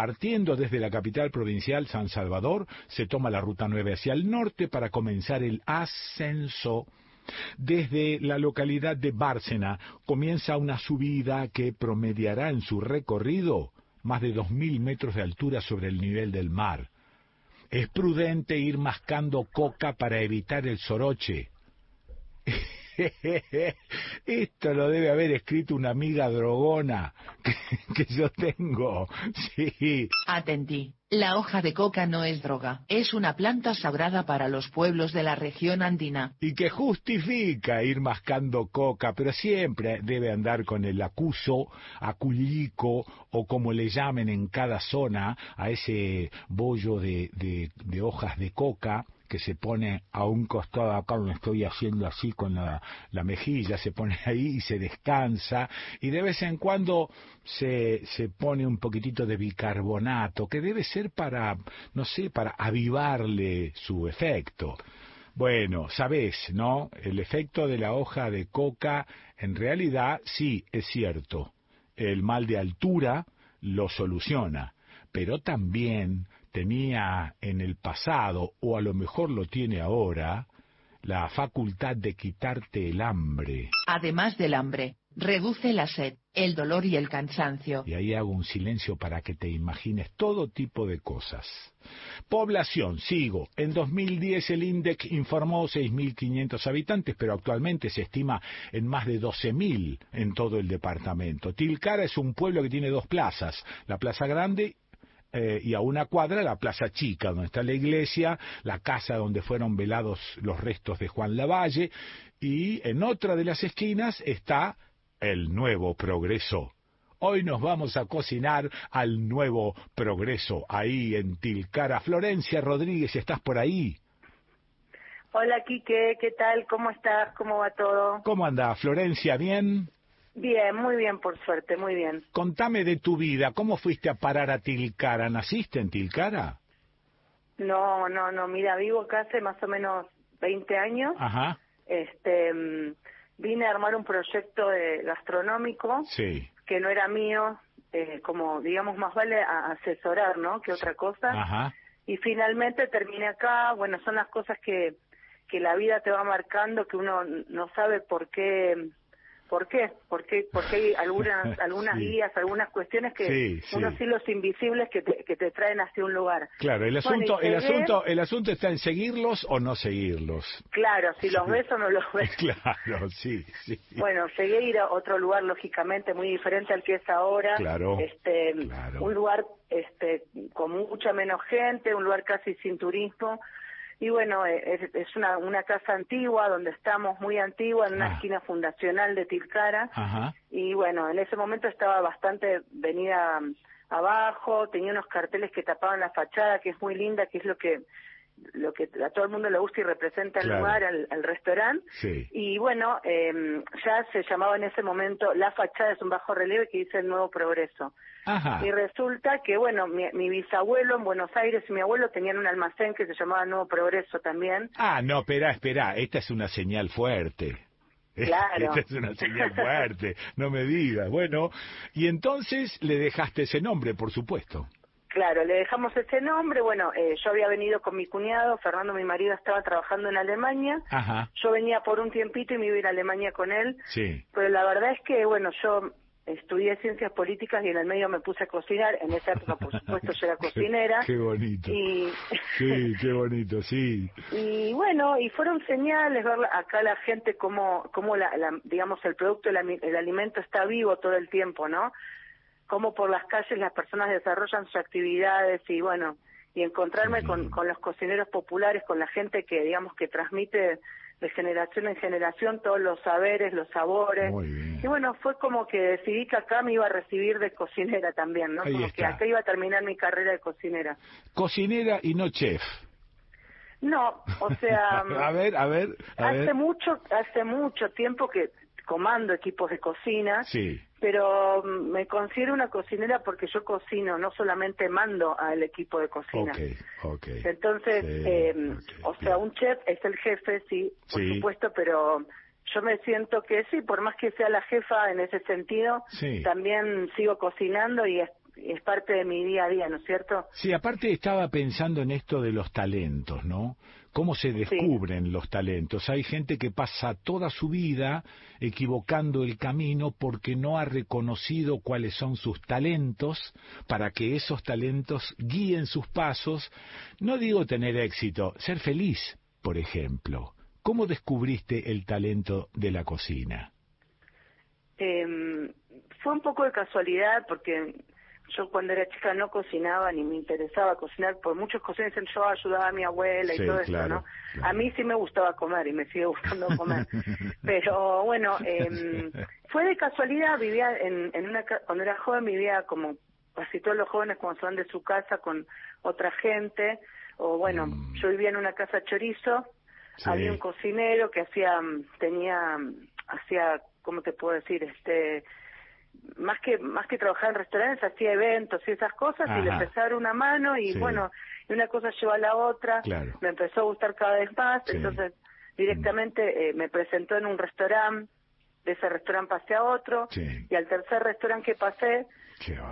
Partiendo desde la capital provincial San Salvador, se toma la ruta 9 hacia el norte para comenzar el ascenso. Desde la localidad de Bárcena comienza una subida que promediará en su recorrido más de 2.000 metros de altura sobre el nivel del mar. Es prudente ir mascando coca para evitar el soroche. <laughs> <laughs> Esto lo debe haber escrito una amiga drogona que, <laughs> que yo tengo. <laughs> Sí.
Atentí. La hoja de coca no es droga, es una planta sagrada para los pueblos de la región andina.
Y que justifica ir mascando coca, pero siempre debe andar con el acuso, acullico o como le llamen en cada zona a ese bollo de, de, de hojas de coca que se pone a un costado acá donde estoy haciendo así con la, la, mejilla, se pone <laughs> ahí y se descansa y de vez en cuando se, se pone un poquitito de bicarbonato que debe ser para, no sé, para avivarle su efecto. Bueno, sabes, ¿no? El efecto de la hoja de coca, en realidad, sí, es cierto. El mal de altura lo soluciona, pero también tenía en el pasado, o a lo mejor lo tiene ahora, la facultad de quitarte el hambre.
Además del hambre, reduce la sed, el dolor y el cansancio.
Y ahí hago un silencio para que te imagines todo tipo de cosas. Población, sigo. En 2010 el INDEC informó 6.500 habitantes, pero actualmente se estima en más de 12.000 en todo el departamento. Tilcara es un pueblo que tiene dos plazas, la Plaza Grande eh, y a una cuadra la Plaza Chica, donde está la iglesia, la casa donde fueron velados los restos de Juan Lavalle, y en otra de las esquinas está el nuevo progreso. Hoy nos vamos a cocinar al nuevo progreso, ahí en Tilcara. Florencia Rodríguez, ¿estás por ahí?
Hola, Quique, ¿qué tal? ¿Cómo estás? ¿Cómo va todo?
¿Cómo anda, Florencia? ¿Bien?
Bien, muy bien, por suerte, muy bien.
Contame de tu vida, ¿cómo fuiste a parar a Tilcara? ¿Naciste en Tilcara?
No, no, no, mira, vivo acá hace más o menos 20 años.
Ajá.
Este, mm, vine a armar un proyecto de gastronómico
Sí.
que no era mío, eh, como digamos más vale a- asesorar, ¿no? Que otra cosa.
Ajá.
Y finalmente terminé acá, bueno, son las cosas que que la vida te va marcando que uno no sabe por qué ¿Por qué? Porque, porque hay algunas, <laughs> algunas
Sí.
guías, algunas cuestiones que
Sí, sí.
unos hilos invisibles que te, que te traen hacia un lugar.
Claro, el asunto, el asunto, el asunto está en seguirlos o no seguirlos.
Claro, si los ves o no los <laughs> ves.
Claro, sí, sí.
Bueno, llegué a ir a otro lugar lógicamente muy diferente al que es ahora.
Claro,
Este, un lugar este con mucha menos gente, un lugar casi sin turismo. Y bueno, eh, es, es una, una casa antigua donde estamos muy antigua en una
Ah.
esquina fundacional de Tilcara.
Ajá.
Y bueno, en ese momento estaba bastante venida mm, abajo, tenía unos carteles que tapaban la fachada, que es muy linda, que es lo que lo que a todo el mundo le gusta y representa el
Claro.
lugar, al, al restaurante.
Sí.
Y bueno, eh, ya se llamaba en ese momento, la fachada es un bajo relieve que dice el nuevo progreso.
Ajá.
Y resulta que, bueno, mi, mi bisabuelo en Buenos Aires y mi abuelo tenían un almacén que se llamaba Nuevo Progreso también.
Ah, no, espera, espera, esta es una señal fuerte. <laughs>
Claro.
Esta es una señal fuerte, no me digas. Bueno, y entonces le dejaste ese nombre, por supuesto.
Claro, le dejamos ese nombre. Bueno, eh, yo había venido con mi cuñado, Fernando, mi marido, estaba trabajando en Alemania.
Ajá,
Yo venía por un tiempito y me iba a ir a Alemania con él.
sí.
Pero la verdad es que, bueno, yo estudié ciencias políticas y en el medio me puse a cocinar. En esa época, por <laughs> supuesto, yo era cocinera.
Qué bonito.
Y,
Sí, qué bonito, sí. <laughs>
y bueno, y fueron señales ver acá la gente cómo, cómo la, la- digamos, el producto, el alimento está vivo todo el tiempo, ¿no? Cómo por las calles las personas desarrollan sus actividades y bueno, y encontrarme con, con los cocineros populares, con la gente que, digamos, que transmite de generación en generación todos los saberes, los sabores. Y bueno, fue como que decidí que acá me iba a recibir de cocinera también, ¿no?
Ahí
como que acá iba a terminar mi carrera de cocinera.
Cocinera y no chef.
No, o sea, <laughs>
a ver, a ver, a
hace
ver.
mucho, hace mucho tiempo que comando equipos de cocina,
Sí.
Pero mm, me considero una cocinera porque yo cocino, no solamente mando al equipo de cocina.
Ok, ok.
Entonces,
Sí,
eh, o sea, un chef es el jefe, sí, por
Sí.
supuesto, pero yo me siento que sí, por más que sea la jefa en ese sentido,
Sí.
también sigo cocinando y, es- es parte de mi día a día, ¿no es cierto?
Sí, aparte estaba pensando en esto de los talentos, ¿no? ¿Cómo se descubren los talentos? Hay gente que pasa toda su vida equivocando el camino porque no ha reconocido cuáles son sus talentos para que esos talentos guíen sus pasos. No digo tener éxito, ser feliz, por ejemplo. ¿Cómo descubriste el talento de la cocina?
Eh, fue un poco de casualidad porque yo cuando era chica no cocinaba ni me interesaba cocinar, por muchos cocinas dicen yo ayudaba a mi abuela y
Sí,
todo
claro,
eso, ¿no? A mí sí me gustaba comer y me sigue gustando <laughs> comer. Pero bueno, eh, fue de casualidad, vivía en, en una, cuando era joven vivía como casi todos los jóvenes cuando se van de su casa con otra gente, o bueno, yo vivía en una casa chorizo,
Sí.
había un cocinero que hacía, mm, tenía, mm, hacía, ¿cómo te puedo decir? Este, más que más que trabajar en restaurantes hacía eventos y esas cosas y le empecé a dar una mano y
Sí.
bueno y una cosa lleva a la otra
Claro.
me empezó a gustar cada vez más
Sí.
entonces directamente eh, me presentó en un restaurante de ese restaurante pasé a otro
Sí.
y al tercer restaurante que pasé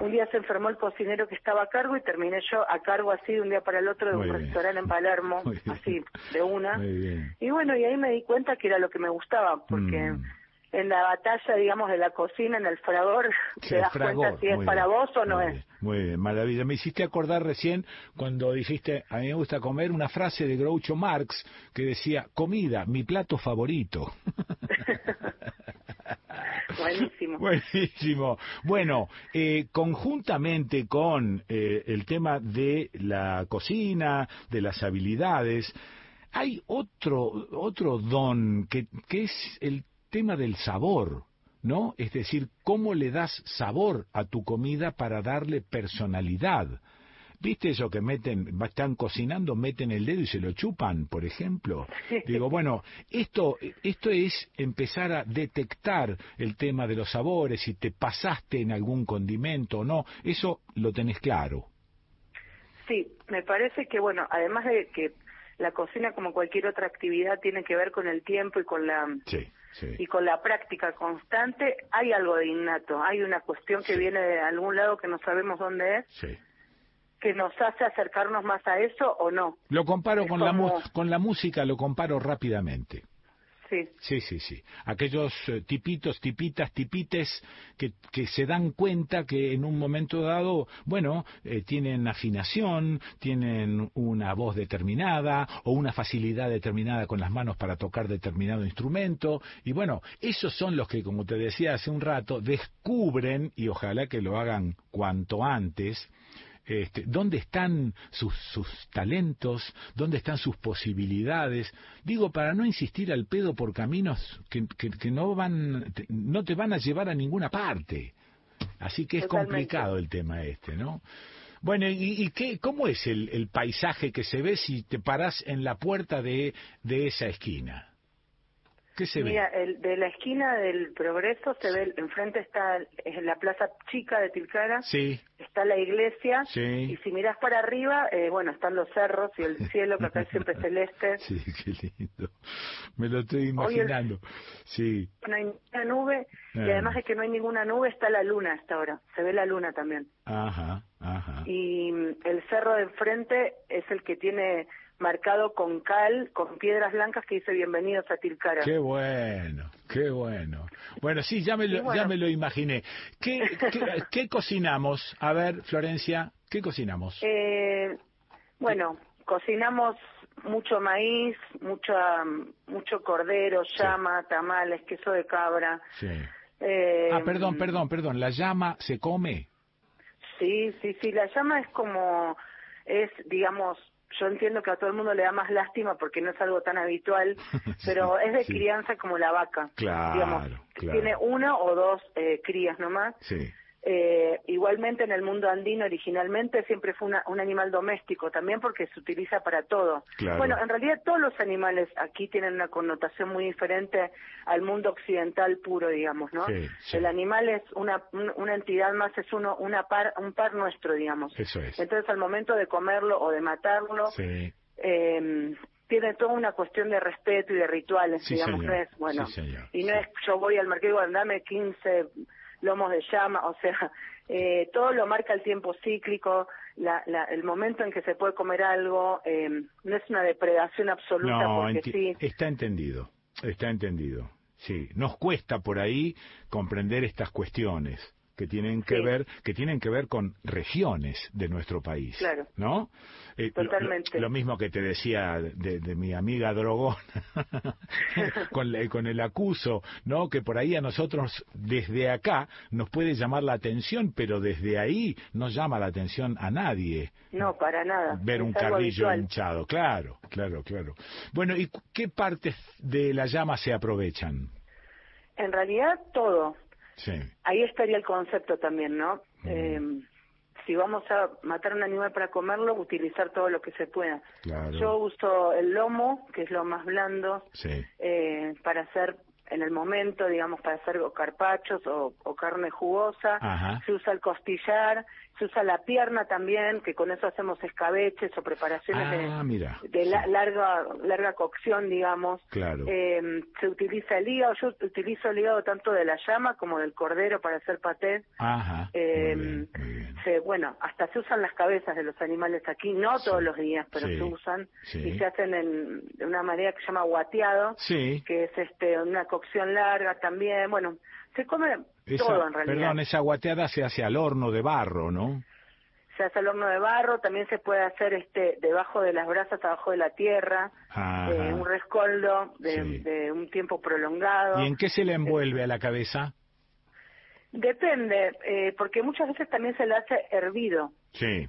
un día se enfermó el cocinero que estaba a cargo y terminé yo a cargo así de un día para el otro de
Muy
un
bien.
restaurante en <laughs> Palermo así de una y bueno, y ahí me di cuenta que era lo que me gustaba, porque
Mm.
En la batalla, digamos, de la cocina, en el fragor,
Sí,
te das
fragor,
cuenta si es para
bien,
vos o no es.
bien, Muy bien, maravilla. Me hiciste acordar recién cuando dijiste, a mí me gusta comer, una frase de Groucho Marx que decía, comida, mi plato favorito. <laughs>
Buenísimo. <laughs>
Buenísimo. Bueno, eh, conjuntamente con eh, el tema de la cocina, de las habilidades, hay otro, otro don que, que es el tema del sabor, ¿no? Es decir, cómo le das sabor a tu comida para darle personalidad. ¿Viste eso que meten, va- están cocinando, meten el dedo y se lo chupan, por ejemplo? Digo, bueno, esto, esto es empezar a detectar el tema de los sabores, si te pasaste en algún condimento o no, eso lo tenés claro.
Sí, me parece que, bueno, además de que la cocina, como cualquier otra actividad, tiene que ver con el tiempo y con la
Sí, sí.
y con la práctica constante, hay algo de innato, hay una cuestión que viene de algún lado que no sabemos dónde es,
Sí.
que nos hace acercarnos más a eso o no.
Lo comparo
Es
con la, mu- con la música, lo comparo rápidamente.
Sí.
Sí, sí, sí. Aquellos eh, tipitos, tipitas, tipites que, que se dan cuenta que en un momento dado, bueno, eh, tienen afinación, tienen una voz determinada o una facilidad determinada con las manos para tocar determinado instrumento. Y bueno, esos son los que, como te decía hace un rato, descubren, y ojalá que lo hagan cuanto antes, este, dónde están sus, sus talentos, dónde están sus posibilidades. Digo, para no insistir al pedo por caminos que, que, que no, van, te- no te van a llevar a ninguna parte. Así que es
Totalmente.
complicado el tema este, ¿no? Bueno, ¿y, y qué, cómo es el, el paisaje que se ve si te parás en la puerta de, de esa esquina? ¿Qué se ve?
Mira, el, de la esquina del Progreso se ve, enfrente está es la plaza chica de Tilcara,
Sí,
está la iglesia,
Sí.
y si mirás para arriba, eh, bueno, están los cerros y el <laughs> cielo, que acá es siempre celeste.
sí, qué lindo. Me lo estoy
el-
imaginando. Sí.
No hay ninguna nube, y
Ah.
además de que no hay ninguna nube, está la luna hasta ahora. Se ve la luna también.
Ajá, ajá.
Y mm, el cerro de enfrente es el que tiene marcado con cal, con piedras blancas que dice bienvenidos a Tilcara.
Qué bueno, qué bueno. Bueno, sí, ya me lo,
bueno.
ya me lo imaginé. ¿Qué, qué, <laughs> qué cocinamos? A ver, Florencia, ¿qué cocinamos?
Eh, bueno, cocinamos mucho maíz, mucho, mucho cordero, llama, tamales, queso de cabra.
Sí.
Eh,
Ah, perdón, perdón, perdón. ¿La llama se come?
Sí, sí, sí, la llama es como, es, digamos, yo entiendo que a todo el mundo le da más lástima porque no es algo tan habitual, <laughs> pero es de
sí.
crianza como la vaca.
Claro,
digamos,
claro.
Tiene una o dos eh, crías nomás.
Sí.
Eh, igualmente en el mundo andino originalmente siempre fue una- un animal doméstico también porque se utiliza para todo.
Claro.
Bueno, en realidad todos los animales aquí tienen una connotación muy diferente al mundo occidental puro, digamos, ¿no?
Sí, sí.
El animal es una, un- una entidad más, es uno, una par, un par nuestro, digamos.
Eso es.
Entonces al momento de comerlo o de matarlo,
Sí.
eh, tiene toda una cuestión de respeto y de rituales, digamos, no es, bueno, y no es yo voy al mercado y digo, dame 15 lomos de llama, o sea, <laughs> eh, todo lo marca el tiempo cíclico, la, la- el momento en que se puede comer algo, eh, no es una depredación absoluta
No,
porque sí.
está entendido, está entendido. Sí, nos cuesta por ahí comprender estas cuestiones que tienen que
Sí.
ver que tienen que ver con regiones de nuestro país,
Claro.
¿no? Eh, lo-
Totalmente.
Lo, mismo que te decía de, de mi amiga Drogón <laughs> con, la- con el acuso, ¿no? Que por ahí a nosotros desde acá nos puede llamar la atención, pero desde ahí no llama la atención a nadie
No, para nada.
ver
es
un carrillo
habitual.
hinchado, claro, claro, claro. Bueno, ¿y qué partes de la llama se aprovechan?
En realidad, todo.
Sí,
Ahí estaría el concepto también, ¿no? Eh, si vamos a matar un animal para comerlo, utilizar todo lo que se pueda.
claro.
Yo uso el lomo, que es lo más blando,
Sí,
eh, para hacer en el momento, digamos, para hacer o carpachos o, o carne jugosa.
Ajá.
Se usa el costillar, se usa la pierna también, que con eso hacemos escabeches o preparaciones
Ah, mira.
de, de la- larga larga cocción, digamos.
Claro.
Eh, se utiliza el hígado, yo utilizo el hígado tanto de la llama como del cordero para hacer paté.
Ajá.
Eh, se- bueno, hasta se usan las cabezas de los animales aquí, no todos los días, pero
Sí.
se usan y se hacen en, de una manera que se llama guateado, que es este una cocción larga también. Bueno, se come
Esa-
todo en realidad.
perdón, esa guateada se hace al horno de barro, ¿no?
Se hace al horno de barro, también se puede hacer este debajo de las brasas, abajo de la tierra, eh, un rescoldo de,
Sí.
de un tiempo prolongado.
¿Y en qué se le envuelve a la cabeza?
Depende, eh, porque muchas veces también se le hace hervido,
Sí, sí,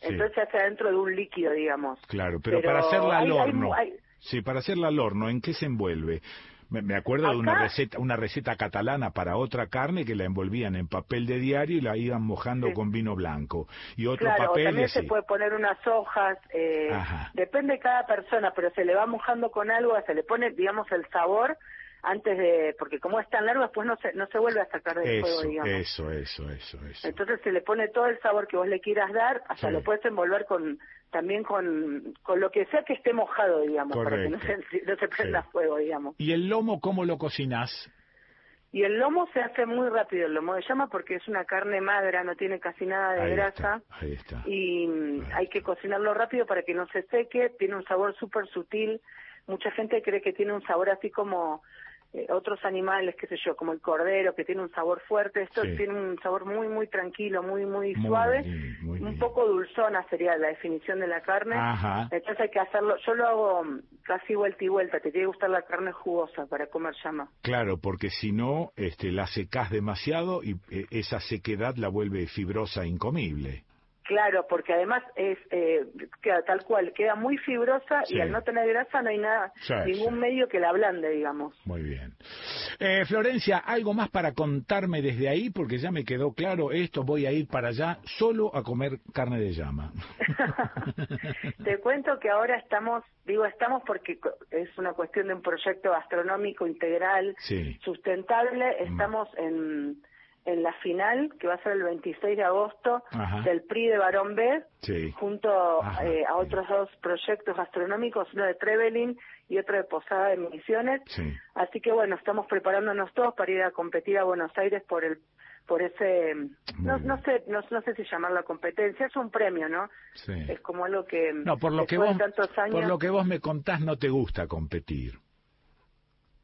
entonces se hace adentro de un líquido, digamos.
claro, pero,
pero
para hacerla al
hay-
horno.
hay-
Sí, para hacerla al horno, ¿en qué se envuelve? Me, me acuerdo de una
Acá-
receta, una receta catalana para otra carne que la envolvían en papel de diario y la iban mojando
Sí.
con vino blanco. Y otro
Claro,
papel
también se puede poner unas hojas, eh, depende de cada persona, pero se le va mojando con algo, se le pone, digamos, el sabor antes de, porque como es tan largo, después no se, no se vuelve a sacar del fuego,
Eso,
digamos.
eso, eso, eso, eso.
Entonces se le pone todo el sabor que vos le quieras dar, hasta
Sí.
lo puedes envolver con también con, con lo que sea que esté mojado, digamos, para que no se, <laughs> no se prenda fuego, digamos.
¿Y el lomo cómo lo cocinas?
Y el lomo se hace muy rápido, el lomo de llama, porque es una carne magra, no tiene casi nada de
Ahí
grasa.
Ahí está.
y mm, hay que cocinarlo rápido para que no se seque, tiene un sabor súper sutil, mucha gente cree que tiene un sabor así como eh, otros animales, qué sé yo, como el cordero, que tiene un sabor fuerte, esto
Sí.
tiene un sabor muy, muy tranquilo, muy, muy,
Muy
suave,
bien, muy
un
bien.
poco dulzona sería la definición de la carne,
Ajá.
entonces hay que hacerlo, yo lo hago mm, casi vuelta y vuelta, te tiene que gustar la carne jugosa para comer llama.
Claro, porque si no, este, la secás demasiado y eh, esa sequedad la vuelve fibrosa e incomible.
Claro, porque además es eh, queda tal cual, queda muy fibrosa
Sí.
y al no tener grasa no hay nada,
Sí,
ningún medio que la ablande, digamos.
Muy bien. Eh, Florencia, ¿algo más para contarme desde ahí? Porque ya me quedó claro esto, voy a ir para allá solo a comer carne de llama. <laughs>
Te cuento que ahora estamos, digo estamos porque es una cuestión de un proyecto gastronómico integral,
Sí.
sustentable, estamos en, en la final, que va a ser el 26 de agosto,
Ajá.
del PRI de Barón B,
Sí.
junto eh, a otros dos proyectos gastronómicos, uno de Trevelin y otro de Posada de Misiones.
Sí.
Así que bueno, estamos preparándonos todos para ir a competir a Buenos Aires por el por ese no, no sé no, no sé si llamarlo competencia es un premio no
Sí.
es como algo que
No, por lo que vos,
tantos años
por lo que vos me contás, no te gusta competir.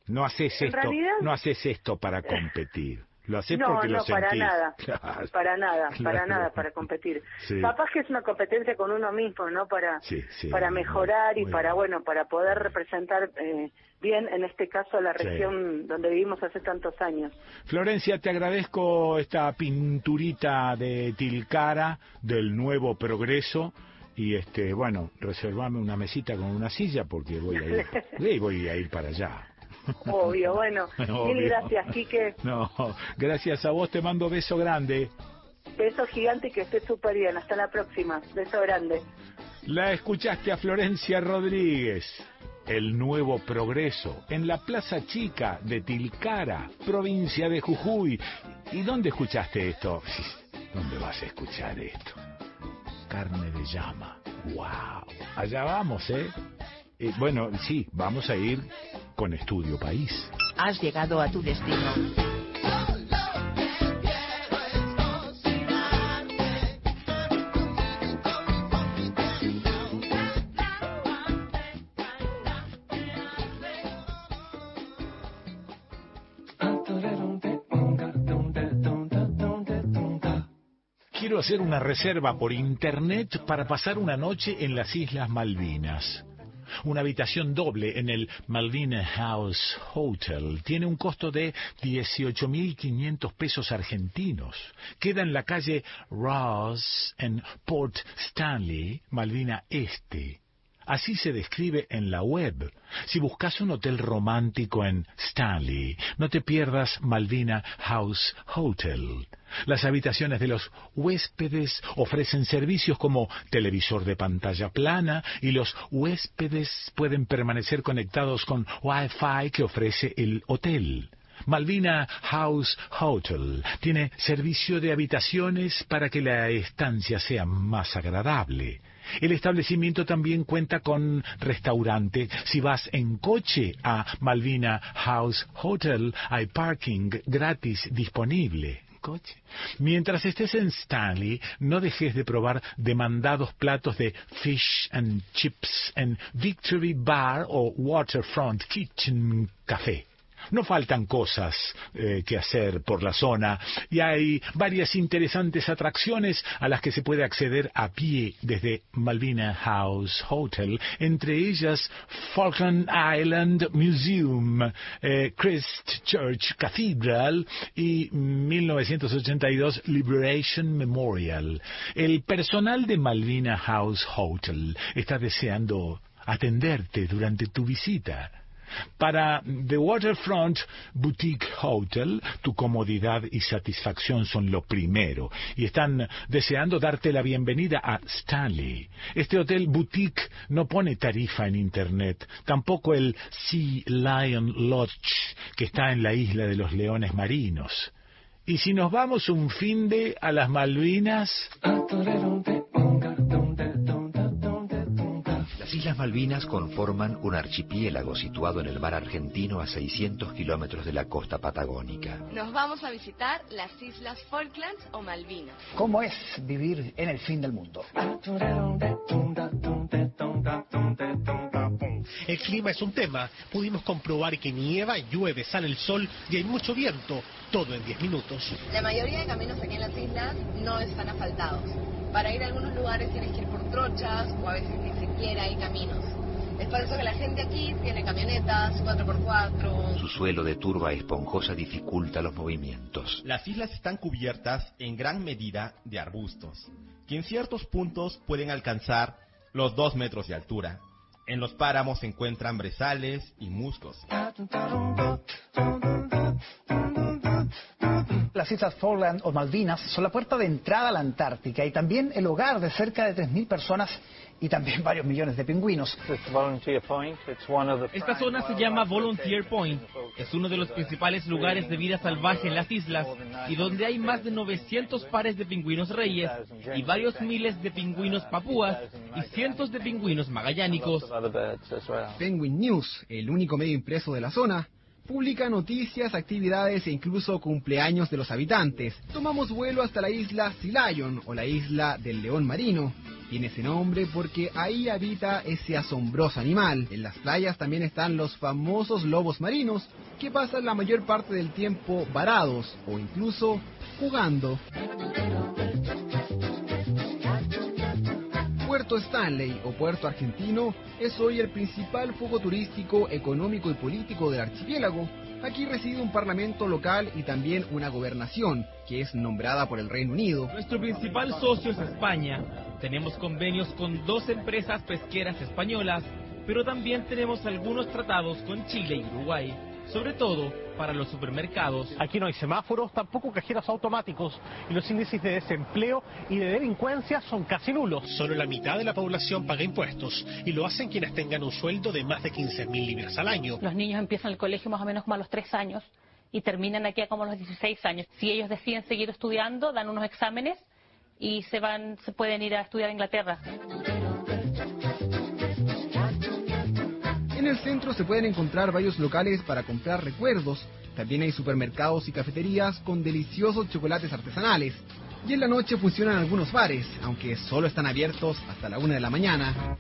No haces esto,
realidad-
no haces esto para competir. Lo haces
no,
porque lo
no, para
sentís.
nada, <laughs>
Claro.
para nada, <laughs> para nada, para competir.
Sí.
Capaz que es una competencia con uno mismo, ¿no? Para,
Sí, sí,
para mejorar y para, bueno, para poder representar eh, bien, en este caso, la región donde vivimos hace tantos años.
Florencia, te agradezco esta pinturita de Tilcara del nuevo progreso y este, bueno, reservame una mesita con una silla porque voy a ir, <laughs> voy a ir para allá.
Obvio, bueno, <laughs>
Obvio.
mil gracias, Quique.
No, gracias a vos, te mando beso grande.
Beso gigante y que estés súper bien. Hasta la próxima. Beso grande.
La escuchaste a Florencia Rodríguez. El nuevo progreso en la Plaza Chica de Tilcara, provincia de Jujuy. ¿Y dónde escuchaste esto? ¿Dónde vas a escuchar esto? Carne de llama. ¡Wow! Allá vamos, ¿eh? Eh, bueno, sí, vamos a ir con Estudio País.
Has llegado a tu destino.
Quiero hacer una reserva por internet para pasar una noche en las Islas Malvinas. Una habitación doble en el Malvina House Hotel tiene un costo de 18.500 pesos argentinos. Queda en la calle Ross en Port Stanley, Malvina Este. Así se describe en la web. Si buscas un hotel romántico en Stanley, no te pierdas Malvina House Hotel. Las habitaciones de los huéspedes ofrecen servicios como televisor de pantalla plana y los huéspedes pueden permanecer conectados con Wi-Fi que ofrece el hotel. Malvina House Hotel tiene servicio de habitaciones para que la estancia sea más agradable. El establecimiento también cuenta con restaurante. Si vas en coche a Malvina House Hotel, hay parking gratis disponible. Coche. Mientras estés en Stanley, no dejes de probar demandados platos de fish and chips en Victory Bar o Waterfront Kitchen Café. No faltan cosas eh, que hacer por la zona y hay varias interesantes atracciones a las que se puede acceder a pie desde Malvina House Hotel, entre ellas Falkland Island Museum, eh, Christ Church Cathedral y 1982 Liberation Memorial. El personal de Malvina House Hotel está deseando atenderte durante tu visita. Para The Waterfront Boutique Hotel, tu comodidad y satisfacción son lo primero y están deseando darte la bienvenida a Stanley. Este hotel boutique no pone tarifa en Internet, tampoco el Sea Lion Lodge que está en la isla de los leones marinos. Y si nos vamos un fin de a las Malvinas...
Las Islas Malvinas conforman un archipiélago situado en el mar argentino a 600 kilómetros de la costa patagónica.
Nos vamos a visitar las Islas Falklands o Malvinas.
¿Cómo es vivir en el fin del mundo?
El clima es un tema. Pudimos comprobar que nieva, llueve, sale el sol y hay mucho viento. Todo en 10 minutos.
La mayoría de caminos aquí en las islas no están asfaltados. Para ir a algunos lugares tienes que ir por trochas o a veces ni siquiera hay caminos. Es por eso que la gente aquí tiene camionetas, 4x4.
Su suelo de turba esponjosa dificulta los movimientos.
Las islas están cubiertas en gran medida de arbustos, que en ciertos puntos pueden alcanzar los 2 metros de altura. En los páramos se encuentran brezales y musgos.
Las Islas Falkland o Malvinas son la puerta de entrada a la Antártica y también el hogar de cerca de 3.000 personas y también <laughs> varios millones de pingüinos.
Esta zona se llama Volunteer Point. Es uno de los principales lugares de vida salvaje en las islas y donde hay más de 900 pares de pingüinos reyes y varios miles de pingüinos papúas y cientos de pingüinos magallánicos.
Penguin News, el único medio impreso de la zona, publica noticias, actividades e incluso cumpleaños de los habitantes. Tomamos vuelo hasta la isla Sea Lion o la isla del león marino. Tiene ese nombre porque ahí habita ese asombroso animal. En las playas también están los famosos lobos marinos que pasan la mayor parte del tiempo varados o incluso jugando. Puerto Stanley o Puerto Argentino es hoy el principal foco turístico, económico y político del archipiélago. Aquí reside un parlamento local y también una gobernación, que es nombrada por el Reino Unido.
Nuestro principal socio es España. Tenemos convenios con dos empresas pesqueras españolas, pero también tenemos algunos tratados con Chile y Uruguay, sobre todo para los supermercados.
Aquí no hay semáforos, tampoco cajeros automáticos y los índices de desempleo y de delincuencia son casi nulos. Solo la mitad de la población paga impuestos y lo hacen quienes tengan un sueldo de más de 15.000 libras al año.
Los niños empiezan el colegio más o menos como a los 3 años y terminan aquí a como a los 16 años. Si ellos deciden seguir estudiando, dan unos exámenes y se van, se pueden ir a estudiar a Inglaterra.
En el centro se pueden encontrar varios locales para comprar recuerdos. También hay supermercados y cafeterías con deliciosos chocolates artesanales. Y en la noche funcionan algunos bares, aunque solo están abiertos hasta la una de la mañana.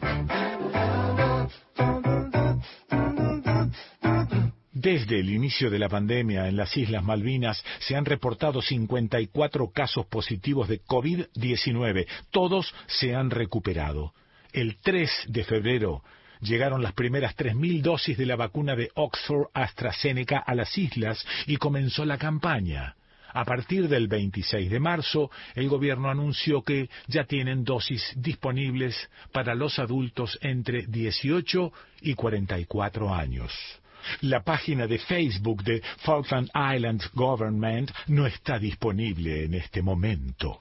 Desde el inicio de la pandemia en las Islas Malvinas se han reportado 54 casos positivos de COVID-19. Todos se han recuperado. El 3 de febrero llegaron las primeras 3.000 dosis de la vacuna de Oxford AstraZeneca a las islas y comenzó la campaña. A partir del 26 de marzo, el gobierno anunció que ya tienen dosis disponibles para los adultos entre 18 y 44 años. La página de Facebook de Falkland Islands Government no está disponible en este momento.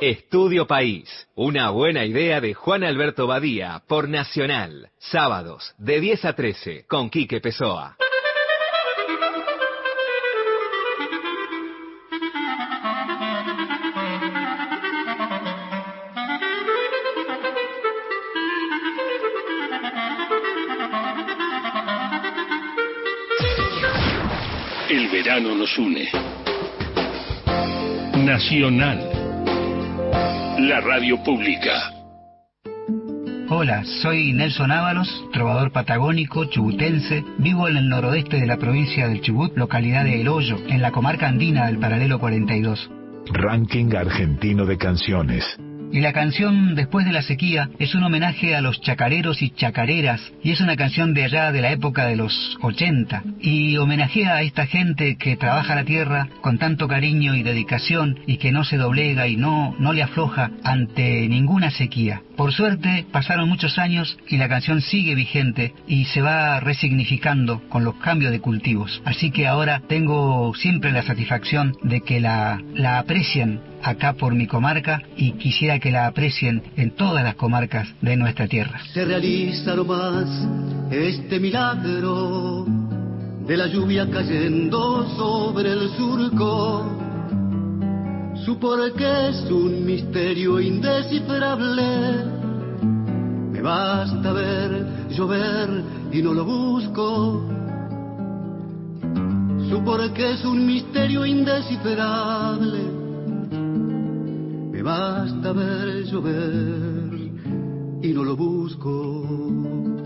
Estudio País, una buena idea de Juan Alberto Badía por Nacional, sábados de 10 a 13 con Quique Pessoa.
El verano nos une. Nacional. La radio pública.
Hola, soy Nelson Ábalos, trovador patagónico, chubutense. Vivo en el noroeste de la provincia del Chubut, localidad de El Hoyo, en la comarca andina del paralelo 42.
Ranking argentino de canciones.
Y la canción Después de la sequía es un homenaje a los chacareros y chacareras y es una canción de allá de la época de los 80 y homenajea a esta gente que trabaja la tierra con tanto cariño y dedicación y que no se doblega y no, no le afloja ante ninguna sequía. Por suerte pasaron muchos años y la canción sigue vigente y se va resignificando con los cambios de cultivos. Así que ahora tengo siempre la satisfacción de que la, la aprecien acá por mi comarca y quisiera que la aprecien en todas las comarcas de nuestra tierra.
se realiza nomás este milagro de la lluvia cayendo sobre el surco. Su porqué es un misterio indescifrable. Me basta ver llover y no lo busco. Su porqué es un misterio indescifrable. Me basta ver llover y no lo busco.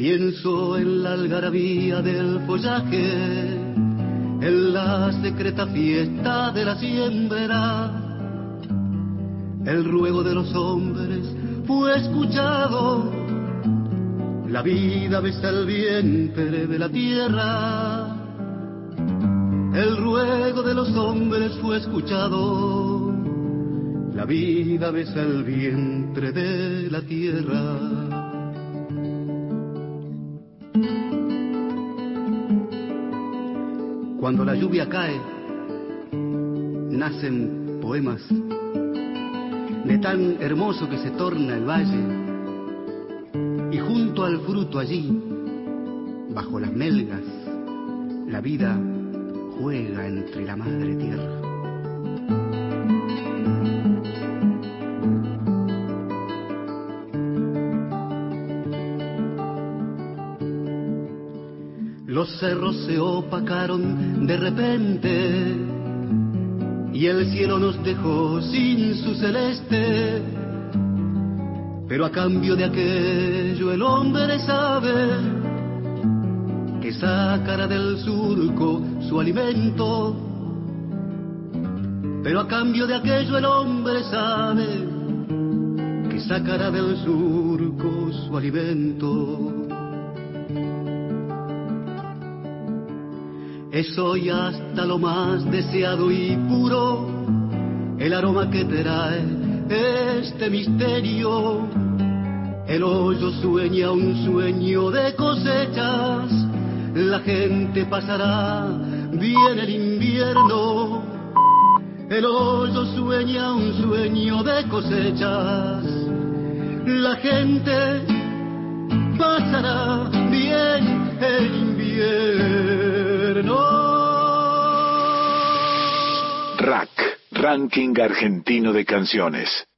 Pienso en la algarabía del follaje, en la secreta fiesta de la siembra. El ruego de los hombres fue escuchado, la vida besa el vientre de la tierra. El ruego de los hombres fue escuchado, la vida besa el vientre de la tierra. Cuando la lluvia cae, nacen poemas de tan hermoso que se torna el valle. Y junto al fruto allí, bajo las melgas, la vida juega entre la madre tierra. Los cerros se opacaron de repente y el cielo nos dejó sin su celeste. Pero a cambio de aquello el hombre sabe que sacará del surco su alimento. Pero a cambio de aquello el hombre sabe que sacará del surco su alimento. Es hoy hasta lo más deseado y puro el aroma que trae este misterio. El hoyo sueña un sueño de cosechas, la gente pasará bien el invierno. El hoyo sueña un sueño de cosechas, la gente pasará bien el invierno.
RAC, Ranking Argentino de Canciones.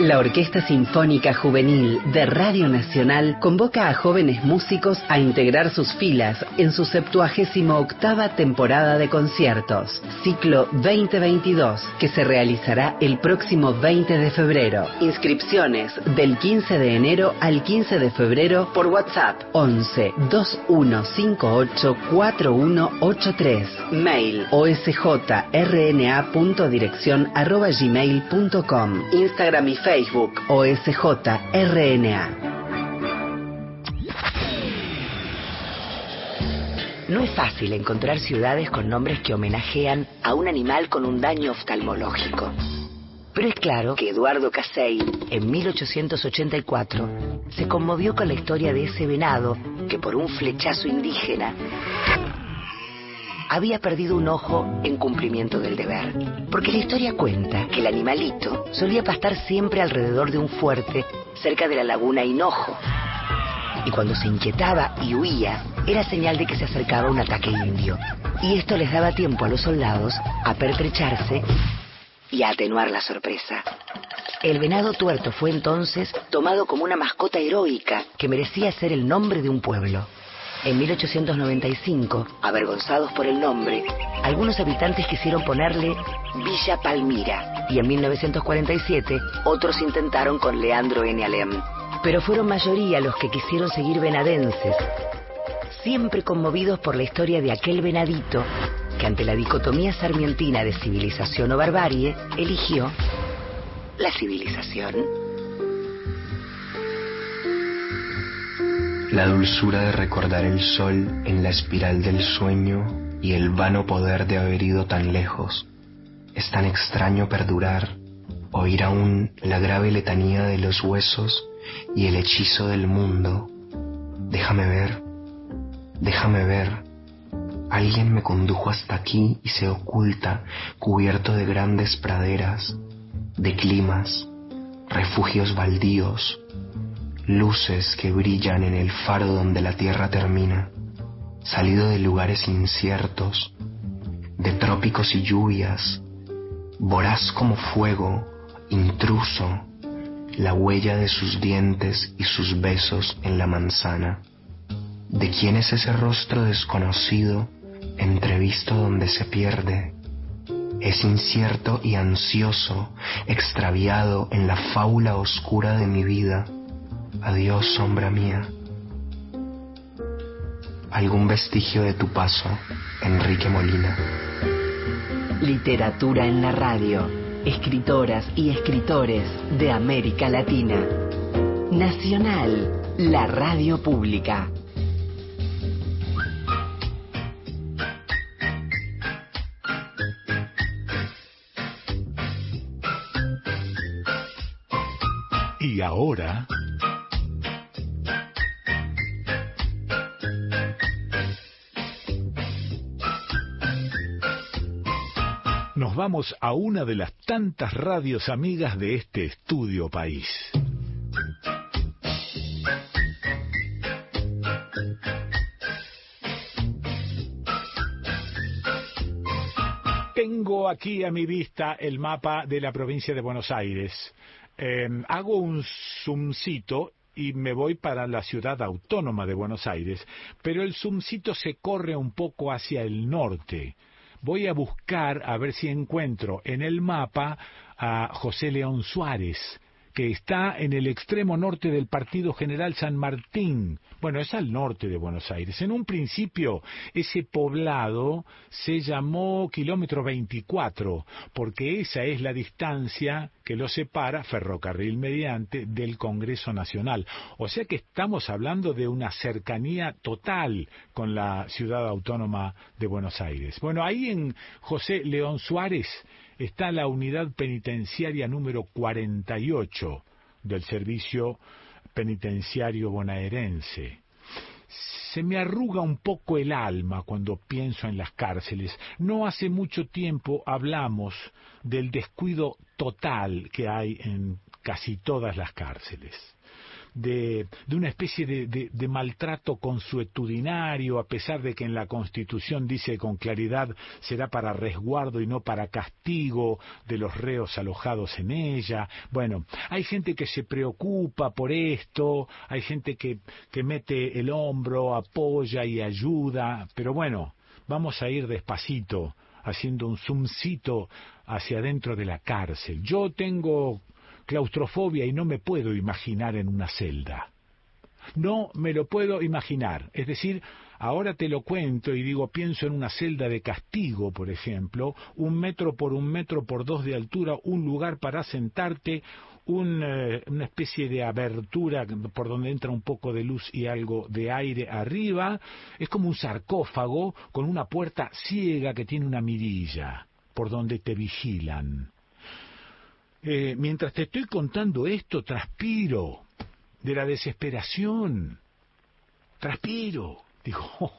La Orquesta Sinfónica Juvenil de Radio Nacional convoca a jóvenes músicos a integrar sus filas en su 78 octava temporada de conciertos, ciclo 2022, que se realizará el próximo 20 de febrero. Inscripciones del 15 de enero al 15 de febrero por WhatsApp 11 2158 4183. Mail osjrna.dirección arroba gmail.com. Instagram y Facebook OSJRNA.
No es fácil encontrar ciudades con nombres que homenajean a un animal con un daño oftalmológico. Pero es claro que Eduardo Casey, en 1884, se conmovió con la historia de ese venado que por un flechazo indígena había perdido un ojo en cumplimiento del deber. Porque la historia cuenta que el animalito solía pastar siempre alrededor de un fuerte cerca de la laguna Hinojo. Y cuando se inquietaba y huía, era señal de que se acercaba un ataque indio. Y esto les daba tiempo a los soldados a pertrecharse y a atenuar la sorpresa. El venado tuerto fue entonces tomado como una mascota heroica que merecía ser el nombre de un pueblo. En 1895, avergonzados por el nombre, algunos habitantes quisieron ponerle Villa Palmira y en 1947 otros intentaron con Leandro N. Alem. Pero fueron mayoría los que quisieron seguir venadenses, siempre conmovidos por la historia de aquel venadito que ante la dicotomía sarmientina de civilización o barbarie, eligió la civilización.
La dulzura de recordar el sol en la espiral del sueño y el vano poder de haber ido tan lejos. Es tan extraño perdurar, oír aún la grave letanía de los huesos y el hechizo del mundo. Déjame ver, déjame ver. Alguien me condujo hasta aquí y se oculta, cubierto de grandes praderas, de climas, refugios baldíos, luces que brillan en el faro donde la tierra termina, salido de lugares inciertos, de trópicos y lluvias, voraz como fuego, intruso, la huella de sus dientes y sus besos en la manzana. ¿De quién es ese rostro desconocido, entrevisto donde se pierde? Es incierto y ansioso, extraviado en la fábula oscura de mi vida. Adiós, sombra mía. Algún vestigio de tu paso, Enrique Molina.
Literatura en la radio. Escritoras y escritores de América Latina. Nacional, la radio pública.
Y ahora... Vamos a una de las tantas radios amigas de este estudio país. Tengo aquí a mi vista el mapa de la provincia de Buenos Aires. Eh, hago un zoomcito y me voy para la ciudad autónoma de Buenos Aires, pero el zoomcito se corre un poco hacia el norte. Voy a buscar a ver si encuentro en el mapa a José León Suárez, que está en el extremo norte del Partido General San Martín. Bueno, es al norte de Buenos Aires. En un principio, ese poblado se llamó kilómetro 24, porque esa es la distancia que lo separa, ferrocarril mediante, del Congreso Nacional. O sea que estamos hablando de una cercanía total con la ciudad autónoma de Buenos Aires. Bueno, ahí en José León Suárez está la unidad penitenciaria número 48 del servicio penitenciario bonaerense. Se me arruga un poco el alma cuando pienso en las cárceles. No hace mucho tiempo hablamos del descuido total que hay en casi todas las cárceles de, de una especie de, de, de, maltrato consuetudinario, a pesar de que en la Constitución dice con claridad será para resguardo y no para castigo de los reos alojados en ella. Bueno, hay gente que se preocupa por esto, hay gente que, que mete el hombro, apoya y ayuda, pero bueno, vamos a ir despacito haciendo un zoomcito hacia adentro de la cárcel. Yo tengo claustrofobia y no me puedo imaginar en una celda. No me lo puedo imaginar. Es decir, ahora te lo cuento y digo, pienso en una celda de castigo, por ejemplo, un metro por un metro por dos de altura, un lugar para sentarte, un, eh, una especie de abertura por donde entra un poco de luz y algo de aire arriba. Es como un sarcófago con una puerta ciega que tiene una mirilla por donde te vigilan. Eh, mientras te estoy contando esto, transpiro de la desesperación. Transpiro. Digo, <laughs> oh,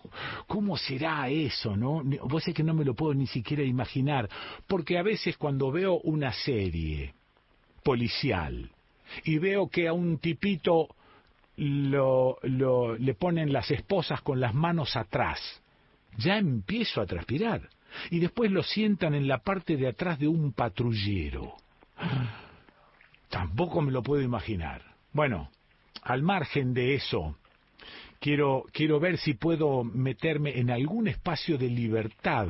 ¿cómo será eso, no? Vos es que no me lo puedo ni siquiera imaginar. Porque a veces cuando veo una serie policial y veo que a un tipito lo, lo, le ponen las esposas con las manos atrás, ya empiezo a transpirar. Y después lo sientan en la parte de atrás de un patrullero. Tampoco me lo puedo imaginar. Bueno, al margen de eso, quiero, quiero ver si puedo meterme en algún espacio de libertad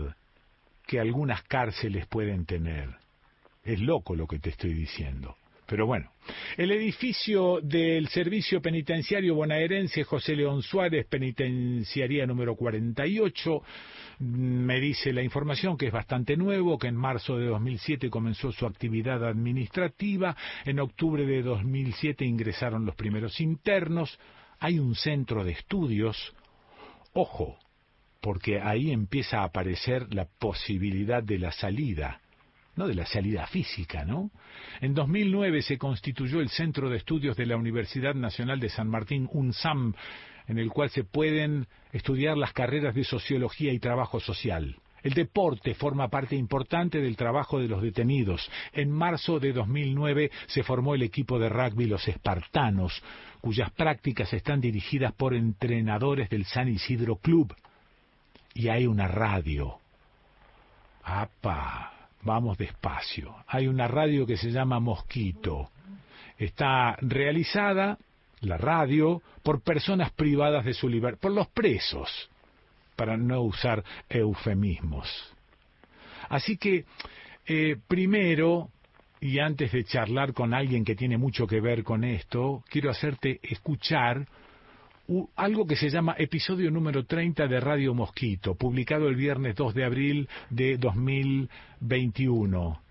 que algunas cárceles pueden tener. Es loco lo que te estoy diciendo. Pero bueno, el edificio del Servicio Penitenciario Bonaerense José León Suárez, penitenciaría número 48, me dice la información que es bastante nuevo, que en marzo de 2007 comenzó su actividad administrativa, en octubre de 2007 ingresaron los primeros internos, hay un centro de estudios, ojo, porque ahí empieza a aparecer la posibilidad de la salida no de la salida física, ¿no? En 2009 se constituyó el Centro de Estudios de la Universidad Nacional de San Martín, UNSAM, en el cual se pueden estudiar las carreras de sociología y trabajo social. El deporte forma parte importante del trabajo de los detenidos. En marzo de 2009 se formó el equipo de rugby Los Espartanos, cuyas prácticas están dirigidas por entrenadores del San Isidro Club. Y hay una radio. ¡Apa! Vamos despacio. Hay una radio que se llama Mosquito. Está realizada, la radio, por personas privadas de su libertad, por los presos, para no usar eufemismos. Así que, eh, primero, y antes de charlar con alguien que tiene mucho que ver con esto, quiero hacerte escuchar algo que se llama episodio número 30 de Radio Mosquito, publicado el viernes 2 de abril de 2021,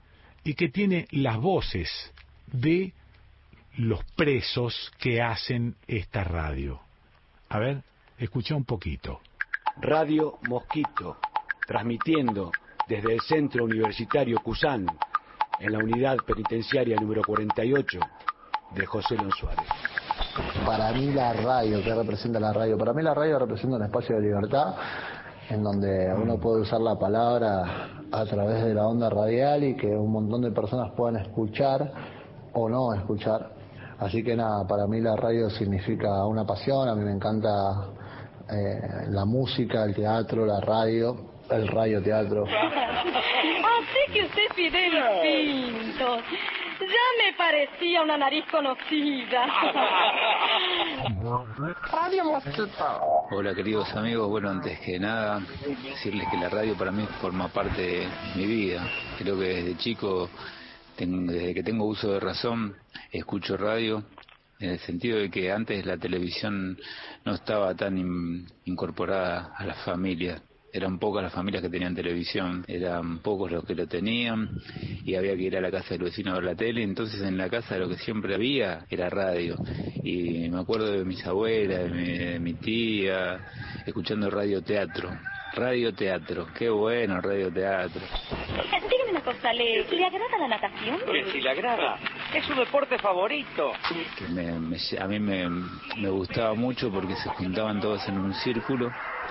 y que tiene las voces de los presos que hacen esta radio. A ver, escucha un poquito.
Radio Mosquito, transmitiendo desde el Centro Universitario Cusán, en la unidad penitenciaria número 48 de José Suárez.
Para mí la radio, ¿qué representa la radio? Para mí la radio representa un espacio de libertad en donde uno puede usar la palabra a través de la onda radial y que un montón de personas puedan escuchar o no escuchar. Así que nada, para mí la radio significa una pasión, a mí me encanta eh, la música, el teatro, la radio, el radioteatro. <laughs>
Así que usted es Fidel Pinto. Ya me parecía una nariz conocida. <laughs>
Radio Mosquito.
Hola queridos amigos, bueno antes que nada decirles que la radio para mí forma parte de mi vida. Creo que desde chico desde que tengo uso de razón, escucho radio, en el sentido de que antes la televisión no estaba tan incorporada a las familias. Eran pocas las familias que tenían televisión, eran pocos los que lo tenían y había que ir a la casa del vecino a ver la tele. Entonces en la casa lo que siempre había era radio. Y me acuerdo de mis abuelas, de mi, tía, escuchando radio teatro. Radio teatro, qué bueno radio teatro.
Dígame una cosa, ¿le, agrada la natación?
Que si le agrada, es su deporte favorito.
a mí me, me gustaba mucho porque se juntaban todos en un círculo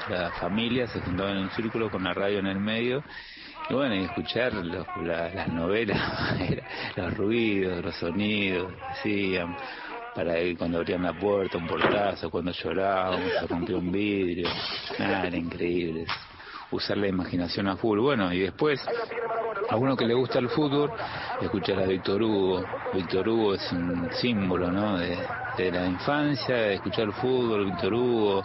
la familia se juntaba en un círculo con la radio en el medio y bueno, y escuchar las novelas, <laughs> los ruidos, los sonidos, decían, para ir cuando abrían la puerta, un portazo, cuando llorábamos, se rompió un vidrio, nada, era increíble usar la imaginación a full. Bueno, y después, a uno que le gusta el fútbol, escuchar a Víctor Hugo. Víctor Hugo es un símbolo, ¿no? De, de la infancia, de escuchar fútbol, Víctor Hugo,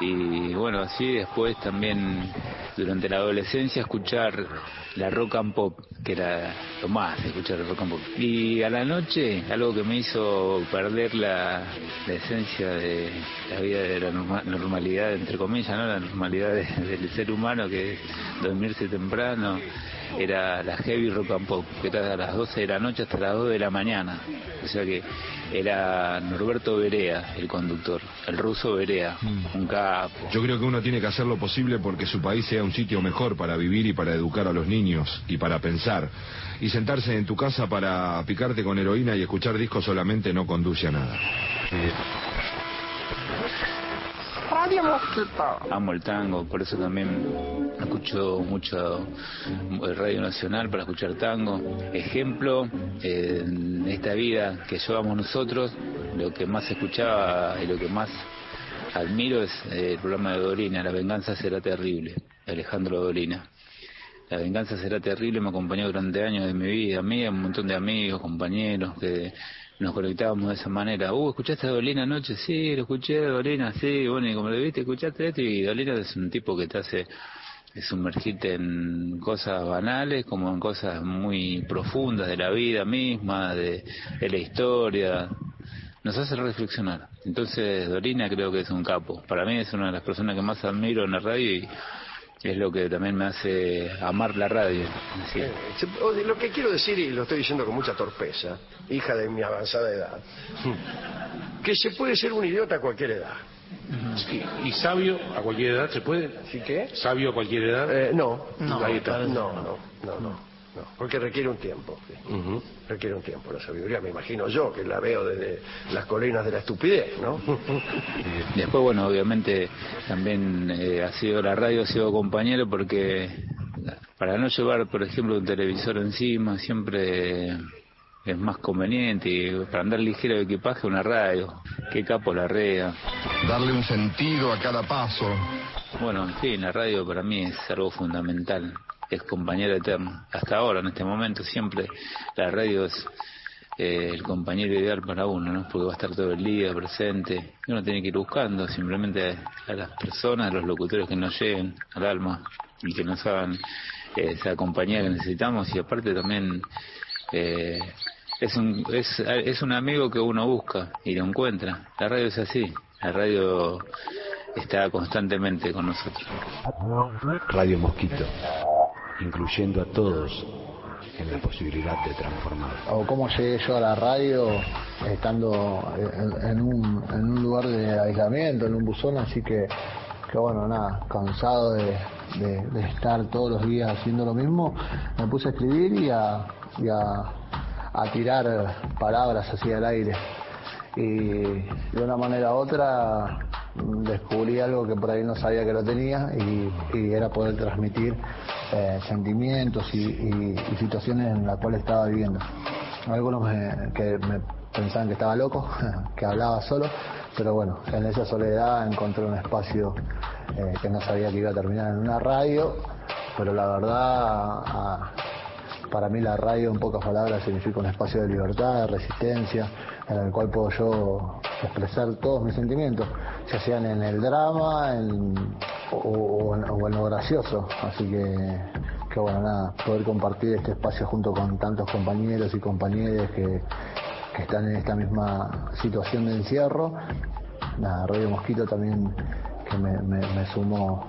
y bueno, así después también durante la adolescencia escuchar la rock and pop, que era lo más, escuchar el rock and pop. Y a la noche, algo que me hizo perder la, esencia de la vida de la normalidad, entre comillas, ¿no? La normalidad del ser humano, que es dormirse temprano, era la heavy rock and pop, que era a las 12 de la noche hasta las 2 de la mañana. O sea que era Norberto Berea, el conductor, el ruso Berea, mm. un capo.
Yo creo que uno tiene que hacer lo posible porque su país sea un sitio mejor para vivir y para educar a los niños y para pensar. Y sentarse en tu casa para picarte con heroína y escuchar discos solamente no conduce a nada.
Amo el tango, por eso también escucho mucho Radio Nacional para escuchar tango. Ejemplo, en esta vida que llevamos nosotros, lo que más escuchaba y lo que más admiro es eh, el programa de Dolina, La venganza será terrible, Alejandro Dolina. La venganza será terrible, me acompañó durante años de mi vida, a mí, a un montón de amigos, compañeros que nos conectábamos de esa manera. Uh, ¿escuchaste a Dolina anoche? Sí, lo escuché, Dolina, sí, bueno, y como lo viste, escuchaste esto, y Dolina es un tipo que te hace sumergirte en cosas banales como en cosas muy profundas de la vida misma, de, de la historia. Nos hace reflexionar. Entonces, Dolina creo que es un capo. Para mí es una de las personas que más admiro en la radio y es lo que también me hace amar la radio.
Eh, lo que quiero decir, y lo estoy diciendo con mucha torpeza, hija de mi avanzada edad, <laughs> que se puede ser un idiota a cualquier edad.
¿Y sabio a cualquier edad se puede?
¿Sí qué?
¿Sabio a cualquier edad?
Eh, no. No, no, no, no porque requiere un tiempo. Requiere un tiempo la sabiduría, me imagino yo, que la veo desde las colinas de la estupidez, ¿no? <laughs>
Después, bueno, obviamente también eh, ha sido la radio, ha sido compañero porque para no llevar, por ejemplo, un televisor encima, siempre es más conveniente y para andar ligero de equipaje una radio. Qué capo la rea.
Darle un sentido a cada paso.
Bueno, en fin, la radio para mí es algo fundamental es compañero eterno. Hasta ahora, en este momento, siempre la radio es eh, el compañero ideal para uno, ¿no? Porque va a estar todo el día presente. Uno tiene que ir buscando simplemente a las personas, a los locutores que nos lleguen al alma y que nos hagan eh, esa compañía que necesitamos. Y aparte también eh, es, un, es, es un amigo que uno busca y lo encuentra. La radio es así. La radio está constantemente con nosotros.
Radio Mosquito incluyendo a todos en la posibilidad de transformar.
O cómo llegué yo a la radio estando en, un, en un lugar de aislamiento, en un buzón, así que, que bueno, nada, cansado de, estar todos los días haciendo lo mismo, me puse a escribir y a, a, a tirar palabras así al aire. Y de una manera u otra descubrí algo que por ahí no sabía que lo tenía y, era poder transmitir eh, sentimientos y, situaciones en las cuales estaba viviendo. Algunos me, que me pensaban que estaba loco, <laughs> que hablaba solo, pero bueno, en esa soledad encontré un espacio eh, que no sabía que iba a terminar en una radio, pero la verdad, para mí la radio en pocas palabras significa un espacio de libertad, de resistencia, en el cual puedo yo expresar todos mis sentimientos, ya sean en el drama o, en, lo gracioso. Así que, que bueno, nada, poder compartir este espacio junto con tantos compañeros y compañeras que, que están en esta misma situación de encierro. Nada, Radio Mosquito también que me, me, me sumó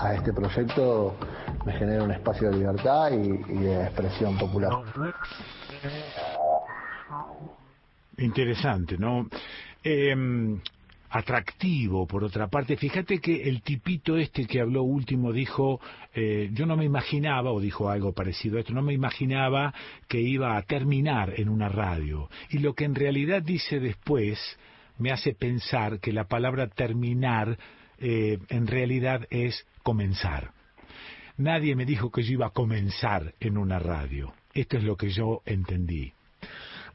a este proyecto me genera un espacio de libertad y, de expresión popular.
Interesante, ¿no? Eh, atractivo, por otra parte. Fíjate que el tipito este que habló último dijo, eh, yo no me imaginaba, o dijo algo parecido a esto, no me imaginaba que iba a terminar en una radio. Y lo que en realidad dice después me hace pensar que la palabra terminar eh, en realidad es comenzar. Nadie me dijo que yo iba a comenzar en una radio. Esto es lo que yo entendí.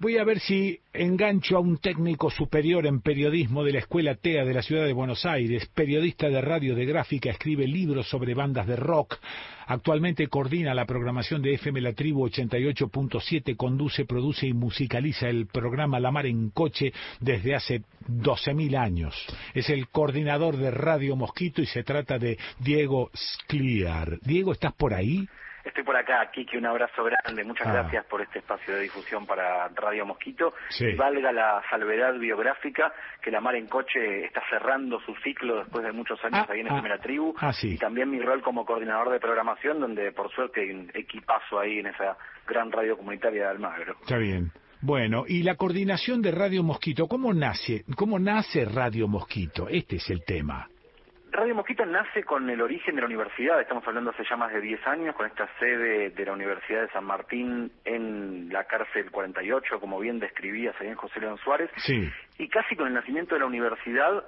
Voy a ver si engancho a un técnico superior en periodismo de la Escuela TEA de la Ciudad de Buenos Aires, periodista de radio de gráfica, escribe libros sobre bandas de rock, actualmente coordina la programación de FM La Tribu 88.7, conduce, produce y musicaliza el programa La Mar en Coche desde hace 12.000 años. Es el coordinador de Radio Mosquito y se trata de Diego Scliar. Diego, ¿estás por ahí?
Estoy por acá, Kiki, un abrazo grande. Muchas
Ah.
gracias por este espacio de difusión para Radio Mosquito.
Sí.
Valga la salvedad biográfica que La Mar en Coche está cerrando su ciclo después de muchos años
Ah,
ahí en
ah.
La Tribu.
Ah, sí.
Y también mi rol como coordinador de programación, donde por suerte hay un equipazo ahí en esa gran radio comunitaria de Almagro.
Está bien. Bueno, y la coordinación de Radio Mosquito, ¿cómo nace? ¿Cómo nace Radio Mosquito? Este es el tema.
Radio Mosquito nace con el origen de la universidad, estamos hablando hace ya más de 10 años, con esta sede de la Universidad de San Martín en la cárcel 48, como bien describías ahí en José León Suárez,
Sí.
y casi con el nacimiento de la universidad,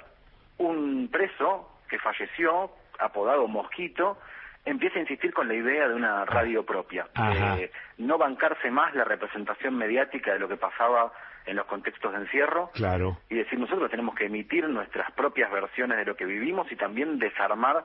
un preso que falleció, apodado Mosquito, empieza a insistir con la idea de una radio propia,
Ajá.
Eh, no bancarse más la representación mediática de lo que pasaba en los contextos de encierro,
Claro.
y decir nosotros tenemos que emitir nuestras propias versiones de lo que vivimos y también desarmar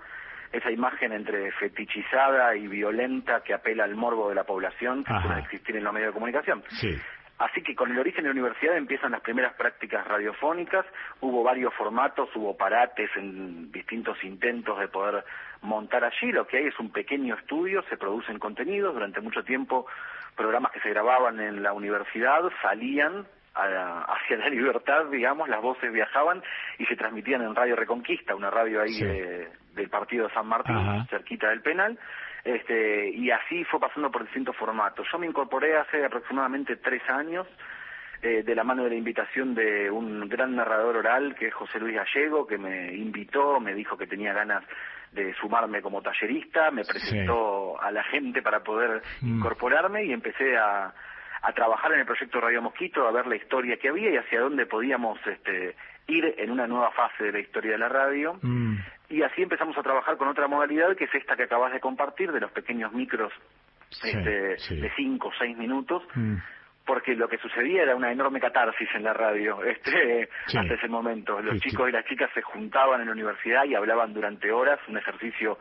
esa imagen entre fetichizada y violenta que apela al morbo de la población que
Ajá.
suele existir en los medios de comunicación.
Sí.
Así que con el origen de la universidad empiezan las primeras prácticas radiofónicas, hubo varios formatos, hubo parates en distintos intentos de poder montar allí, lo que hay es un pequeño estudio, se producen contenidos, durante mucho tiempo programas que se grababan en la universidad salían a- <laughs> hacia la libertad, digamos, las voces viajaban y se transmitían en Radio Reconquista, una radio ahí
Sí.
de- del partido de San Martín,
Ajá.
cerquita del penal, este, y así fue pasando por distintos formatos. Yo me incorporé hace aproximadamente tres años, eh, de la mano de la invitación de un gran narrador oral que es José Luis Gallego, que me invitó, me dijo que tenía ganas de sumarme como tallerista, me presentó a la gente para poder
Mm.
incorporarme y empecé a, a trabajar en el proyecto Radio Mosquito, a ver la historia que había y hacia dónde podíamos este, ir en una nueva fase de la historia de la radio.
Mm.
Y así empezamos a trabajar con otra modalidad que es esta que acabas de compartir, de los pequeños micros
Sí,
este,
sí.
de cinco o seis minutos,
Mm.
porque lo que sucedía era una enorme catarsis en la radio <laughs> este,
Sí.
hasta ese momento. Los
Sí, sí.
chicos y las chicas se juntaban en la universidad y hablaban durante horas, un ejercicio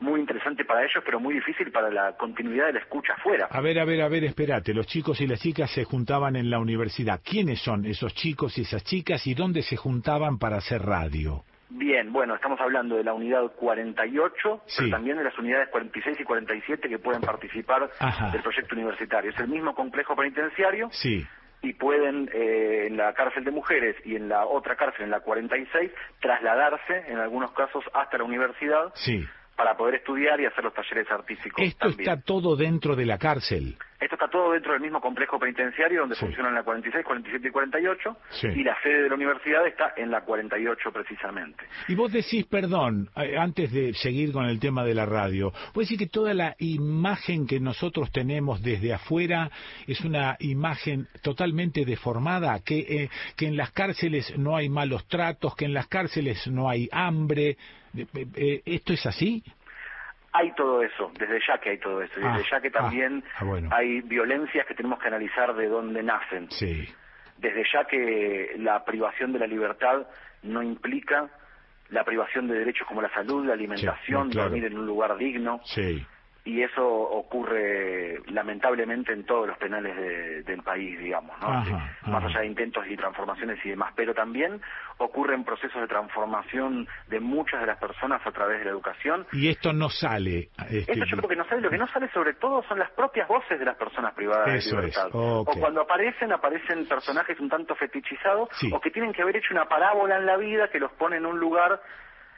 muy interesante para ellos, pero muy difícil para la continuidad de la escucha afuera.
A ver, a ver, a ver, espérate. Los chicos y las chicas se juntaban en la universidad. ¿Quiénes son esos chicos y esas chicas y dónde se juntaban para hacer radio?
Bien, bueno, estamos hablando de la unidad 48,
Sí.
pero también de las unidades 46 y 47 que pueden participar
Ajá.
del proyecto universitario. Es el mismo complejo penitenciario
Sí.
y pueden eh, en la cárcel de mujeres y en la otra cárcel, en la 46, trasladarse en algunos casos hasta la universidad
Sí.
Para poder estudiar y hacer los talleres artísticos
Esto
también.
está todo dentro de la cárcel.
Esto está todo dentro del mismo complejo penitenciario donde
Sí.
funcionan la 46, 47 y 48
Sí.
y la sede de la universidad está en la 48 precisamente.
Y vos decís, perdón, eh, antes de seguir con el tema de la radio, vos decís que toda la imagen que nosotros tenemos desde afuera es una imagen totalmente deformada, que, eh, que en las cárceles no hay malos tratos, que en las cárceles no hay hambre. Eh, eh, eh, ¿Esto es así?
Hay todo eso, desde ya que hay todo eso, desde
Ah,
ya que también
ah, bueno.
hay violencias que tenemos que analizar de dónde nacen.
Sí.
Desde ya que la privación de la libertad no implica la privación de derechos como la salud, la alimentación,
Sí, claro.
dormir en un lugar digno,
Sí.
Y eso ocurre lamentablemente en todos los penales de- del país, digamos, ¿no?
Ajá,
Sí, más
ajá.
allá de intentos y transformaciones y demás, pero también ocurren procesos de transformación de muchas de las personas a través de la educación.
Y esto no sale. este,
Esto yo creo que no sale, lo que no sale sobre todo son las propias voces de las personas privadas
Eso
de
es,
libertad. O cuando aparecen, aparecen personajes un tanto fetichizados
Sí.
o que tienen que haber hecho una parábola en la vida que los pone en un lugar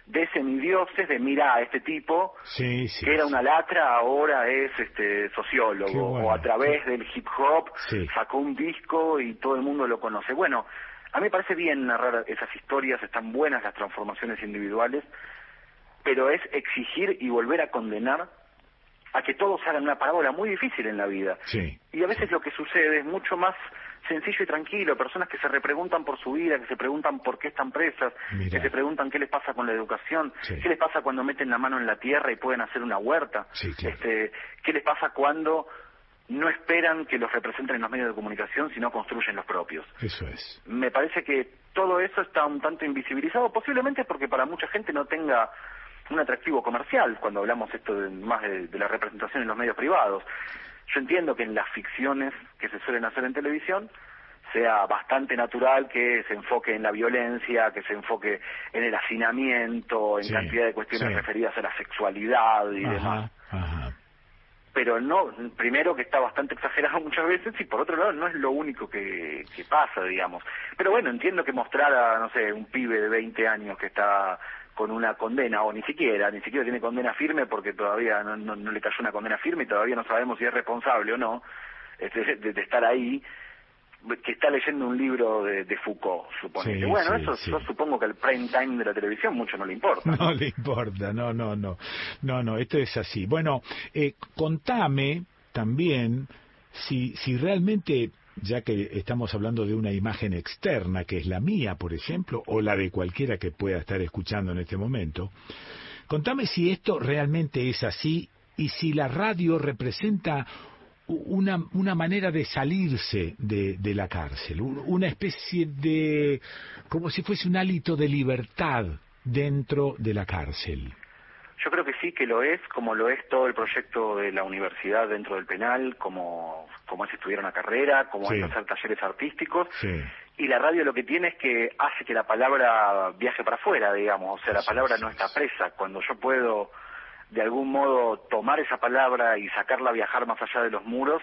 de semidioses, de mira a este tipo
Sí, sí.
que era una lacra, ahora es este sociólogo,
bueno.
o a través del hip hop sacó un disco y todo el mundo lo conoce. Bueno, a mí me parece bien narrar esas historias, están buenas las transformaciones individuales, pero es exigir y volver a condenar a que todos hagan una parábola muy difícil en la vida. Y a veces lo que sucede es mucho más sencillo y tranquilo, personas que se repreguntan por su vida, que se preguntan por qué están presas, que se preguntan qué les pasa con la educación,
Sí.
qué les pasa cuando meten la mano en la tierra y pueden hacer una huerta,
Sí, claro.
este, qué les pasa cuando no esperan que los representen en los medios de comunicación, sino construyen los propios.
Eso es.
Me parece que todo eso está un tanto invisibilizado, posiblemente porque para mucha gente no tenga un atractivo comercial cuando hablamos esto de, más de, de la representación en los medios privados. Yo entiendo que en las ficciones que se suelen hacer en televisión sea bastante natural que se enfoque en la violencia, que se enfoque en el hacinamiento, en
Sí,
cantidad de cuestiones
sí.
referidas a la sexualidad y demás
ajá.
pero no, primero que está bastante exagerado <laughs> muchas veces y por otro lado no es lo único que, que pasa, digamos. Pero bueno, entiendo que mostrar a, no sé, un pibe de 20 años que está con una condena, o ni siquiera, ni siquiera tiene condena firme porque todavía no, no, no le cayó una condena firme y todavía no sabemos si es responsable o no este, de, de estar ahí, que está leyendo un libro de, de Foucault, suponete.
Sí,
bueno,
sí,
eso
sí.
yo supongo que el prime time de la televisión mucho no le importa. <laughs>
No le importa, no, no, no, no, no, esto es así. Bueno, eh, contame también si, si realmente, ya que estamos hablando de una imagen externa, que es la mía, por ejemplo, o la de cualquiera que pueda estar escuchando en este momento, contame si esto realmente es así y si la radio representa una, una manera de salirse de, de la cárcel, un- una especie de, como si fuese un hálito de libertad dentro de la cárcel.
Yo creo que sí que lo es, como lo es todo el proyecto de la universidad dentro del penal, como, como es estudiar una carrera, como
Sí.
es hacer talleres artísticos.
Sí.
Y la radio lo que tiene es que hace que la palabra viaje para afuera, digamos. O sea, la palabra no está presa. Cuando yo puedo, de algún modo, tomar esa palabra y sacarla a viajar más allá de los muros,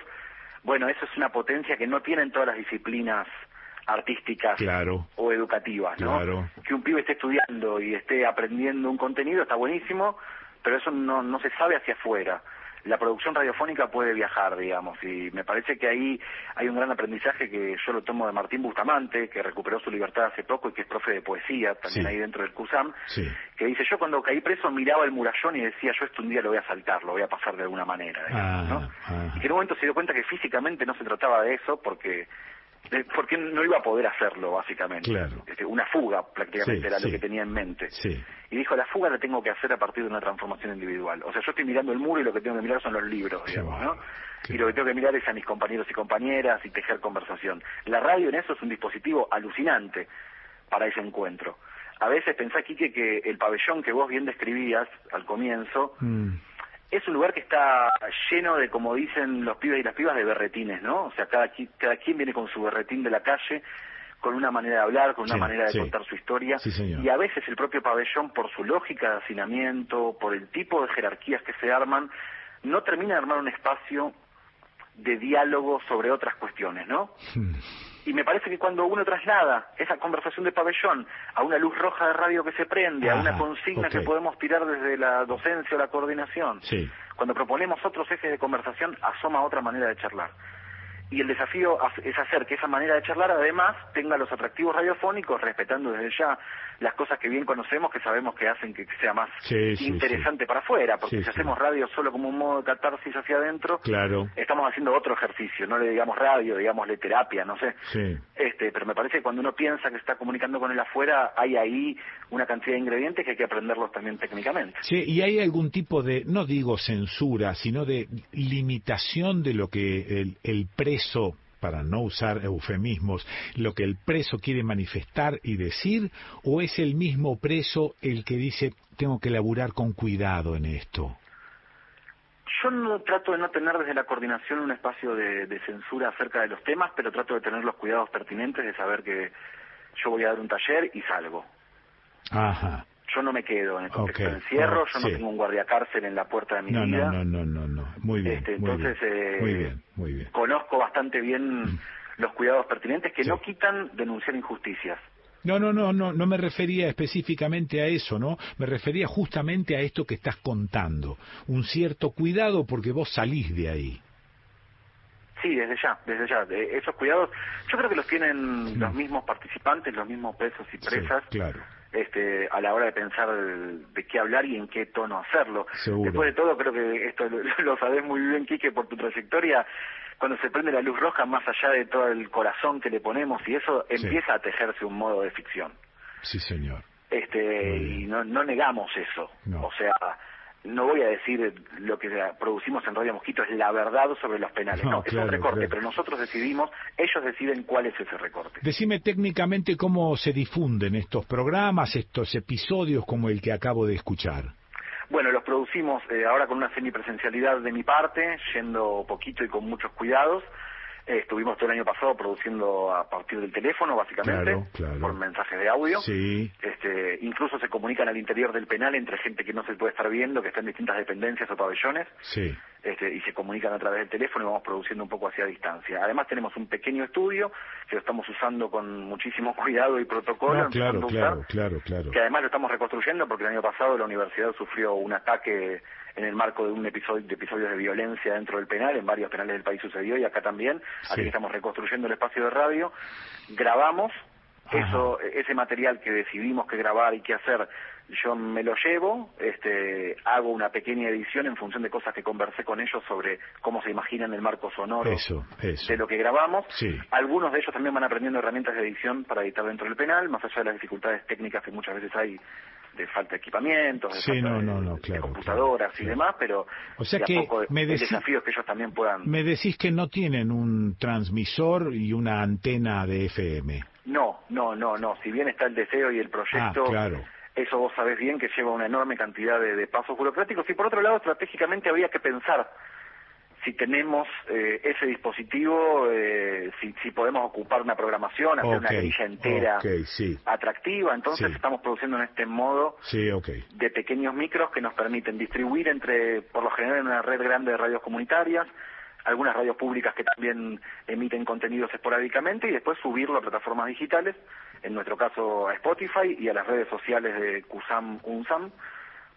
bueno, eso es una potencia que no tienen todas las disciplinas artísticas
Claro,
o educativas, ¿no?
claro.
Que un pibe esté estudiando y esté aprendiendo un contenido está buenísimo, pero eso no, no se sabe hacia afuera. La producción radiofónica puede viajar, digamos, y me parece que ahí hay un gran aprendizaje que yo lo tomo de Martín Bustamante, que recuperó su libertad hace poco y que es profe de poesía también
Sí.
ahí dentro del CUSAM,
Sí.
que dice, yo cuando caí preso miraba el murallón y decía, yo esto un día lo voy a saltar, lo voy a pasar de alguna manera, digamos, ¿no?
Ah, ah.
y que en un momento se dio cuenta que físicamente no se trataba de eso porque porque no iba a poder hacerlo básicamente
Claro.
Este, una fuga prácticamente
Sí,
era
sí.
lo que tenía en mente
Sí.
y dijo la fuga la tengo que hacer a partir de una transformación individual o sea yo estoy mirando el muro y lo que tengo que mirar son los libros digamos ¿no? y lo que tengo que mirar es a mis compañeros y compañeras y tejer conversación la radio en eso es un dispositivo alucinante para ese encuentro a veces pensá Quique que el pabellón que vos bien describías al comienzo
Mm,
es un lugar que está lleno de, como dicen los pibes y las pibas, de berretines, ¿no? O sea, cada, cada quien viene con su berretín de la calle, con una manera de hablar, con una
Sí,
manera de
sí.
contar su historia.
Sí, señor.
Y a veces el propio pabellón, por su lógica de hacinamiento, por el tipo de jerarquías que se arman, no termina de armar un espacio de diálogo sobre otras cuestiones, ¿no? Y me parece que cuando uno traslada esa conversación de pabellón a una luz roja de radio que se prende, a una consigna
ok.
que podemos tirar desde la docencia o la coordinación,
Sí.
cuando proponemos otros ejes de conversación, asoma otra manera de charlar. Y el desafío es hacer que esa manera de charlar además tenga los atractivos radiofónicos, respetando desde ya las cosas que bien conocemos, que sabemos que hacen que sea más
Sí, sí,
interesante para afuera, porque si hacemos radio solo como un modo de catarsis hacia adentro,
Claro.
estamos haciendo otro ejercicio, no le digamos radio, digámosle terapia, no sé. Este, pero me parece que cuando uno piensa que está comunicando con el afuera, hay ahí una cantidad de ingredientes que hay que aprenderlos también técnicamente.
Sí, ¿y hay algún tipo de, no digo censura, sino de limitación de lo que el, el preso, para no usar eufemismos, lo que el preso quiere manifestar y decir, o es el mismo preso el que dice, tengo que laburar con cuidado en esto?
Yo no trato de no tener desde la coordinación un espacio de, de censura acerca de los temas, pero trato de tener los cuidados pertinentes de saber que yo voy a dar un taller y salgo.
Ajá.
Yo no me quedo en el contexto de encierro,
Ah,
yo no
sí.
tengo un guardiacárcel en la puerta de mi
No,
vida.
no, no, no, no, no. Muy bien.
Este,
muy
entonces,
bien.
eh,
Muy bien, muy bien.
Conozco bastante bien los cuidados pertinentes que no quitan denunciar injusticias.
No, no, no, no, no me refería específicamente a eso, ¿no? Me refería justamente a esto que estás contando. Un cierto cuidado porque vos salís de ahí.
Sí, desde ya, desde ya. De esos cuidados, yo creo que los tienen los mismos participantes, los mismos presos y presas,
Sí, claro.
Este, a la hora de pensar de qué hablar y en qué tono hacerlo.
Seguro.
Después de todo, creo que esto lo, <laughs> lo sabés muy bien, Quique, por tu trayectoria. Cuando se prende la luz roja, más allá de todo el corazón que le ponemos y eso,
Sí.
empieza a tejerse un modo de ficción.
Sí, señor.
este y no, no negamos eso o sea no voy a decir lo que producimos en Radio Mosquito es la verdad sobre los penales
No,
no, es un recorte
claro.
pero nosotros decidimos ellos deciden cuál es ese recorte
Decime técnicamente cómo se difunden estos programas, estos episodios como el que acabo de escuchar.
bueno los producimos eh, ahora con una semipresencialidad de mi parte yendo poquito y con muchos cuidados Eh, estuvimos todo el año pasado produciendo a partir del teléfono básicamente
Claro, claro.
por mensajes de audio
Sí.
este, incluso se comunican al interior del penal entre gente que no se puede estar viendo, que está en distintas dependencias o pabellones,
Sí.
este, y se comunican a través del teléfono y vamos produciendo un poco hacia distancia. Además tenemos un pequeño estudio que lo estamos usando con muchísimo <laughs> cuidado y protocolo,
No, claro,
usar,
claro, claro, claro.
que además lo estamos reconstruyendo porque el año pasado la universidad sufrió un ataque en el marco de un episodio de episodios de violencia dentro del penal, en varios penales del país sucedió y acá también, así
Sí.
que estamos reconstruyendo el espacio de radio, grabamos eso, ese material que decidimos que grabar y que hacer, yo me lo llevo, este, hago una pequeña edición en función de cosas que conversé con ellos sobre cómo se imaginan el marco sonoro
Eso, eso.
de lo que grabamos.
Sí.
Algunos de ellos también van aprendiendo herramientas de edición para editar dentro del penal, más allá de las dificultades técnicas que muchas veces hay de falta de equipamientos, de
Sí,
falta
no,
de,
no, no,
de
claro.
computadoras y demás, pero
O sea
de
que
poco
me
el
decí-
desafío es que ellos también puedan...
Me decís que no tienen un transmisor y una antena de FM.
No, no, no, no. Si bien está el deseo y el proyecto,
Ah, claro.
eso vos sabés bien que lleva una enorme cantidad de, de pasos burocráticos y por otro lado, estratégicamente habría que pensar si tenemos eh, ese dispositivo, eh, si, si podemos ocupar una programación, hacer una grilla entera
sí.
atractiva. Entonces
Sí.
estamos produciendo en este modo
Sí,
de pequeños micros que nos permiten distribuir entre, por lo general, en una red grande de radios comunitarias, algunas radios públicas que también emiten contenidos esporádicamente y después subirlo a plataformas digitales, en nuestro caso a Spotify y a las redes sociales de CUSAM, UNSAM,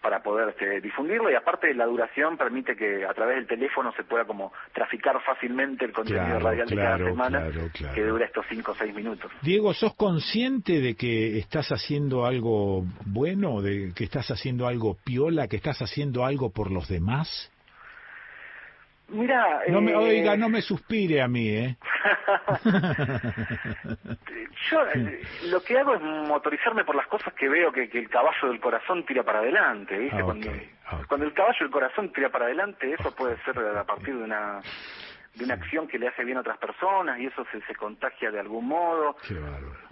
para poder este, difundirlo y aparte la duración permite que a través del teléfono se pueda como traficar fácilmente el contenido
Claro,
radial de cada semana
claro.
que dura estos 5 o 6 minutos.
Diego, ¿sos consciente de que estás haciendo algo bueno, de que estás haciendo algo piola, que estás haciendo algo por los demás?
Mira,
No me,
eh,
oiga, no me suspire a mí, ¿eh? <laughs>
Yo eh, lo que hago es motorizarme por las cosas que veo que, que el caballo del corazón tira para adelante, ¿viste?
Ah,
cuando,
ok,
cuando el caballo del corazón tira para adelante, eso puede ser a partir de una de una acción que le hace bien a otras personas y eso se, se contagia de algún modo.
Qué.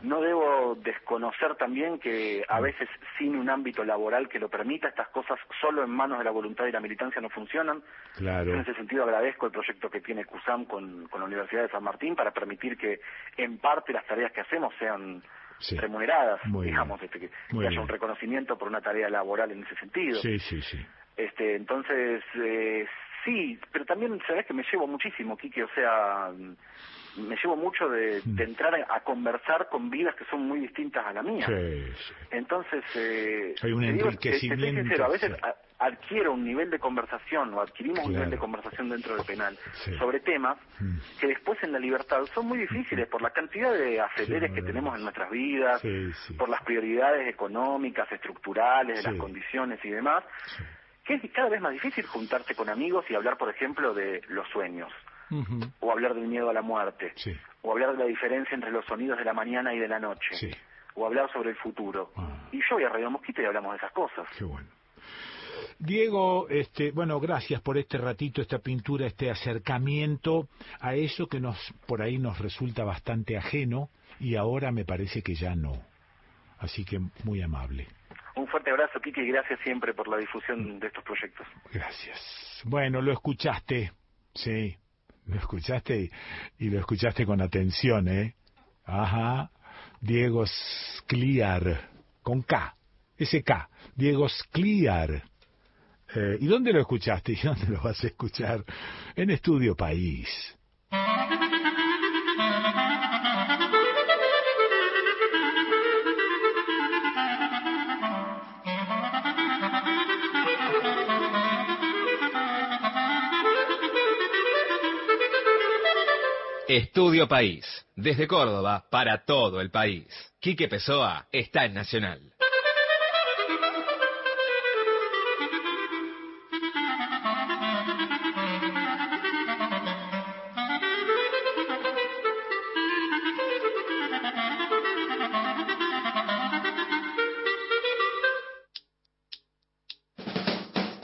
No debo desconocer también que
Mm.
a veces sin un ámbito laboral que lo permita, estas cosas solo en manos de la voluntad y la militancia no funcionan.
Claro.
En ese sentido agradezco el proyecto que tiene CUSAM con, con la Universidad de San Martín para permitir que en parte las tareas que hacemos sean
Sí.
remuneradas,
Muy
digamos, este, que,
Muy
haya un reconocimiento por una tarea laboral en ese sentido.
Sí, sí, sí.
Este, entonces, eh, sí, pero también sabes que me llevo muchísimo, Kike, o sea, me llevo mucho de,
Mm.
de entrar a, a conversar con vidas que son muy distintas a la mía.
Sí, sí.
Entonces, eh,
Hay un
te digo, te- te
enriquecimiento,
sincero, a veces adquiero un nivel de conversación o adquirimos un nivel de conversación dentro del penal
Sí.
sobre temas
Mm.
que después en la libertad son muy difíciles por la cantidad de aceleres que tenemos en nuestras vidas, por las prioridades económicas, estructurales, de las condiciones y demás, que es cada vez más difícil juntarte con amigos y hablar, por ejemplo, de los sueños, o hablar del miedo a la muerte,
Sí.
o hablar de la diferencia entre los sonidos de la mañana y de la noche,
Sí.
o hablar sobre el futuro. Y yo voy a Radio Mosquito y hablamos de esas cosas.
Qué bueno. Diego, este, bueno, gracias por este ratito, esta pintura, este acercamiento a eso que nos por ahí nos resulta bastante ajeno y ahora me parece que ya no. Así que muy amable.
Un fuerte abrazo, Kiki, y gracias siempre por la difusión de estos proyectos.
Gracias. Bueno, lo escuchaste, sí, lo escuchaste y, lo escuchaste con atención, ¿eh? Ajá, Diego Scliar, con K, ese K, Diego Scliar. Eh, ¿Y dónde lo escuchaste? <laughs> ¿Y dónde lo vas a escuchar? En Estudio País.
Estudio País, desde Córdoba para todo el país. Quique Pessoa está en Nacional.